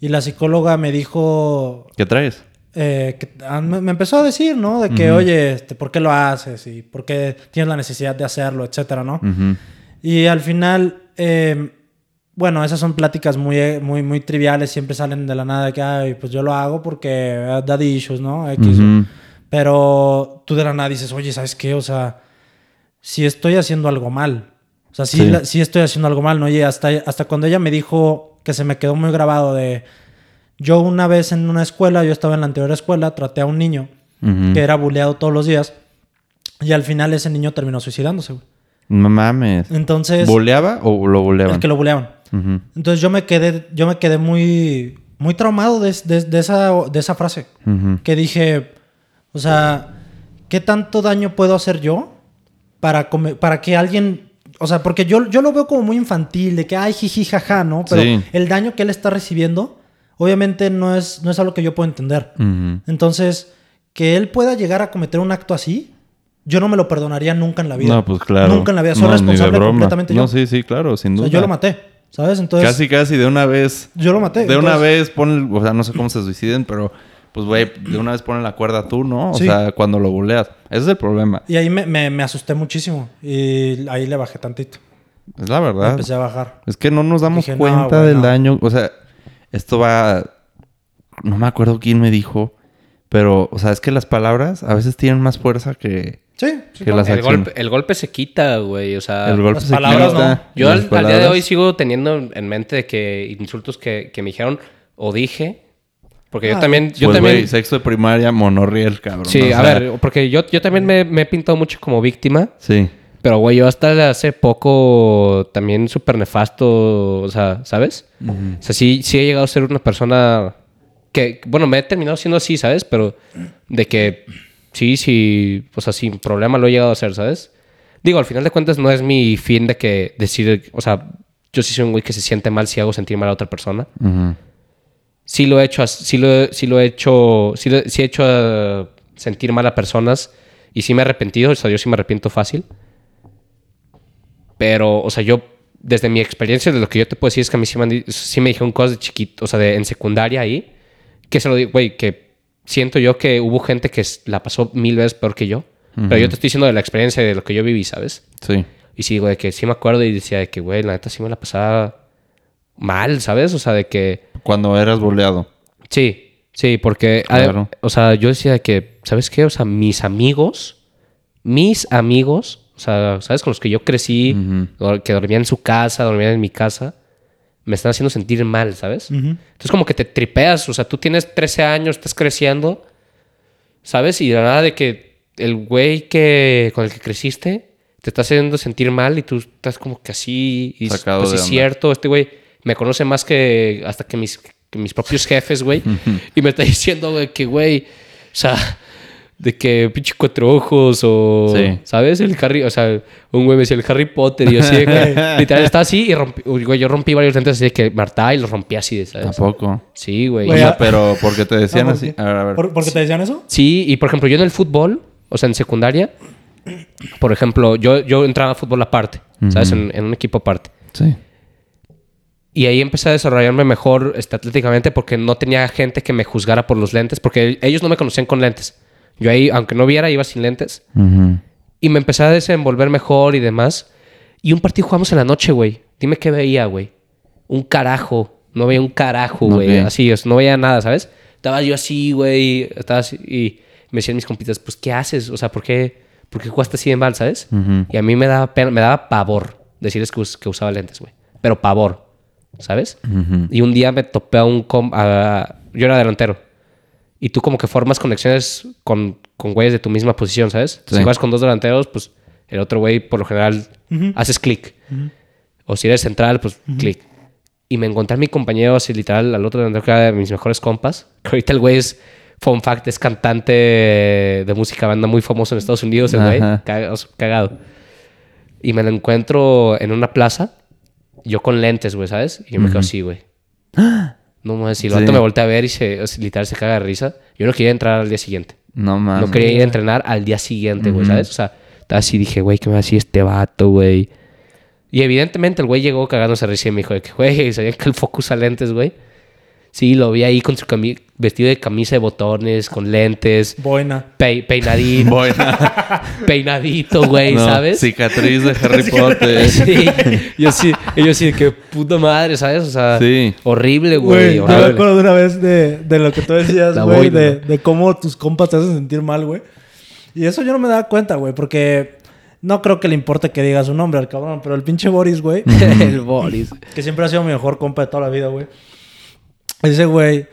Y la psicóloga me dijo, ¿Qué traes? eh, que, ah, me, empezó a decir, ¿no? De que, oye, este, ¿por qué lo haces? Y por qué tienes la necesidad de hacerlo, etcétera, ¿no? Y al final, eh, bueno, esas son pláticas muy, eh, muy, muy triviales, siempre salen de la nada de que, ay, pues yo lo hago porque eh, daddy issues, ¿no? X. Pero tú de la nada dices, oye, ¿sabes qué? O sea, si estoy haciendo algo mal. O sea, sí, Sí. la- sí estoy haciendo algo mal, ¿no? Y hasta, hasta cuando ella me dijo que se me quedó muy grabado de... Yo una vez en una escuela, yo estaba en la anterior escuela, traté a un niño Ujú. que era buleado todos los días y al final ese niño terminó suicidándose, güey. No mames. Entonces... ¿Boleaba o lo boleaban? El que lo buleaban. Ujú. Entonces yo me quedé, yo me quedé muy, muy traumado de, de- de esa, de esa frase. Que dije, o sea, ¿qué tanto daño puedo hacer yo para, come- para que alguien... O sea, porque yo, yo lo veo como muy infantil, de que, ay, jiji, jaja, ¿no? Pero Sí. el daño que él está recibiendo, obviamente no es, no es algo que yo puedo entender. Entonces, que él pueda llegar a cometer un acto así, yo no me lo perdonaría nunca en la vida. No, pues claro. Nunca en la vida. Soy No, ni de responsable broma. completamente No, yo. sí, sí, claro, sin O duda. sea, yo lo maté, ¿sabes? Entonces, Casi, casi de una vez. yo lo maté. De una vez pon, o sea, no sé cómo se suiciden, pero pues güey, de una vez ponen la cuerda tú, ¿no? O Sí. sea, cuando lo buleas. Ese es el problema. Y ahí me, me- me asusté muchísimo. Y ahí le bajé tantito. Es la Me verdad. empecé a bajar. Es que no nos damos Dije, no, cuenta del no. daño. O sea, esto va. No me acuerdo quién me dijo. Pero, o sea, es que las palabras a veces tienen más fuerza que, Sí, sí, que las el, golpe, el golpe se quita, güey. O sea, El golpe las se palabras quita, no. yo al, al día de hoy sigo teniendo en mente de que insultos que, que me dijeron o dije. Porque yo Ah, también... Yo pues, también güey, sexto de primaria, monorriel, cabrón. sí, o a ver, porque yo, yo también me, me he pintado mucho como víctima. Sí. Pero, güey, yo hasta hace poco también súper nefasto, o sea, ¿sabes? O sea, sí, sí he llegado a ser una persona que, bueno, me he terminado siendo así, ¿sabes? Pero de que sí, sí, o sea, sin problema lo he llegado a hacer, ¿sabes? Digo, al final de cuentas no es mi fin de que decir, o sea, yo sí soy un güey que se siente mal si hago sentir mal a otra persona. Ujú. Sí lo he hecho, sí lo, sí lo he hecho, sí, lo- sí he hecho sentir mal a personas y sí me he arrepentido, o sea, yo sí me arrepiento fácil. Pero, o sea, yo, desde mi experiencia, de lo que yo te puedo decir es que a mí sí me, sí me dijeron cosas de chiquito, o sea, de, en secundaria ahí, que se lo digo, güey, que siento yo que hubo gente que la pasó mil veces peor que yo. Pero yo te estoy diciendo de la experiencia de lo que yo viví, ¿sabes? Sí. Y sí, güey, que sí me acuerdo y decía de que, güey, la neta sí me la pasaba mal, ¿sabes? O sea, de que... Cuando eras boleado. Sí, sí, porque, a- Claro. o sea, yo decía que, ¿sabes qué? O sea, mis amigos, mis amigos, o sea, ¿sabes? Con los que yo crecí, que dormían en su casa, dormían en mi casa, me están haciendo sentir mal, ¿sabes? Entonces como que te tripeas, o sea, tú tienes 13 años, estás creciendo, ¿sabes? Y la nada de que el güey que con el que creciste te está haciendo sentir mal y tú estás como que así, y Sacado pues es cierto, este güey me conoce más que hasta que mis, que mis propios jefes, güey, y me está diciendo, güey, que güey, o sea, de que pinche cuatro ojos o. Sí. ¿Sabes? El Harry, o sea, un güey me decía el Harry Potter y yo así, de que, literal, estaba así y rompí, güey, yo rompí varios lentes así de que Marta y los rompí así, ¿sabes? Tampoco. Sí, güey. O Güey, sea, ah. pero porque te decían Ah, ¿por así. qué? A ver, a ver. ¿Por, ¿por qué te decían eso? Sí, y por ejemplo, yo en el fútbol, o sea, en secundaria, por ejemplo, yo, yo entraba a fútbol aparte, ¿sabes? En, en un equipo aparte. Sí. Y ahí empecé a desarrollarme mejor este, atléticamente porque no tenía gente que me juzgara por los lentes, porque ellos no me conocían con lentes. Yo ahí, aunque no viera, iba sin lentes. Ujú. Y me empecé a desenvolver mejor y demás. Y un partido jugamos en la noche, güey. Dime qué veía, güey. Un carajo. No veía un carajo, güey. Así, no veía nada, ¿sabes? Estaba yo así, güey. Estaba así. Y me decían mis compitas, pues, ¿qué haces? O sea, ¿por qué, por qué jugaste así de mal, ¿sabes? Ujú. Y a mí me daba pena, me daba pavor decirles que, us- que usaba lentes, güey. Pero pavor, ¿sabes? Y un día me topé a un... com- a- yo era delantero. Y tú como que formas conexiones con, con güeyes de tu misma posición, ¿sabes? Sí. Si juegas con dos delanteros, pues el otro güey por lo general haces clic. O si eres central, pues clic. Y me encontré a mi compañero así literal, al otro delantero que era de mis mejores compas. Que ahorita el güey es, fun fact, es cantante de música banda muy famoso en Estados Unidos, el güey. Cagado. Y me lo encuentro en una plaza, yo con lentes, güey, ¿sabes? Y yo me quedo así, güey. No mames, y el vato me voltea a ver y se, o sea, literal se caga de risa. Yo no quería entrar al día siguiente. No mames. No quería ir a entrenar al día siguiente, güey, ¿sabes? O sea, estaba así, dije, güey, ¿qué me hacía este vato, güey? Y evidentemente el güey llegó cagándose risa y me dijo güey, sabía que el foco usa lentes, güey. Sí, lo vi ahí con su cami- vestido de camisa de botones, con lentes, Boina. pe- peinadito, Buena. peinadito, güey, No, ¿sabes? Cicatriz de Harry Potter. Sí, yo sí, yo sí, de que puta madre, ¿sabes? O sea, Sí. horrible, Güey, yo me acuerdo de una vez de, de lo que tú decías, güey, boina. de, de cómo tus compas te hacen sentir mal, güey. Y eso yo no me daba cuenta, güey, porque no creo que le importe que diga su nombre al cabrón, pero el pinche Boris, güey, el Boris. que siempre ha sido mi mejor compa de toda la vida, güey. Ese güey,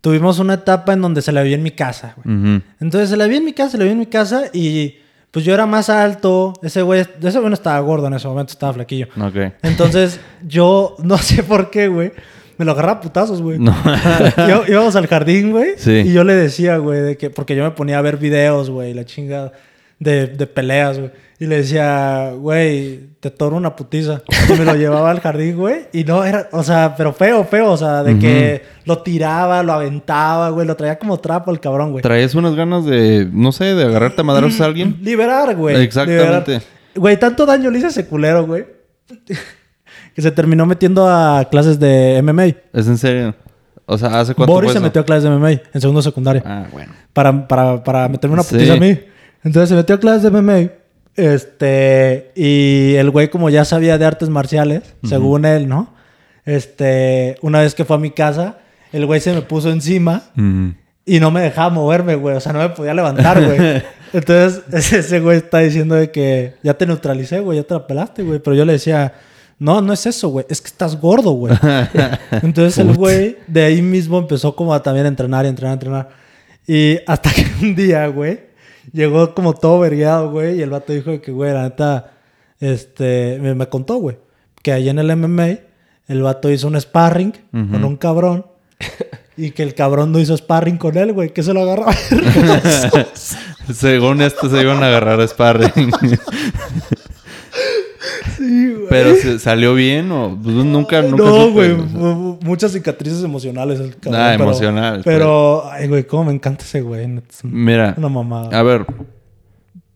tuvimos una etapa en donde se la vio en mi casa, güey. Entonces se la vi en mi casa, se la vi en mi casa y pues yo era más alto. Ese güey, ese güey no estaba gordo en ese momento, estaba flaquillo. Entonces yo no sé por qué, güey. Me lo agarraba a putazos, güey. No. Yo- íbamos al jardín, güey. Sí. Y yo le decía, güey, de que, porque yo me ponía a ver videos, güey, la chingada de, de peleas, güey. Y le decía, güey, te toro una putiza. Y me lo llevaba al jardín, güey. Y no era, o sea, pero feo, feo. O sea, de que lo tiraba, lo aventaba, güey. Lo traía como trapo el cabrón, güey. ¿Traes unas ganas de, no sé, de agarrarte a madrazos a alguien? Liberar, güey. Exactamente. Liberar. Güey, tanto daño le hice a ese culero, güey. que se terminó metiendo a clases de MMA. ¿Es en serio? O sea, ¿hace cuánto Boris fue se eso? metió a clases de MMA en segundo secundaria. Ah, bueno. Para, para, para meterme una Sí. putiza a mí. Entonces se metió a clases de MMA. Este. Y el güey, como ya sabía de artes marciales, según él, ¿no? Este. Una vez que fue a mi casa, el güey se me puso encima. Y no me dejaba moverme, güey. O sea, no me podía levantar, güey. Entonces, ese, ese güey está diciendo de que ya te neutralicé, güey. Ya te la pelaste, güey. Pero yo le decía, no, no es eso, güey. Es que estás gordo, güey. Entonces, el güey de ahí mismo empezó como a también entrenar y entrenar, entrenar. Y hasta que un día, güey, llegó como todo vergueado, güey. Y el vato dijo que, güey, la neta, este, me, me contó, güey, que ahí en el MMA, el vato hizo un sparring con un cabrón. Y que el cabrón no hizo sparring con él, güey, que se lo agarraba. Según esto se iban a agarrar a sparring. sí, güey. Pero ¿se- salió bien o pues, nunca, nunca No, supe, güey, o sea. mu- muchas cicatrices emocionales el cabrón. Ah, pero- emocionales, Pero, ay, güey, cómo me encanta ese güey. es Mira, Una mamada. a ver,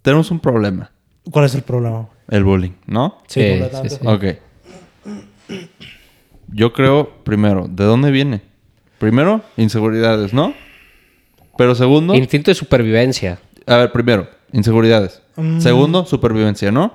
tenemos un problema. ¿Cuál es el problema? El bullying, ¿no? Sí, Sí, sí, sí. Ok. Yo creo, primero, ¿de dónde viene? Primero, inseguridades, ¿no? Pero segundo, Instinto de supervivencia. a ver, primero, inseguridades. Mm. Segundo, supervivencia, ¿no?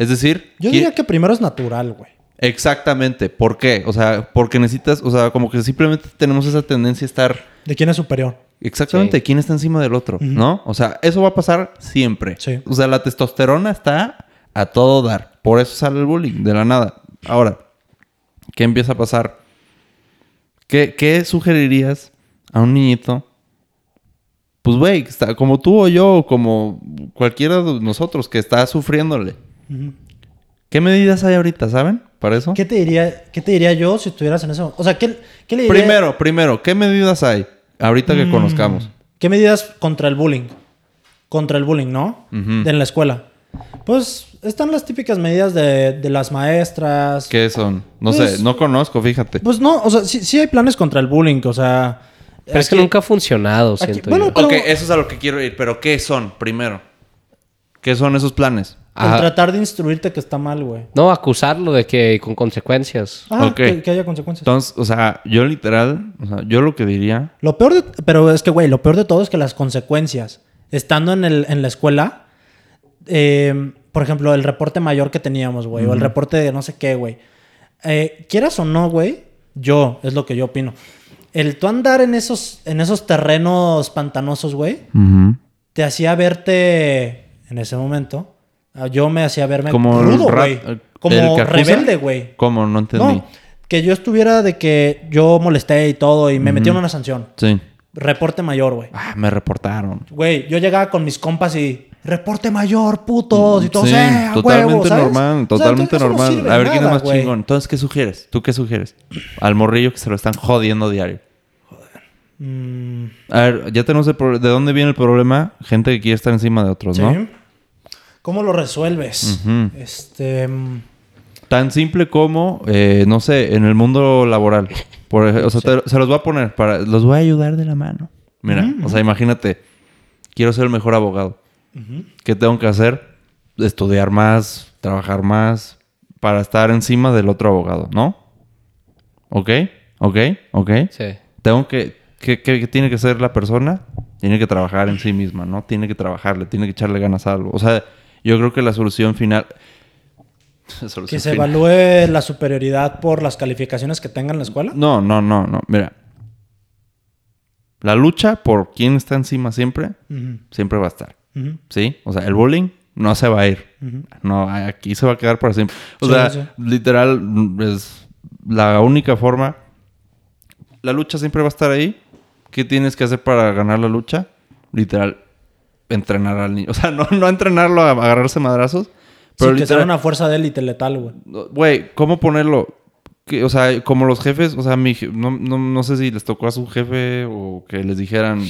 Es decir, Yo diría que primero es natural, güey. exactamente, ¿por qué? O sea, porque necesitas, o sea, como que simplemente tenemos esa tendencia a estar ¿De quién es superior? exactamente Sí. quién está encima del otro, ¿no? O sea, eso va a pasar siempre. Sí. O sea, la testosterona está a todo dar. Por eso sale el bullying, de la nada. Ahora, ¿qué empieza a pasar? ¿Qué, qué sugerirías a un niñito? Pues, güey, como tú o yo, o como cualquiera de nosotros que está sufriéndole. ¿Qué medidas hay ahorita, saben? Para eso. ¿Qué te diría, qué te diría yo si estuvieras en eso? O sea, ¿qué, qué le diría? Primero, primero, ¿qué medidas hay ahorita que Mm. conozcamos? ¿Qué medidas contra el bullying? contra el bullying, ¿no? De en la escuela. Pues están las típicas medidas de, de las maestras. ¿Qué son? No Pues- sé, no conozco, fíjate. Pues no, o sea, sí, sí hay planes contra el bullying, o sea... Pero es que nunca ha funcionado, aquí- siento bueno, yo. pero- Ok, eso es a lo que quiero ir, pero ¿qué son primero? ¿Qué son esos planes? El Ajá. tratar de instruirte que está mal, güey. No, acusarlo de que con consecuencias. Ah, que haya consecuencias. Entonces, o sea, yo literal, o sea, yo lo que diría... Lo peor de... Pero es que, güey, lo peor de todo es que las consecuencias, estando en, el, en la escuela, eh, por ejemplo, el reporte mayor que teníamos, güey, o el reporte de no sé qué, güey. Eh, quieras o no, güey, yo, es lo que yo opino. El tú andar en esos, en esos terrenos pantanosos, güey, te hacía verte en ese momento. Ah, Yo me hacía verme Como rudo, güey. Como rebelde, güey. ¿Cómo? No entendí. No, que yo estuviera de que yo molesté y todo y me metieron una sanción. Sí. Reporte mayor, güey. Ah, me reportaron. Güey, yo llegaba con mis compas y reporte mayor, putos, y todo. sí, "Eh, totalmente huevo", ¿sabes? normal, O sea, totalmente no normal. a ver quién es más chingón. Entonces, ¿qué sugieres? ¿Tú qué sugieres? Al morrillo que se lo están jodiendo diario. Mm, A ver, ya tenemos el pro- de dónde viene el problema. Gente que quiere estar encima de otros, sí. ¿no? ¿Cómo lo resuelves? Este. mm, Tan simple como, eh, no sé, en el mundo laboral. Por o sea, te- se los voy a poner para... Los voy a ayudar de la mano. Mira, o sea, imagínate. Quiero ser el mejor abogado. ¿Qué tengo que hacer? Estudiar más, trabajar más, para estar encima del otro abogado, ¿no? ¿Ok? ¿Ok? ¿Ok? Sí. Tengo que... ¿Qué, qué- qué tiene que ser la persona? Tiene que trabajar en sí misma, ¿no? Tiene que trabajarle, tiene que echarle ganas a algo. O sea, yo creo que la solución final... Solución que se final. evalúe la superioridad por las calificaciones que tenga en la escuela. No, no, no, no. Mira. La lucha por quién está encima siempre, siempre va a estar. ¿Sí? O sea, el bullying no se va a ir. No, aquí se va a quedar para siempre. O Sí, sea, sí. literal, es la única forma. La lucha siempre va a estar ahí. ¿Qué tienes que hacer para ganar la lucha? Literal, entrenar al niño. O sea, no, no entrenarlo a agarrarse madrazos. Pero sí, que sea una fuerza de élite letal, güey. Güey, ¿cómo ponerlo? Que, o sea, como los jefes, o sea, mi, je- no, no, no sé si les tocó a su jefe o que les dijeran,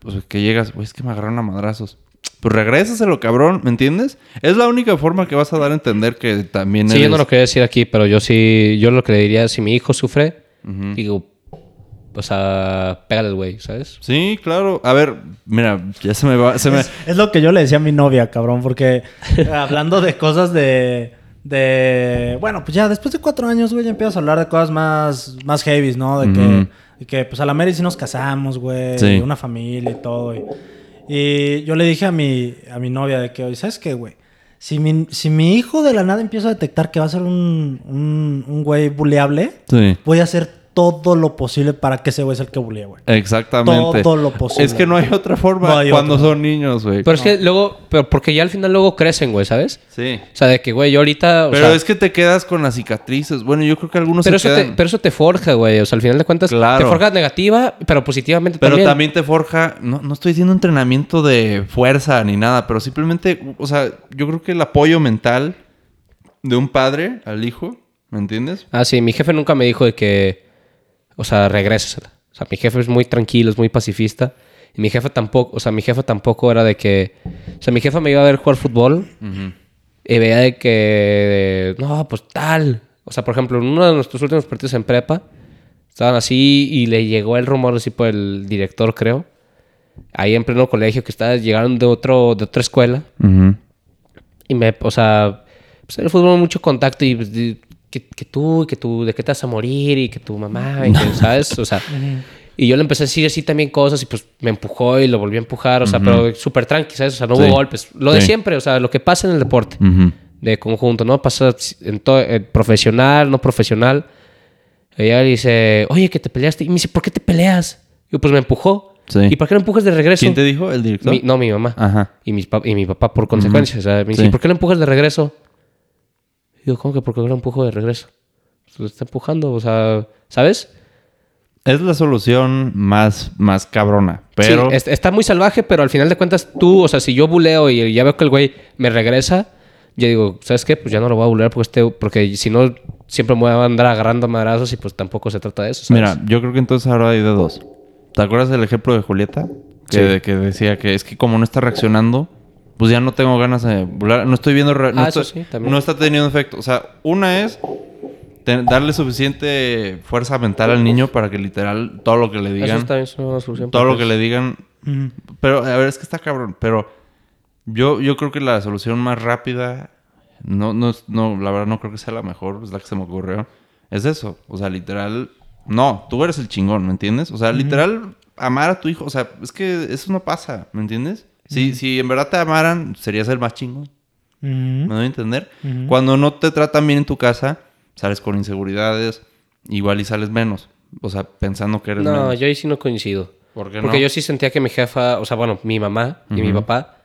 pues que llegas, güey, es que me agarraron a madrazos. Pues regrésaselo, cabrón, ¿me entiendes? Es la única forma que vas a dar a entender que también Sí, yo no eres- lo quería decir aquí, pero yo sí, yo lo que le diría, si mi hijo sufre, digo, o sea, pégale al güey, ¿sabes? Sí, claro. A ver, mira, ya se me va, se me... Es, es lo que yo le decía a mi novia, cabrón, porque hablando de cosas de, de... Bueno, pues ya después de cuatro años, güey, ya empiezas a hablar de cosas más, más heavies, ¿no? De, que, de que, pues a la Mary sí nos casamos, güey, Sí. una familia y todo. Y, y yo le dije a mi, a mi novia de que, oye, ¿sabes qué, güey? Si mi, si mi hijo de la nada empieza a detectar que va a ser un, un, un güey buleable, Sí. voy a hacer todo lo posible para que ese güey sea el que bulee, güey. Exactamente. Todo lo posible. Es que no hay otra forma No hay cuando otra. son niños, güey. Pero es que luego, pero porque ya al final luego crecen, güey, ¿sabes? Sí. O sea, de que, güey, yo ahorita, o Pero sea, es que te quedas con las cicatrices. Bueno, yo creo que algunos pero se eso, te, quedan... pero eso te forja, güey. O sea, al final de cuentas, Claro. te forja negativa, pero positivamente Pero también. también. te forja, no, no estoy diciendo entrenamiento de fuerza ni nada, pero simplemente, o sea, yo creo que el apoyo mental de un padre al hijo, ¿me entiendes? Ah, sí, mi jefe nunca me dijo de que, o sea, regrésasela. O sea, mi jefe es muy tranquilo, es muy pacifista. Y mi jefe tampoco, o sea, mi jefe tampoco era de que, o sea, mi jefe me iba a ver jugar fútbol y veía de que, no, pues tal. O sea, por ejemplo, en uno de nuestros últimos partidos en prepa, estaban así y le llegó el rumor así por el director, creo. Ahí en pleno colegio que estaba, llegaron de otro, de otra escuela. Y me, o sea, pues en el fútbol mucho contacto y pues, que, que tú, que tú, de qué te vas a morir y que tu mamá, y que, ¿sabes? O sea, y yo le empecé a decir así también cosas y pues me empujó y lo volví a empujar, o sea, pero súper tranqui, ¿sabes? O sea, no hubo golpes. Lo de siempre, o sea, lo que pasa en el deporte de conjunto, ¿no? Pasa en todo, eh, profesional, no profesional. Ella dice, oye, que te peleaste. Y me dice, ¿por qué te peleas? Y yo, pues me empujó. Sí. ¿Y por qué no empujas de regreso? ¿Quién te dijo? ¿El director? Mi- no, mi mamá. Ajá. Y, mis pa- y mi papá por consecuencia. O sea, me dice, Sí. ¿por qué lo empujas de regreso? Y yo, ¿cómo que por qué lo empujo de regreso? Pues lo está empujando, o sea, ¿sabes? Es la solución más, más cabrona, pero... Sí, es- está muy salvaje, pero al final de cuentas tú, o sea, si yo buleo y ya veo que el güey me regresa, yo digo, ¿sabes qué? Pues ya no lo voy a bulear porque, este, porque si no, siempre me voy a andar agarrando madrazos y pues tampoco se trata de eso, ¿sabes? Mira, yo creo que entonces ahora hay de dos. ¿Te acuerdas del ejemplo de Julieta? Que, que decía que es que como no está reaccionando, pues ya no tengo ganas de volar. No estoy viendo... no, Ah, eso estoy- sí, también. no está teniendo efecto. O sea, una es ten- darle suficiente fuerza mental al niño para que literal todo lo que le Eso digan... bien, es una solución. todo lo que le digan... Pero, a ver, es que está cabrón. Pero yo, yo creo que la solución más rápida... No, no, es- no, la verdad no creo que sea la mejor. Es la que se me ocurrió. Es eso. O sea, literal... No, tú eres el chingón, ¿me entiendes? O sea, literal, amar a tu hijo. O sea, es que eso no pasa, ¿me entiendes? Si, si en verdad te amaran, serías el más chingón. Ujú. ¿Me doy a entender? Cuando no te tratan bien en tu casa, sales con inseguridades, igual y sales menos. O sea, pensando que eres No, menos. yo ahí sí no coincido. ¿Por qué Porque no? yo sí sentía que mi jefa, o sea, bueno, mi mamá y mi papá,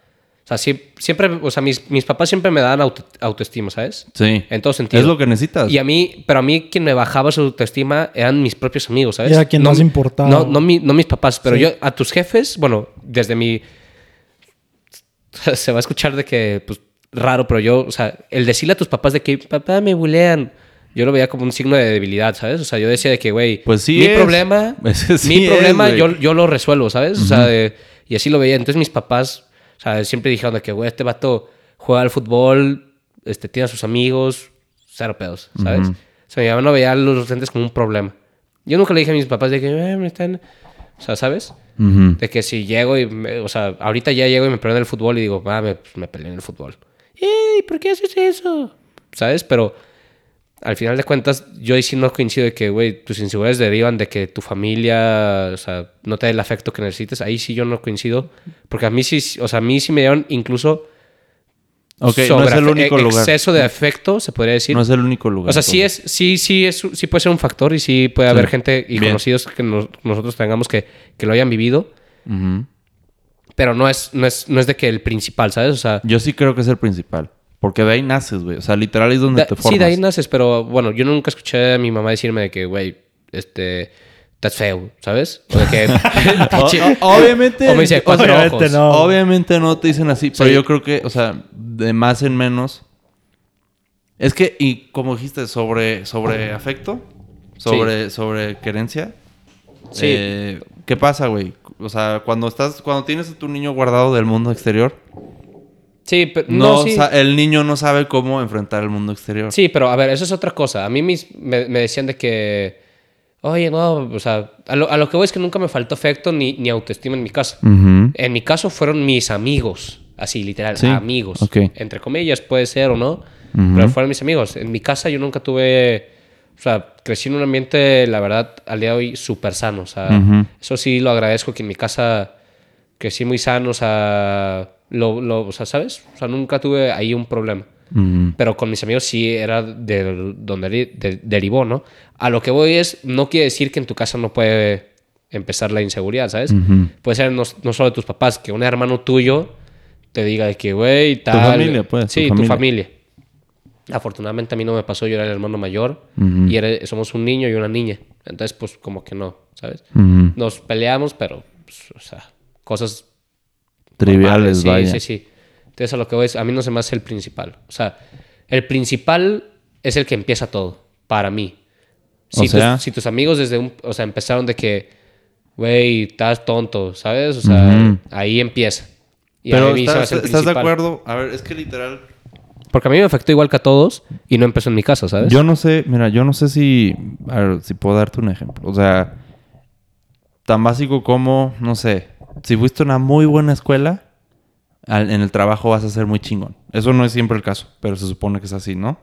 o sea, sí- siempre, o sea, mis, mis papás siempre me daban auto- autoestima, ¿sabes? Sí. En todo sentido. Es lo que necesitas. Y a mí, pero a mí quien me bajaba su autoestima eran mis propios amigos, ¿sabes? Era quien no, más importaba. No, no, mi- no mis papás, pero Sí. yo a tus jefes, bueno, desde mi... Se va a escuchar de que, pues, raro, pero yo, o sea, el decirle a tus papás de que, papá, me bulean, yo lo veía como un signo de debilidad, ¿sabes? O sea, yo decía de que, güey, Pues sí mi es. problema, sí mi es, problema yo, yo lo resuelvo, ¿sabes? O sea, de- y así lo veía. Entonces mis papás, o sea, siempre dijeron de que, güey, este vato juega al fútbol, este, tiene a sus amigos, cero pedos, ¿sabes? O sea, mi mamá no veía a los docentes como un problema. Yo nunca le dije a mis papás de que, "Eh, me están... O sea, ¿sabes? Ujú. De que si llego y, me- o sea, ahorita ya llego y me peleo en el fútbol y digo, ah, me, me peleé en el fútbol. ¡Ey! ¿Por qué haces eso? ¿Sabes? Pero al final de cuentas, yo ahí sí no coincido de que, güey, tus inseguridades derivan de que tu familia, o sea, no te dé el afecto que necesites. Ahí sí yo no coincido. Porque a mí sí, o sea, a mí sí me dieron incluso Ok, no es el único e- lugar. exceso de afecto, se podría decir. No es el único lugar. o sea, sí es, sí, sí es, sí puede ser un factor y sí puede haber Sí. gente y Bien. conocidos que nos- nosotros tengamos que, que lo hayan vivido. Pero no es, no es, no es de que el principal, ¿sabes? O sea, Yo sí creo que es el principal. Porque de ahí naces, güey. O sea, literal es donde te formas. sí, de ahí naces, pero bueno, yo nunca escuché a mi mamá decirme de que, güey, este, estás feo, ¿sabes? O de que, pinche- O- o- obviamente. O me dice, Obviamente ojos. no. Obviamente no te dicen así, pero Sí. yo creo que, o sea, de más en menos. Es que, y como dijiste, sobre, sobre afecto, sobre, sobre querencia. Sí. eh, ¿Qué pasa, güey? O sea, cuando estás, cuando tienes a tu niño guardado del mundo exterior, Sí, pero no, no, sí. el niño no sabe cómo enfrentar el mundo exterior. Sí, pero a ver, eso es otra cosa. A mí mis- me, me decían de que, oye, no, o sea, a lo, a lo que voy es que nunca me faltó afecto ni, ni autoestima en mi casa. En mi caso fueron mis amigos, así literal, Sí, amigos. Entre comillas, puede ser o no, pero fueron mis amigos. En mi casa yo nunca tuve, o sea, crecí en un ambiente, la verdad, al día de hoy súper sano. O sea, eso sí lo agradezco que en mi casa crecí muy sano, o sea, lo, lo- o sea, ¿sabes? O sea, nunca tuve ahí un problema. Pero con mis amigos sí era de donde de- de- derivó, ¿no? A lo que voy es, no quiere decir que en tu casa no puede empezar la inseguridad, ¿sabes? Ujú. Puede ser no, no solo de tus papás, que un hermano tuyo te diga de que, güey, tal. familia, pues, tu Sí, tu familia. familia. Afortunadamente a mí no me pasó, yo era el hermano mayor Ujú. y era- somos un niño y una niña. Entonces, pues como que no, ¿sabes? Ujú. Nos peleamos, pero, pues, o sea, cosas Triviales, Sí, vaya. sí, sí. Entonces a lo que voy es, a mí no se me hace el principal. O sea, el principal es el que empieza todo, para mí. O Si, sea- tus, si tus amigos desde un, o sea, empezaron de que, güey, estás tonto, ¿sabes? O sea, ahí empieza. Y Pero a mí se me ¿estás, hace el ¿estás de acuerdo? A ver, es que literal... Porque a mí me afectó igual que a todos y no empezó en mi casa, ¿sabes? Yo no sé, mira, yo no sé si, a ver, si puedo darte un ejemplo. O sea, tan básico como, no sé, si fuiste a una muy buena escuela, al- en el trabajo vas a ser muy chingón. Eso no es siempre el caso, pero se supone que es así, ¿no?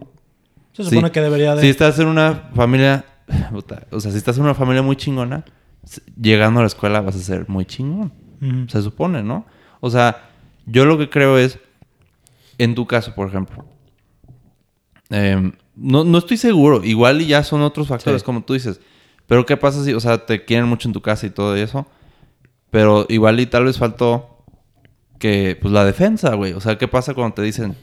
Se supone Sí. que debería de... Si estás en una familia, o sea, si estás en una familia muy chingona, llegando a la escuela vas a ser muy chingón. Se supone, ¿no? O sea, yo lo que creo es, en tu caso, por ejemplo, em, no, no estoy seguro, igual y ya son otros factores, Sí. como tú dices, pero ¿qué pasa si, o sea, te quieren mucho en tu casa y todo eso, pero igual y tal vez faltó que, pues la defensa, güey, o sea, ¿qué pasa cuando te dicen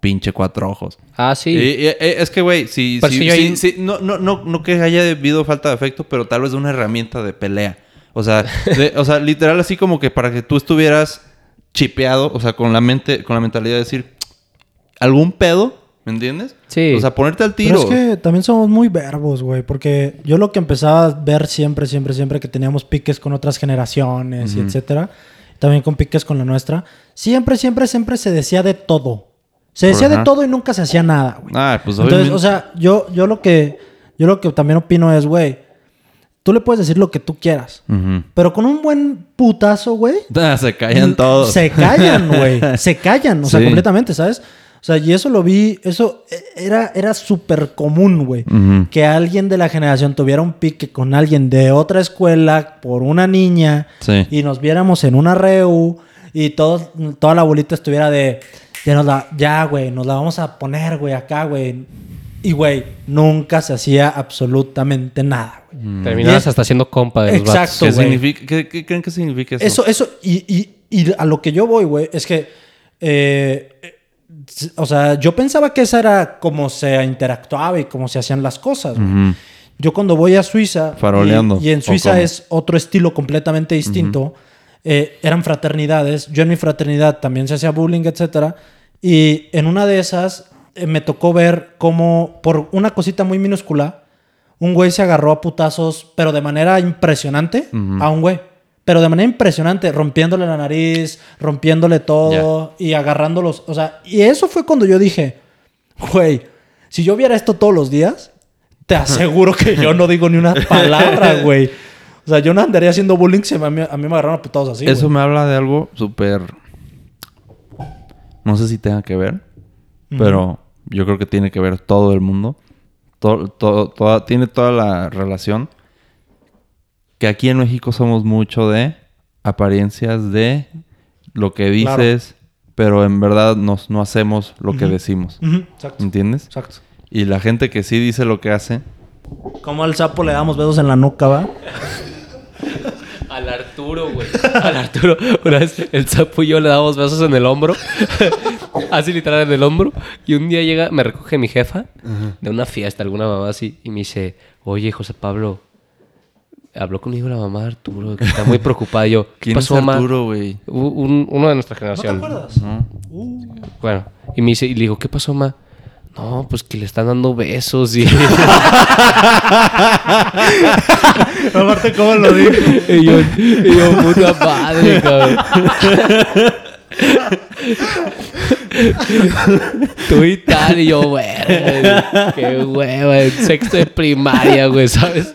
pinche cuatro ojos? Ah, sí. Y- y- y- es que, güey, si, si- si no, no, no, no que haya habido falta de afecto, pero tal vez una herramienta de pelea. O sea, de- o sea, literal así como que para que tú estuvieras chipeado, o sea, con la mente, con la mentalidad de decir, algún pedo, ¿me ¿Me entiendes? Sí. O sea, ponerte al Pero tiro. es que también somos muy verbos, güey. Porque yo lo que empezaba a ver siempre, siempre, siempre que teníamos piques con otras generaciones y etcétera, también con piques con la nuestra, siempre, siempre, siempre se decía de todo. Se decía Ajá. de todo y nunca se hacía nada, güey. Ah, pues Entonces, obviamente. o sea, yo, yo lo que yo lo que también opino es, güey, tú le puedes decir lo que tú quieras, pero con un buen putazo, güey, Ah, se callan todos. se callan, güey. Se callan, o sea, completamente, ¿sabes? O sea, y eso lo vi, eso eh, era, era súper común, güey. Que alguien de la generación tuviera un pique con alguien de otra escuela por una niña Sí. y nos viéramos en una reu y todos, toda la bolita estuviera de, ya, nos la- ya, güey, nos la vamos a poner, güey, acá, güey. Y, güey, nunca se hacía absolutamente nada, güey. Terminabas Y- hasta siendo compa de los Exacto. ¿Qué, güey. significa, qué, qué creen que significa eso? Eso, eso, y, y- y a lo que yo voy, güey, es que, eh, o sea, yo pensaba que esa era como se interactuaba y cómo se hacían las cosas. Yo cuando voy a Suiza, Faroleando, y, y en ¿o Suiza es otro estilo completamente distinto, eh, eran fraternidades. Yo en mi fraternidad también se hacía bullying, etcétera. Y en una de esas eh, me tocó ver cómo, por una cosita muy minúscula, un güey se agarró a putazos, pero de manera impresionante, a un güey. Pero de manera impresionante, rompiéndole la nariz, rompiéndole todo y agarrándolos. O sea, y eso fue cuando yo dije, güey, si yo viera esto todos los días, te aseguro que yo no digo ni una palabra, güey. O sea, yo no andaría haciendo bullying si a mí, a mí me agarraron a putados así. Eso me habla de algo súper. No sé si tenga que ver, pero yo creo que tiene que ver todo el mundo. Todo, todo- toda- tiene toda la relación. Que aquí en México somos mucho de apariencias de lo que Claro. dices, pero en verdad nos, no hacemos lo que decimos. Exacto. ¿Entiendes? Exacto. Y la gente que sí dice lo que hace, Como al sapo le damos besos en la nuca, ¿va? Al Arturo, güey. Al Arturo. Una vez el sapo y yo le damos besos en el hombro. así literal en el hombro. Y un día llega, me recoge mi jefa de una fiesta, alguna mamá así. Y me dice, oye, José Pablo, habló conmigo la mamá de Arturo, que está muy preocupada. Y yo, ¿qué ¿quién pasó, es mamá? Arturo, güey? Un- uno de nuestra ¿No te generación. acuerdas? ¿No? Bueno, y me dice, y le digo, ¿qué pasó, ma? No, pues que le están dando besos y... Aparte, ¿cómo lo dijo? y yo, y yo, puta madre, cabrón. Tú y tal, y yo, güey, qué hueva, en sexto de primaria, güey, ¿sabes?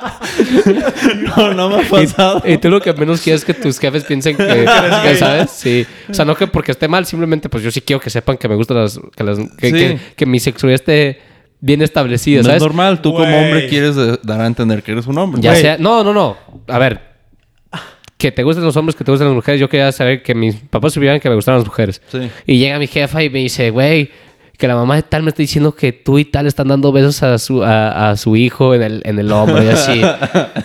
No, no me ha pasado. Y, y tú lo que menos quieres es que tus jefes piensen que, que, ¿sabes? Sí. O sea, no que porque esté mal, simplemente pues yo sí quiero que sepan que me gustan las... Que, las- que, Sí. que- que mi sexualidad esté bien establecida, No es ¿sabes? normal, tú como hombre quieres eh, dar a entender que eres un hombre. Ya sea... No, no, no. A ver. Que te gusten los hombres, que te gusten las mujeres. Yo quería saber que mis papás supieran que me gustaban las mujeres. Sí. Y llega mi jefa y me dice, güey, que la mamá de tal me está diciendo que tú y tal están dando besos a su, a, a su hijo en el, en el hombro. Y así,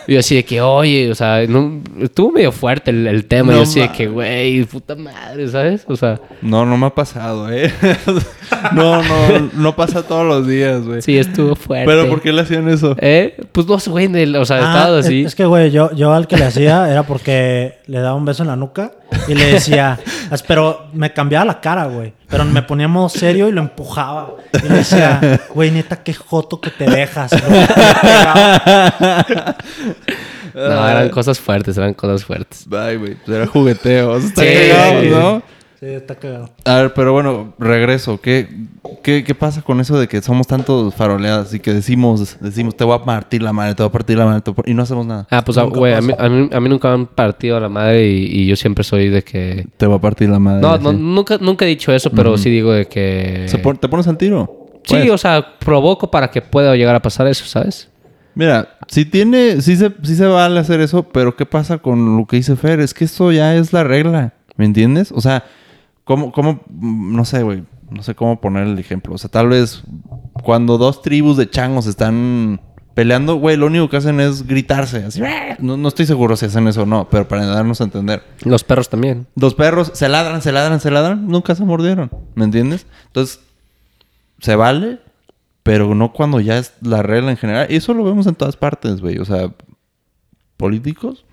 y yo así de que, oye, o sea, no- estuvo medio fuerte el, el tema. y No yo así de que, güey, puta madre, ¿sabes? O sea, No, no me ha pasado, ¿eh? no, no, no pasa todos los días, güey. sí, estuvo fuerte. Pero ¿por qué le hacían eso? ¿Eh? Pues no sé, güey, en el- o sea, Ah, estaba es- así. Es, que, güey, yo, yo al que le hacía era porque le daba un beso en la nuca y le decía, "As- pero me cambiaba la cara, güey. Pero me ponía en modo serio y lo empujaba. Y le decía, güey, neta, qué joto que te dejas. No, eran cosas fuertes, eran cosas fuertes. Ay, güey, pues era jugueteo. Está Sí, cagado, sí. ¿no? Sí, está cagado. A ver, pero bueno, regreso. ¿Qué, qué, qué pasa con eso de que somos tantos faroleadas y que decimos, decimos, te voy a partir la madre, te voy a partir la madre, te voy a par-", y no hacemos nada? Ah, pues, Nunca güey, a mí, a, mí, a mí nunca me han partido a la madre y, y yo siempre soy de que... Te voy a partir la madre. No, no nunca, nunca he dicho eso, pero sí digo de que... Se pon- ¿Te pones al tiro? Sí, Pues. o sea, provoco para que pueda llegar a pasar eso, ¿sabes? Mira, si tiene, sí se, sí se vale hacer eso, pero ¿qué pasa con lo que dice Fer? Es que esto ya es la regla, ¿me entiendes? O sea, ¿cómo, cómo, no sé, güey, no sé cómo poner el ejemplo. O sea, tal vez cuando dos tribus de changos están peleando, güey, lo único que hacen es gritarse, así. No, no estoy seguro si hacen eso o no, pero para darnos a entender. Los perros también. Dos perros se ladran, se ladran, se ladran, nunca se mordieron, ¿me entiendes? Entonces, se vale, pero no cuando ya es la regla en general. Y eso lo vemos en todas partes, güey. O sea, políticos,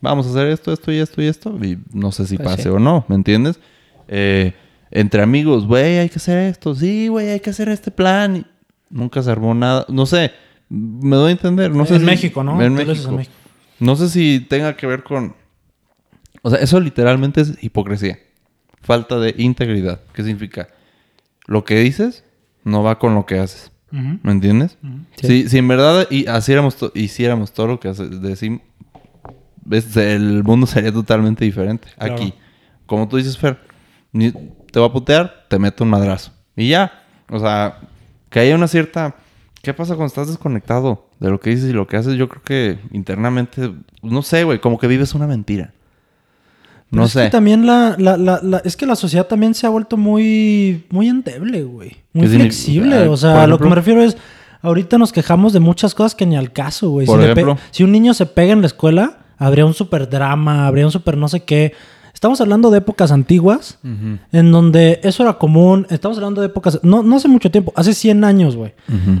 vamos a hacer esto, esto y esto y esto. Y no sé si Pues pase sí. o no, ¿me entiendes? Eh, entre amigos, güey, hay que hacer esto, sí, güey, hay que hacer este plan. Y nunca se armó nada. No sé, me doy a entender. No sé en si- México, ¿no? En Tú lo dices México. en México. No sé si tenga que ver con. O sea, eso literalmente es hipocresía. Falta de integridad. ¿Qué significa? Lo que dices no va con lo que haces. ¿Me entiendes? Sí. Si, si en verdad y hiciéramos, to- hiciéramos todo lo que hace- decim- ves, el mundo sería totalmente diferente. Claro. Aquí, como tú dices, Fer, te va a putear, te meto un madrazo. Y ya. O sea, que haya una cierta... ¿Qué pasa cuando estás desconectado de lo que dices y lo que haces? Yo creo que internamente, no sé, güey, como que vives una mentira. Pero No es sé. que también la, la, la, la- es que la sociedad también se ha vuelto muy, muy endeble, güey. Muy flexible. Ah, O sea, a lo que ejemplo. me refiero es, ahorita nos quejamos de muchas cosas que ni al caso, güey. Si, Por ejemplo. si un niño se pega en la escuela, habría un super drama, habría un super no sé qué. Estamos hablando de épocas antiguas, en donde eso era común. Estamos hablando de épocas, no, no hace mucho tiempo, hace 100 años, güey.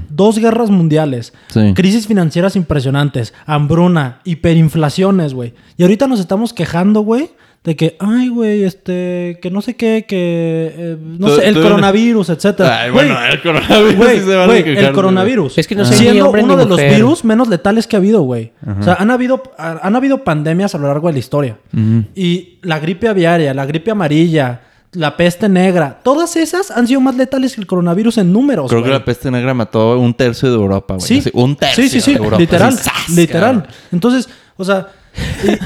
Dos guerras mundiales, Sí. crisis financieras impresionantes, hambruna, hiperinflaciones, güey. Y ahorita nos estamos quejando, güey, de que, ay, güey, este, que no sé qué, que, eh, no sé, el coronavirus, etcétera. Ay, bueno, el coronavirus Güey, sí se van a güey, quejar, el coronavirus. Es que no sé siendo ni hombre uno ni de los virus menos letales que ha habido, güey. O sea, han habido, han habido pandemias a lo largo de la historia. Y la gripe aviaria, la gripe amarilla, la peste negra, todas esas han sido más letales que el coronavirus en números. Creo que la peste negra mató un tercio de Europa, güey. Sí, Así, un tercio Sí, sí, sí, de Europa. literal, literal. Entonces, o sea,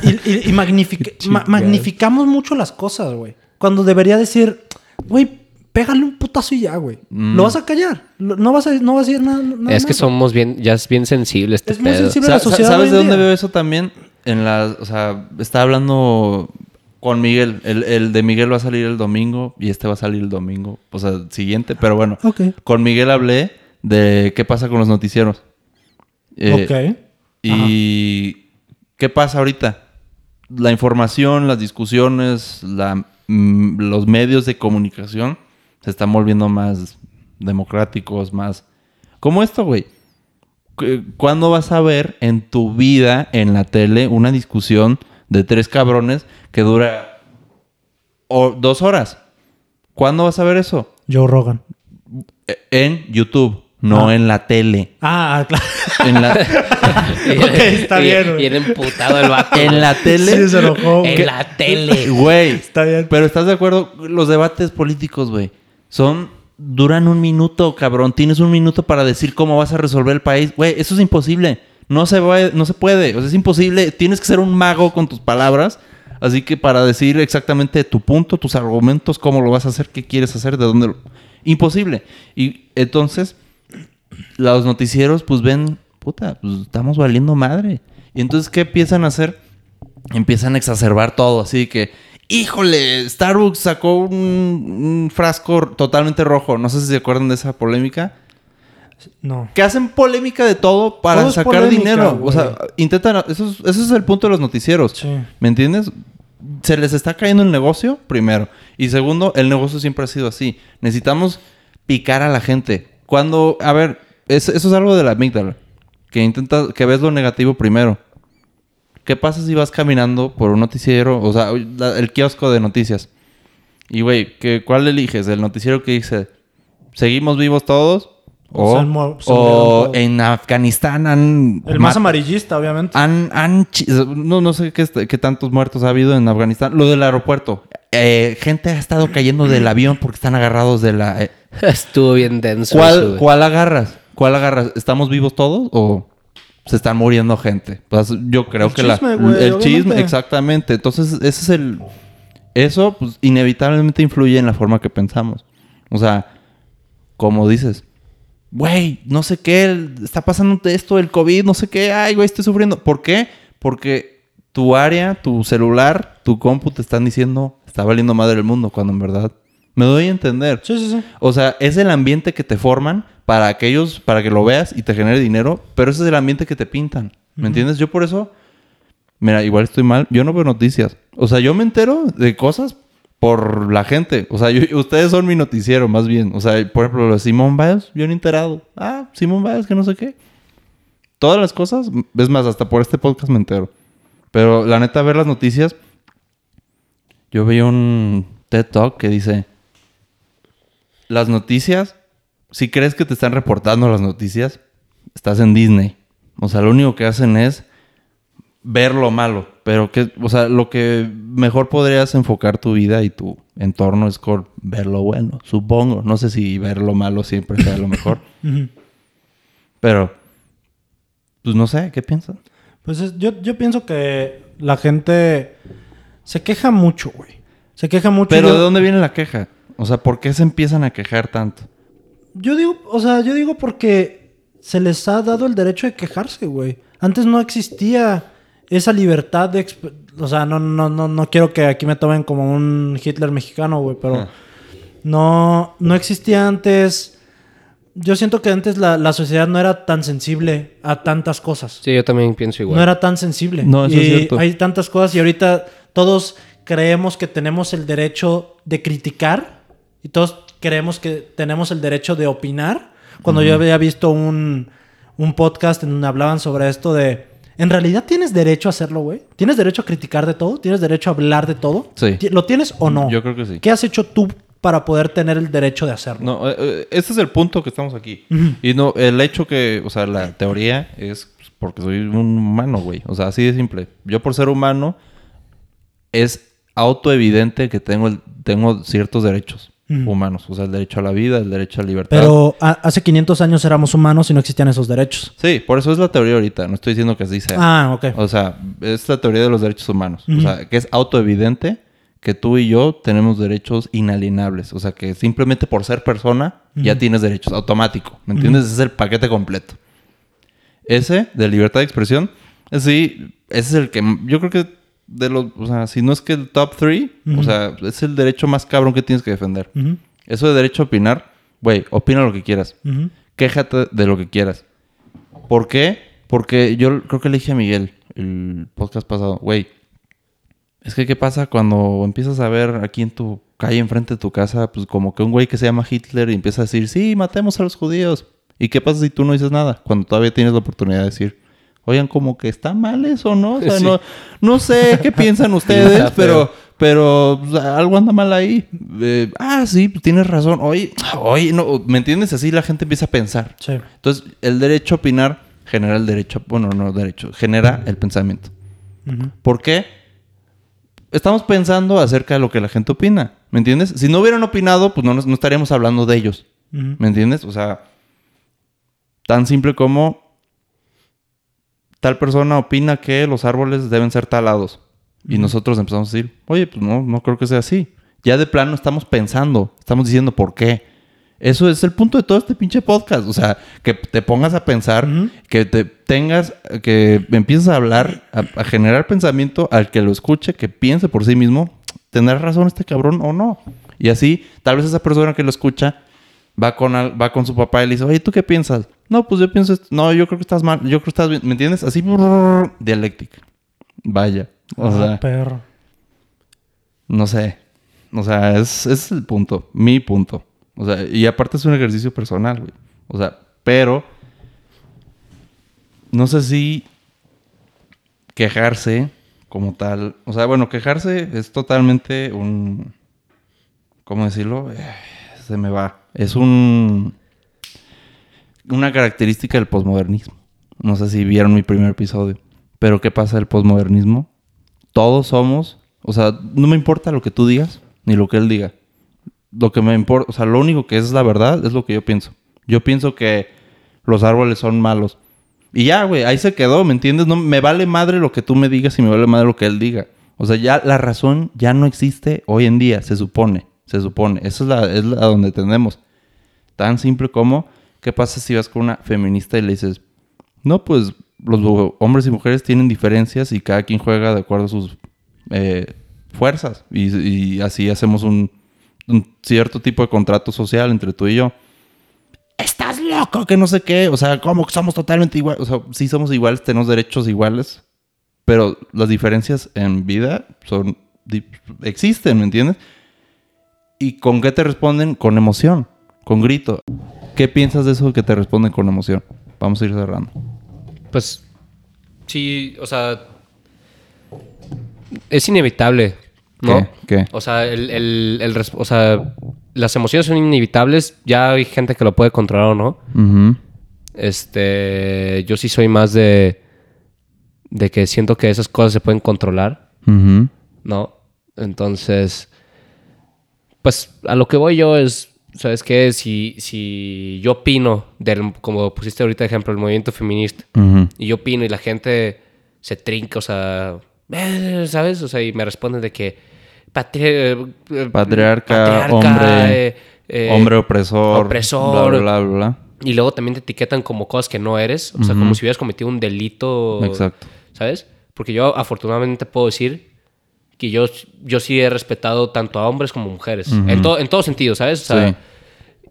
y, y- y- y magnifica- ma- magnificamos mucho las cosas, güey. Cuando debería decir, güey, pégale un putazo y ya, güey. Mm. Lo vas a callar. Lo- No vas a, no vas a decir nada. nada Es que más. somos bien, ya es bien sensible este Es muy pedo. sensible. La sociedad ¿Sabes de dónde día. veo eso también? En las, o sea, estaba hablando con Miguel. El, el de Miguel va a salir el domingo y este va a salir el domingo, o sea, siguiente. Pero bueno, con Miguel hablé de qué pasa con los noticieros. Eh, ok. Y qué pasa ahorita. La información, las discusiones, la, mm, los medios de comunicación se están volviendo más democráticos, más... Como esto, güey. Cu- ¿Cuándo vas a ver en tu vida, en la tele, una discusión de tres cabrones que dura o- dos horas? ¿Cuándo vas a ver eso? Joe Rogan. E- En YouTube, no Ah. en la tele. Ah, claro. En la, Ok, está bien, güey. Bien emputado el vato. en la tele. Sí, se enojó. En la tele. Güey. Está bien. Pero estás de acuerdo, los debates políticos, güey, son duran un minuto, cabrón. Tienes un minuto para decir cómo vas a resolver el país. Güey, eso es imposible. No se va- no se puede, o sea, es imposible. Tienes que ser un mago con tus palabras. Así que para decir exactamente tu punto, tus argumentos, cómo lo vas a hacer, qué quieres hacer, de dónde lo... Imposible. Y entonces los noticieros pues ven, puta, pues estamos valiendo madre. Y entonces, ¿qué empiezan a hacer? Empiezan a exacerbar todo, así que, híjole, Starbucks sacó un, un frasco totalmente rojo. No sé si se acuerdan de esa polémica. No. Que hacen polémica de todo para Todo sacar polémica, dinero. güey. O sea, intentan, eso es, eso es el punto de los noticieros. Sí. ¿Me entiendes? Se les está cayendo el negocio, primero. Y segundo, el negocio siempre ha sido así. Necesitamos picar a la gente. Cuando, a ver, es- eso es algo de la amígdala. Que intentas, que ves lo negativo primero. ¿Qué pasa si vas caminando por un noticiero? O sea, la- el kiosco de noticias. Y, güey, ¿qué- ¿cuál eliges? ¿El noticiero que dice, seguimos vivos todos? O O, en Afganistán han... El más amarillista, obviamente. han, han no, no sé qué, est- qué tantos muertos ha habido en Afganistán. Lo del aeropuerto. Eh, gente ha estado cayendo del avión porque están agarrados de la... eh, Estuvo bien denso. ¿Cuál. ¿Cuál agarras? ¿Cuál agarras? ¿Estamos vivos todos o se están muriendo gente? Pues yo creo El que la... el chisme, exactamente. Entonces, ese es el... Eso, pues, inevitablemente influye en la forma que pensamos. O sea, como dices, güey, no sé qué, está pasando esto, el COVID, no sé qué, ay, güey, estoy sufriendo. ¿Por qué? Porque tu área, tu celular, tu compu te están diciendo, está valiendo madre el mundo, cuando en verdad me doy a entender. Sí, sí, sí. O sea, es el ambiente que te forman para aquellos, para que lo veas y te genere dinero, pero ese es el ambiente que te pintan. ¿Me entiendes? Yo por eso, mira, igual estoy mal, yo no veo noticias. O sea, yo me entero de cosas por la gente. O sea, yo- ustedes son mi noticiero, más bien. O sea, por ejemplo, lo de Simón Biles, yo no he enterado. Ah, Simón Biles, que no sé qué. Todas las cosas, es más, hasta por este podcast me entero. Pero la neta, ver las noticias, yo vi un TED Talk que dice, las noticias, si crees que te están reportando las noticias, estás en Disney. O sea, lo único que hacen es ver lo malo. Pero que, o sea, lo que mejor podrías enfocar tu vida y tu entorno es con ver lo bueno, supongo. No sé si ver lo malo siempre sea lo mejor. Pero, pues no sé, ¿qué piensas? Pues es- yo, yo pienso que la gente se queja mucho, güey. Se queja mucho. Pero Yo- ¿de dónde viene la queja? O sea, ¿por qué se empiezan a quejar tanto? Yo digo, o sea, yo digo porque se les ha dado el derecho de quejarse, güey. Antes no existía esa libertad de... exp- O sea, no, no, no, no quiero que aquí me tomen como un Hitler mexicano, güey, pero Ah. no, no existía antes... Yo siento que antes la, la sociedad no era tan sensible a tantas cosas. Sí, yo también pienso igual. No era tan sensible. No, eso y es cierto. Hay tantas cosas y ahorita todos creemos que tenemos el derecho de criticar y todos creemos que tenemos el derecho de opinar. Cuando yo había visto un, un podcast en donde hablaban sobre esto de... ¿En realidad tienes derecho a hacerlo, güey? ¿Tienes derecho a criticar de todo? ¿Tienes derecho a hablar de todo? Sí. ¿Lo tienes o no? Yo creo que sí. ¿Qué has hecho tú para poder tener el derecho de hacerlo? No, eh, eh, ese es el punto que estamos aquí. Y no, el hecho que, o sea, la teoría es porque soy un humano, güey. O sea, así de simple. Yo por ser humano es autoevidente que tengo, el- tengo ciertos derechos Humanos. O sea, el derecho a la vida, el derecho a la libertad. Pero hace 500 años éramos humanos y no existían esos derechos. Sí, por eso es la teoría ahorita. No estoy diciendo que así sea. Ah, ok. O sea, es la teoría de los derechos humanos. O sea, que es autoevidente que tú y yo tenemos derechos inalienables. O sea, que simplemente por ser persona ya tienes derechos. Automático. ¿Me entiendes? Ese es el paquete completo. Ese, de libertad de expresión, sí, ese es el que yo creo que de los, o sea, si no es que el top 3, Ujú. o sea, es el derecho más cabrón que tienes que defender. Eso de derecho a opinar, güey, opina lo que quieras ujú. quéjate de lo que quieras. ¿Por qué? Porque yo creo que le dije a Miguel el podcast pasado, güey, es que qué pasa cuando empiezas a ver aquí en tu calle enfrente de tu casa, pues como que un güey que se llama Hitler y empieza a decir, sí, matemos a los judíos. ¿Y qué pasa si tú no dices nada? Cuando todavía tienes la oportunidad de decir, oigan, como que está mal eso, ¿no? O sea, Sí. no, no sé qué piensan ustedes, pero, pero algo anda mal ahí. Eh, ah, sí, pues, tienes razón. Oye, oye, no, ¿me entiendes? Así la gente empieza a pensar. Sí. Entonces, el derecho a opinar genera el derecho, bueno, no derecho, genera el pensamiento. Ujú. ¿Por qué? Estamos pensando acerca de lo que la gente opina, ¿me entiendes? Si no hubieran opinado, pues no, estaríamos hablando de ellos. ¿me entiendes? O sea, tan simple como tal persona opina que los árboles deben ser talados. Y nosotros empezamos a decir, oye, pues no, no creo que sea así. Ya de plano estamos pensando, estamos diciendo por qué. Eso es el punto de todo este pinche podcast. O sea, que te pongas a pensar, que te tengas, que empieces a hablar, a, a generar pensamiento al que lo escuche, que piense por sí mismo, ¿tendrá razón este cabrón o no? Y así, tal vez esa persona que lo escucha va con, al- va con su papá y le dice, oye, ¿tú qué piensas? No, pues yo pienso, esto. no, yo creo que estás mal, yo creo que estás bien, ¿me entiendes? Así, brrr, dialéctica. Vaya. O Ah, sea, perro. no sé. O sea, es, es el punto. Mi punto. O sea, y aparte es un ejercicio personal, güey. O sea, pero... No sé si quejarse como tal... O sea, bueno, quejarse es totalmente un... ¿Cómo decirlo? Eh, se me va. Es un... Una característica del posmodernismo. No sé si vieron mi primer episodio. Pero ¿qué pasa del posmodernismo? Todos somos... O sea, no me importa lo que tú digas, ni lo que él diga lo que me importa, o sea, lo único que es la verdad es lo que yo pienso. Yo pienso que los árboles son malos. Y ya, güey, ahí se quedó, ¿me entiendes? No me vale madre lo que tú me digas y me vale madre lo que él diga. O sea, ya la razón ya no existe hoy en día, se supone, se supone. Esa es la, es la donde tenemos. Tan simple como, ¿qué pasa si vas con una feminista y le dices, no, pues los hombres y mujeres tienen diferencias y cada quien juega de acuerdo a sus eh, fuerzas. Y, así hacemos un, cierto tipo de contrato social entre tú y yo. Estás loco, que no sé qué. O sea, ¿cómo somos totalmente iguales? O sea, sí somos iguales, tenemos derechos iguales. Pero las diferencias en vida son existen, ¿me entiendes? ¿Y con qué te responden? Con emoción, con grito. ¿Qué piensas de eso que te responden con emoción? Vamos a ir cerrando. Pues sí, o sea, es inevitable, ¿no? ¿Qué? ¿Qué? O sea, el, el- o sea, las emociones son inevitables. Ya hay gente que lo puede controlar o no. Ujú. Este, yo sí soy más de, de que siento que esas cosas se pueden controlar, Ujú. ¿no? Entonces, pues a lo que voy yo es, ¿sabes qué? Si, si yo opino, del, como pusiste ahorita ejemplo, el movimiento feminista, y yo opino y la gente se trinca, o sea, eh, ¿sabes? O sea, y me responden de que patri- eh, Patriarca, hombre, eh, eh, Hombre opresor. opresor. Bla, bla, bla, bla. y luego también te etiquetan como cosas que no eres, o sea, como si hubieras cometido un delito, Exacto. ¿sabes? Porque yo afortunadamente puedo decir que yo, yo sí he respetado tanto a hombres como mujeres, en, todo en todo sentido, ¿sabes? O sea, Sí.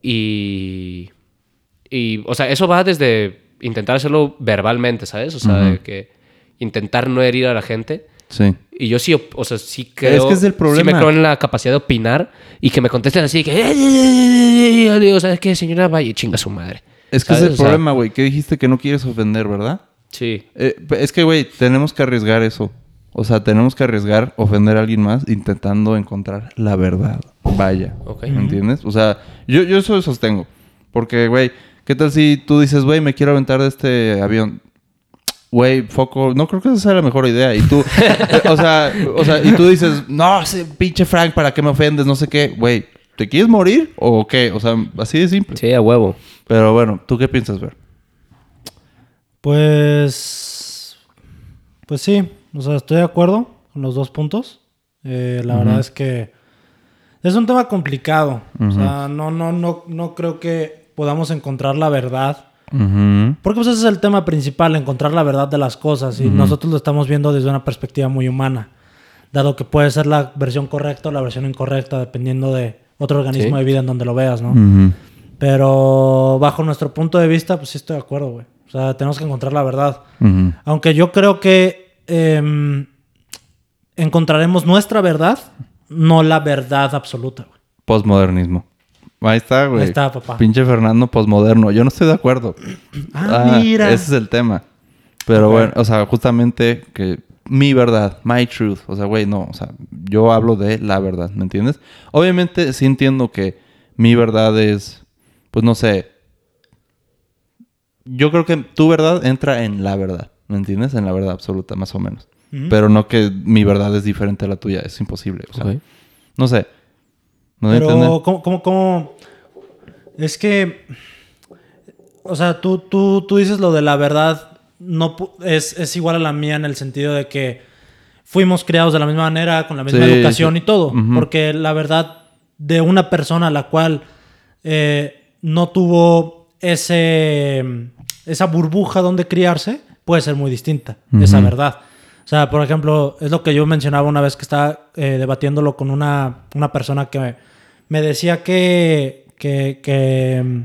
y, y, o sea, eso va desde intentar hacerlo verbalmente, ¿sabes? O sea, de que intentar no herir a la gente. Sí. Y yo sí, o sea, sí creo... que es el Sí problema. me creo en la capacidad de opinar y que me contesten así que... "Eh, Yo digo, ¿sabes qué, señora? Vaya, chinga su madre. Es que es el O sea, problema, güey. Que dijiste que no quieres ofender, ¿verdad? Sí. Eh, es que, güey, tenemos que arriesgar eso. O sea, tenemos que arriesgar ofender a alguien más intentando encontrar la verdad. Vaya. Ok. ¿Me entiendes? O sea, yo, yo eso sostengo. Porque, güey, ¿qué tal si tú dices, güey, me quiero aventar de este avión? Güey, foco, no creo que esa sea la mejor idea. Y tú, o sea, o sea, y tú dices, no, ese pinche Frank, ¿para qué me ofendes? No sé qué. Güey, ¿te quieres morir o qué? O sea, así de simple. Sí, a huevo. Pero bueno, ¿tú qué piensas, ver? Pues. Pues sí. O sea, estoy de acuerdo con los dos puntos. Eh, la verdad es que. Es un tema complicado. O sea, no, no, no, no creo que podamos encontrar la verdad. Porque pues ese es el tema principal, encontrar la verdad de las cosas. Y nosotros lo estamos viendo desde una perspectiva muy humana. Dado que puede ser la versión correcta o la versión incorrecta, dependiendo de otro organismo Sí. de vida en donde lo veas, ¿no? Pero bajo nuestro punto de vista, pues sí estoy de acuerdo, güey. O sea, tenemos que encontrar la verdad. Aunque yo creo que em, encontraremos nuestra verdad, no la verdad absoluta, güey. Postmodernismo. Ahí está, güey. Ahí está, papá. Pinche Fernando postmoderno. Yo no estoy de acuerdo. Ah, mira. Ese es el tema. Pero bueno, o sea, justamente que mi verdad, my truth. O sea, güey, no. O sea, yo hablo de la verdad, ¿me entiendes? Obviamente sí entiendo que mi verdad es, pues no sé. Yo creo que tu verdad entra en la verdad, ¿me entiendes? En la verdad absoluta, más o menos. Pero no que mi verdad es diferente a la tuya. Es imposible. O sea, no sé. No Pero. ¿cómo, cómo, cómo? Es que. O sea, tú, tú, tú dices lo de la verdad. No es, es igual a la mía en el sentido de que fuimos criados de la misma manera, con la misma Sí, educación sí. y todo. Porque la verdad de una persona a la cual eh, no tuvo ese, esa burbuja donde criarse puede ser muy distinta. Esa verdad. O sea, por ejemplo, es lo que yo mencionaba una vez que estaba eh, debatiéndolo con una, una persona que me, me decía que, que, que, mm,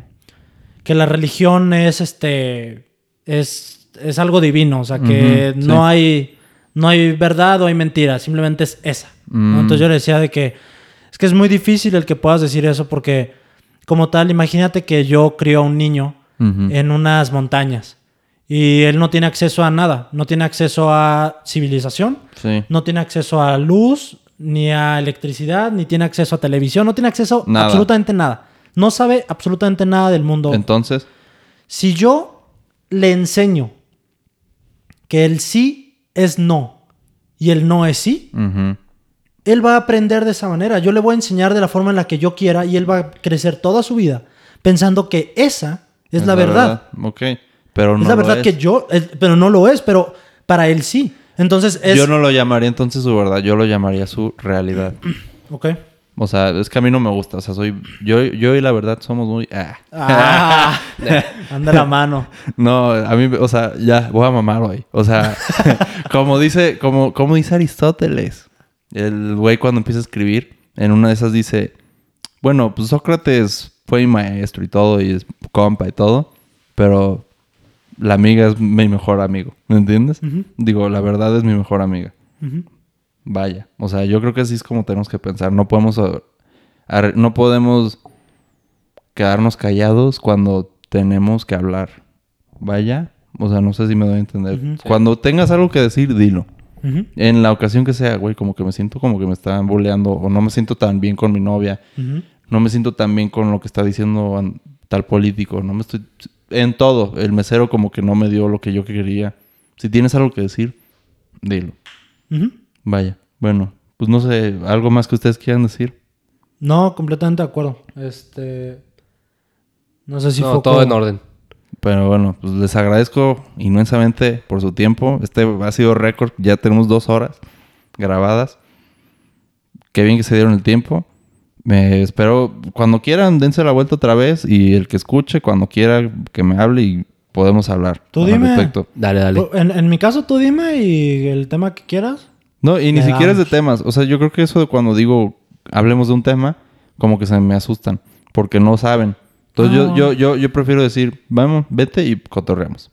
que la religión es este es, es algo divino, o sea que no sí. hay no hay verdad o hay mentira, simplemente es esa. ¿no? Mm. Entonces yo le decía de que es que es muy difícil el que puedas decir eso porque como tal, imagínate que yo crío a un niño en unas montañas y él no tiene acceso a nada, no tiene acceso a civilización, Sí. no tiene acceso a luz, ni a electricidad, ni tiene acceso a televisión, no tiene acceso Nada. a absolutamente nada. No sabe absolutamente nada del mundo. Entonces, si yo le enseño que el sí es no y el no es sí, él va a aprender de esa manera. Yo le voy a enseñar de la forma en la que yo quiera y él va a crecer toda su vida pensando que esa es, la, verdad. Ok. Pero no es la verdad es. que yo, es- pero no lo es, pero para él sí. Entonces es... Yo no lo llamaría entonces su verdad, yo lo llamaría su realidad. Ok. O sea, es que a mí no me gusta. O sea, soy. Yo, yo y la verdad somos muy. ah. Ah, anda la mano. No, a mí, o sea, ya, voy a mamar hoy. O sea, como dice, como, como dice Aristóteles, el güey cuando empieza a escribir, en una de esas dice, bueno, pues Sócrates fue mi maestro y todo, y es compa y todo, pero la amiga es mi mejor amigo, ¿me entiendes? Digo, la verdad es mi mejor amiga. Vaya, o sea, yo creo que así es como tenemos que pensar. No podemos, no podemos quedarnos callados cuando tenemos que hablar. Vaya, o sea, no sé si me doy a entender. Cuando tengas algo que decir, dilo. En la ocasión que sea, güey, como que me siento como que me están bulleando o no me siento tan bien con mi novia. No me siento tan bien con lo que está diciendo tal político. No me estoy... En todo. El mesero como que no me dio lo que yo quería. Si tienes algo que decir, dilo. Vaya. Bueno, pues no sé, algo más que ustedes quieran decir. No, completamente de acuerdo. Este. No sé si no, fue. todo en orden. Pero bueno, pues les agradezco inmensamente por su tiempo. Este ha sido récord. Ya tenemos dos horas grabadas. Qué bien que se dieron el tiempo. Me espero, cuando quieran, dense la vuelta otra vez. Y el que escuche, cuando quiera, que me hable y podemos hablar. Tú dime. respecto. Dale, dale. En, en mi caso, tú dime y el tema que quieras. No, y ni siquiera es de temas. O sea, yo creo que eso de cuando digo hablemos de un tema, como que se me asustan. Porque no saben. Entonces yo, Ah. yo, yo, yo prefiero decir, vamos, vete y cotorreamos.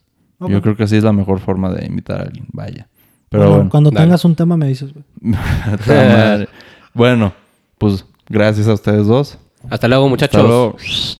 Yo creo que así es la mejor forma de invitar a alguien. Vaya. Pero Bueno, bueno. cuando dale. tengas un tema me dices, bueno, pues gracias a ustedes dos. Hasta luego, muchachos. Hasta luego.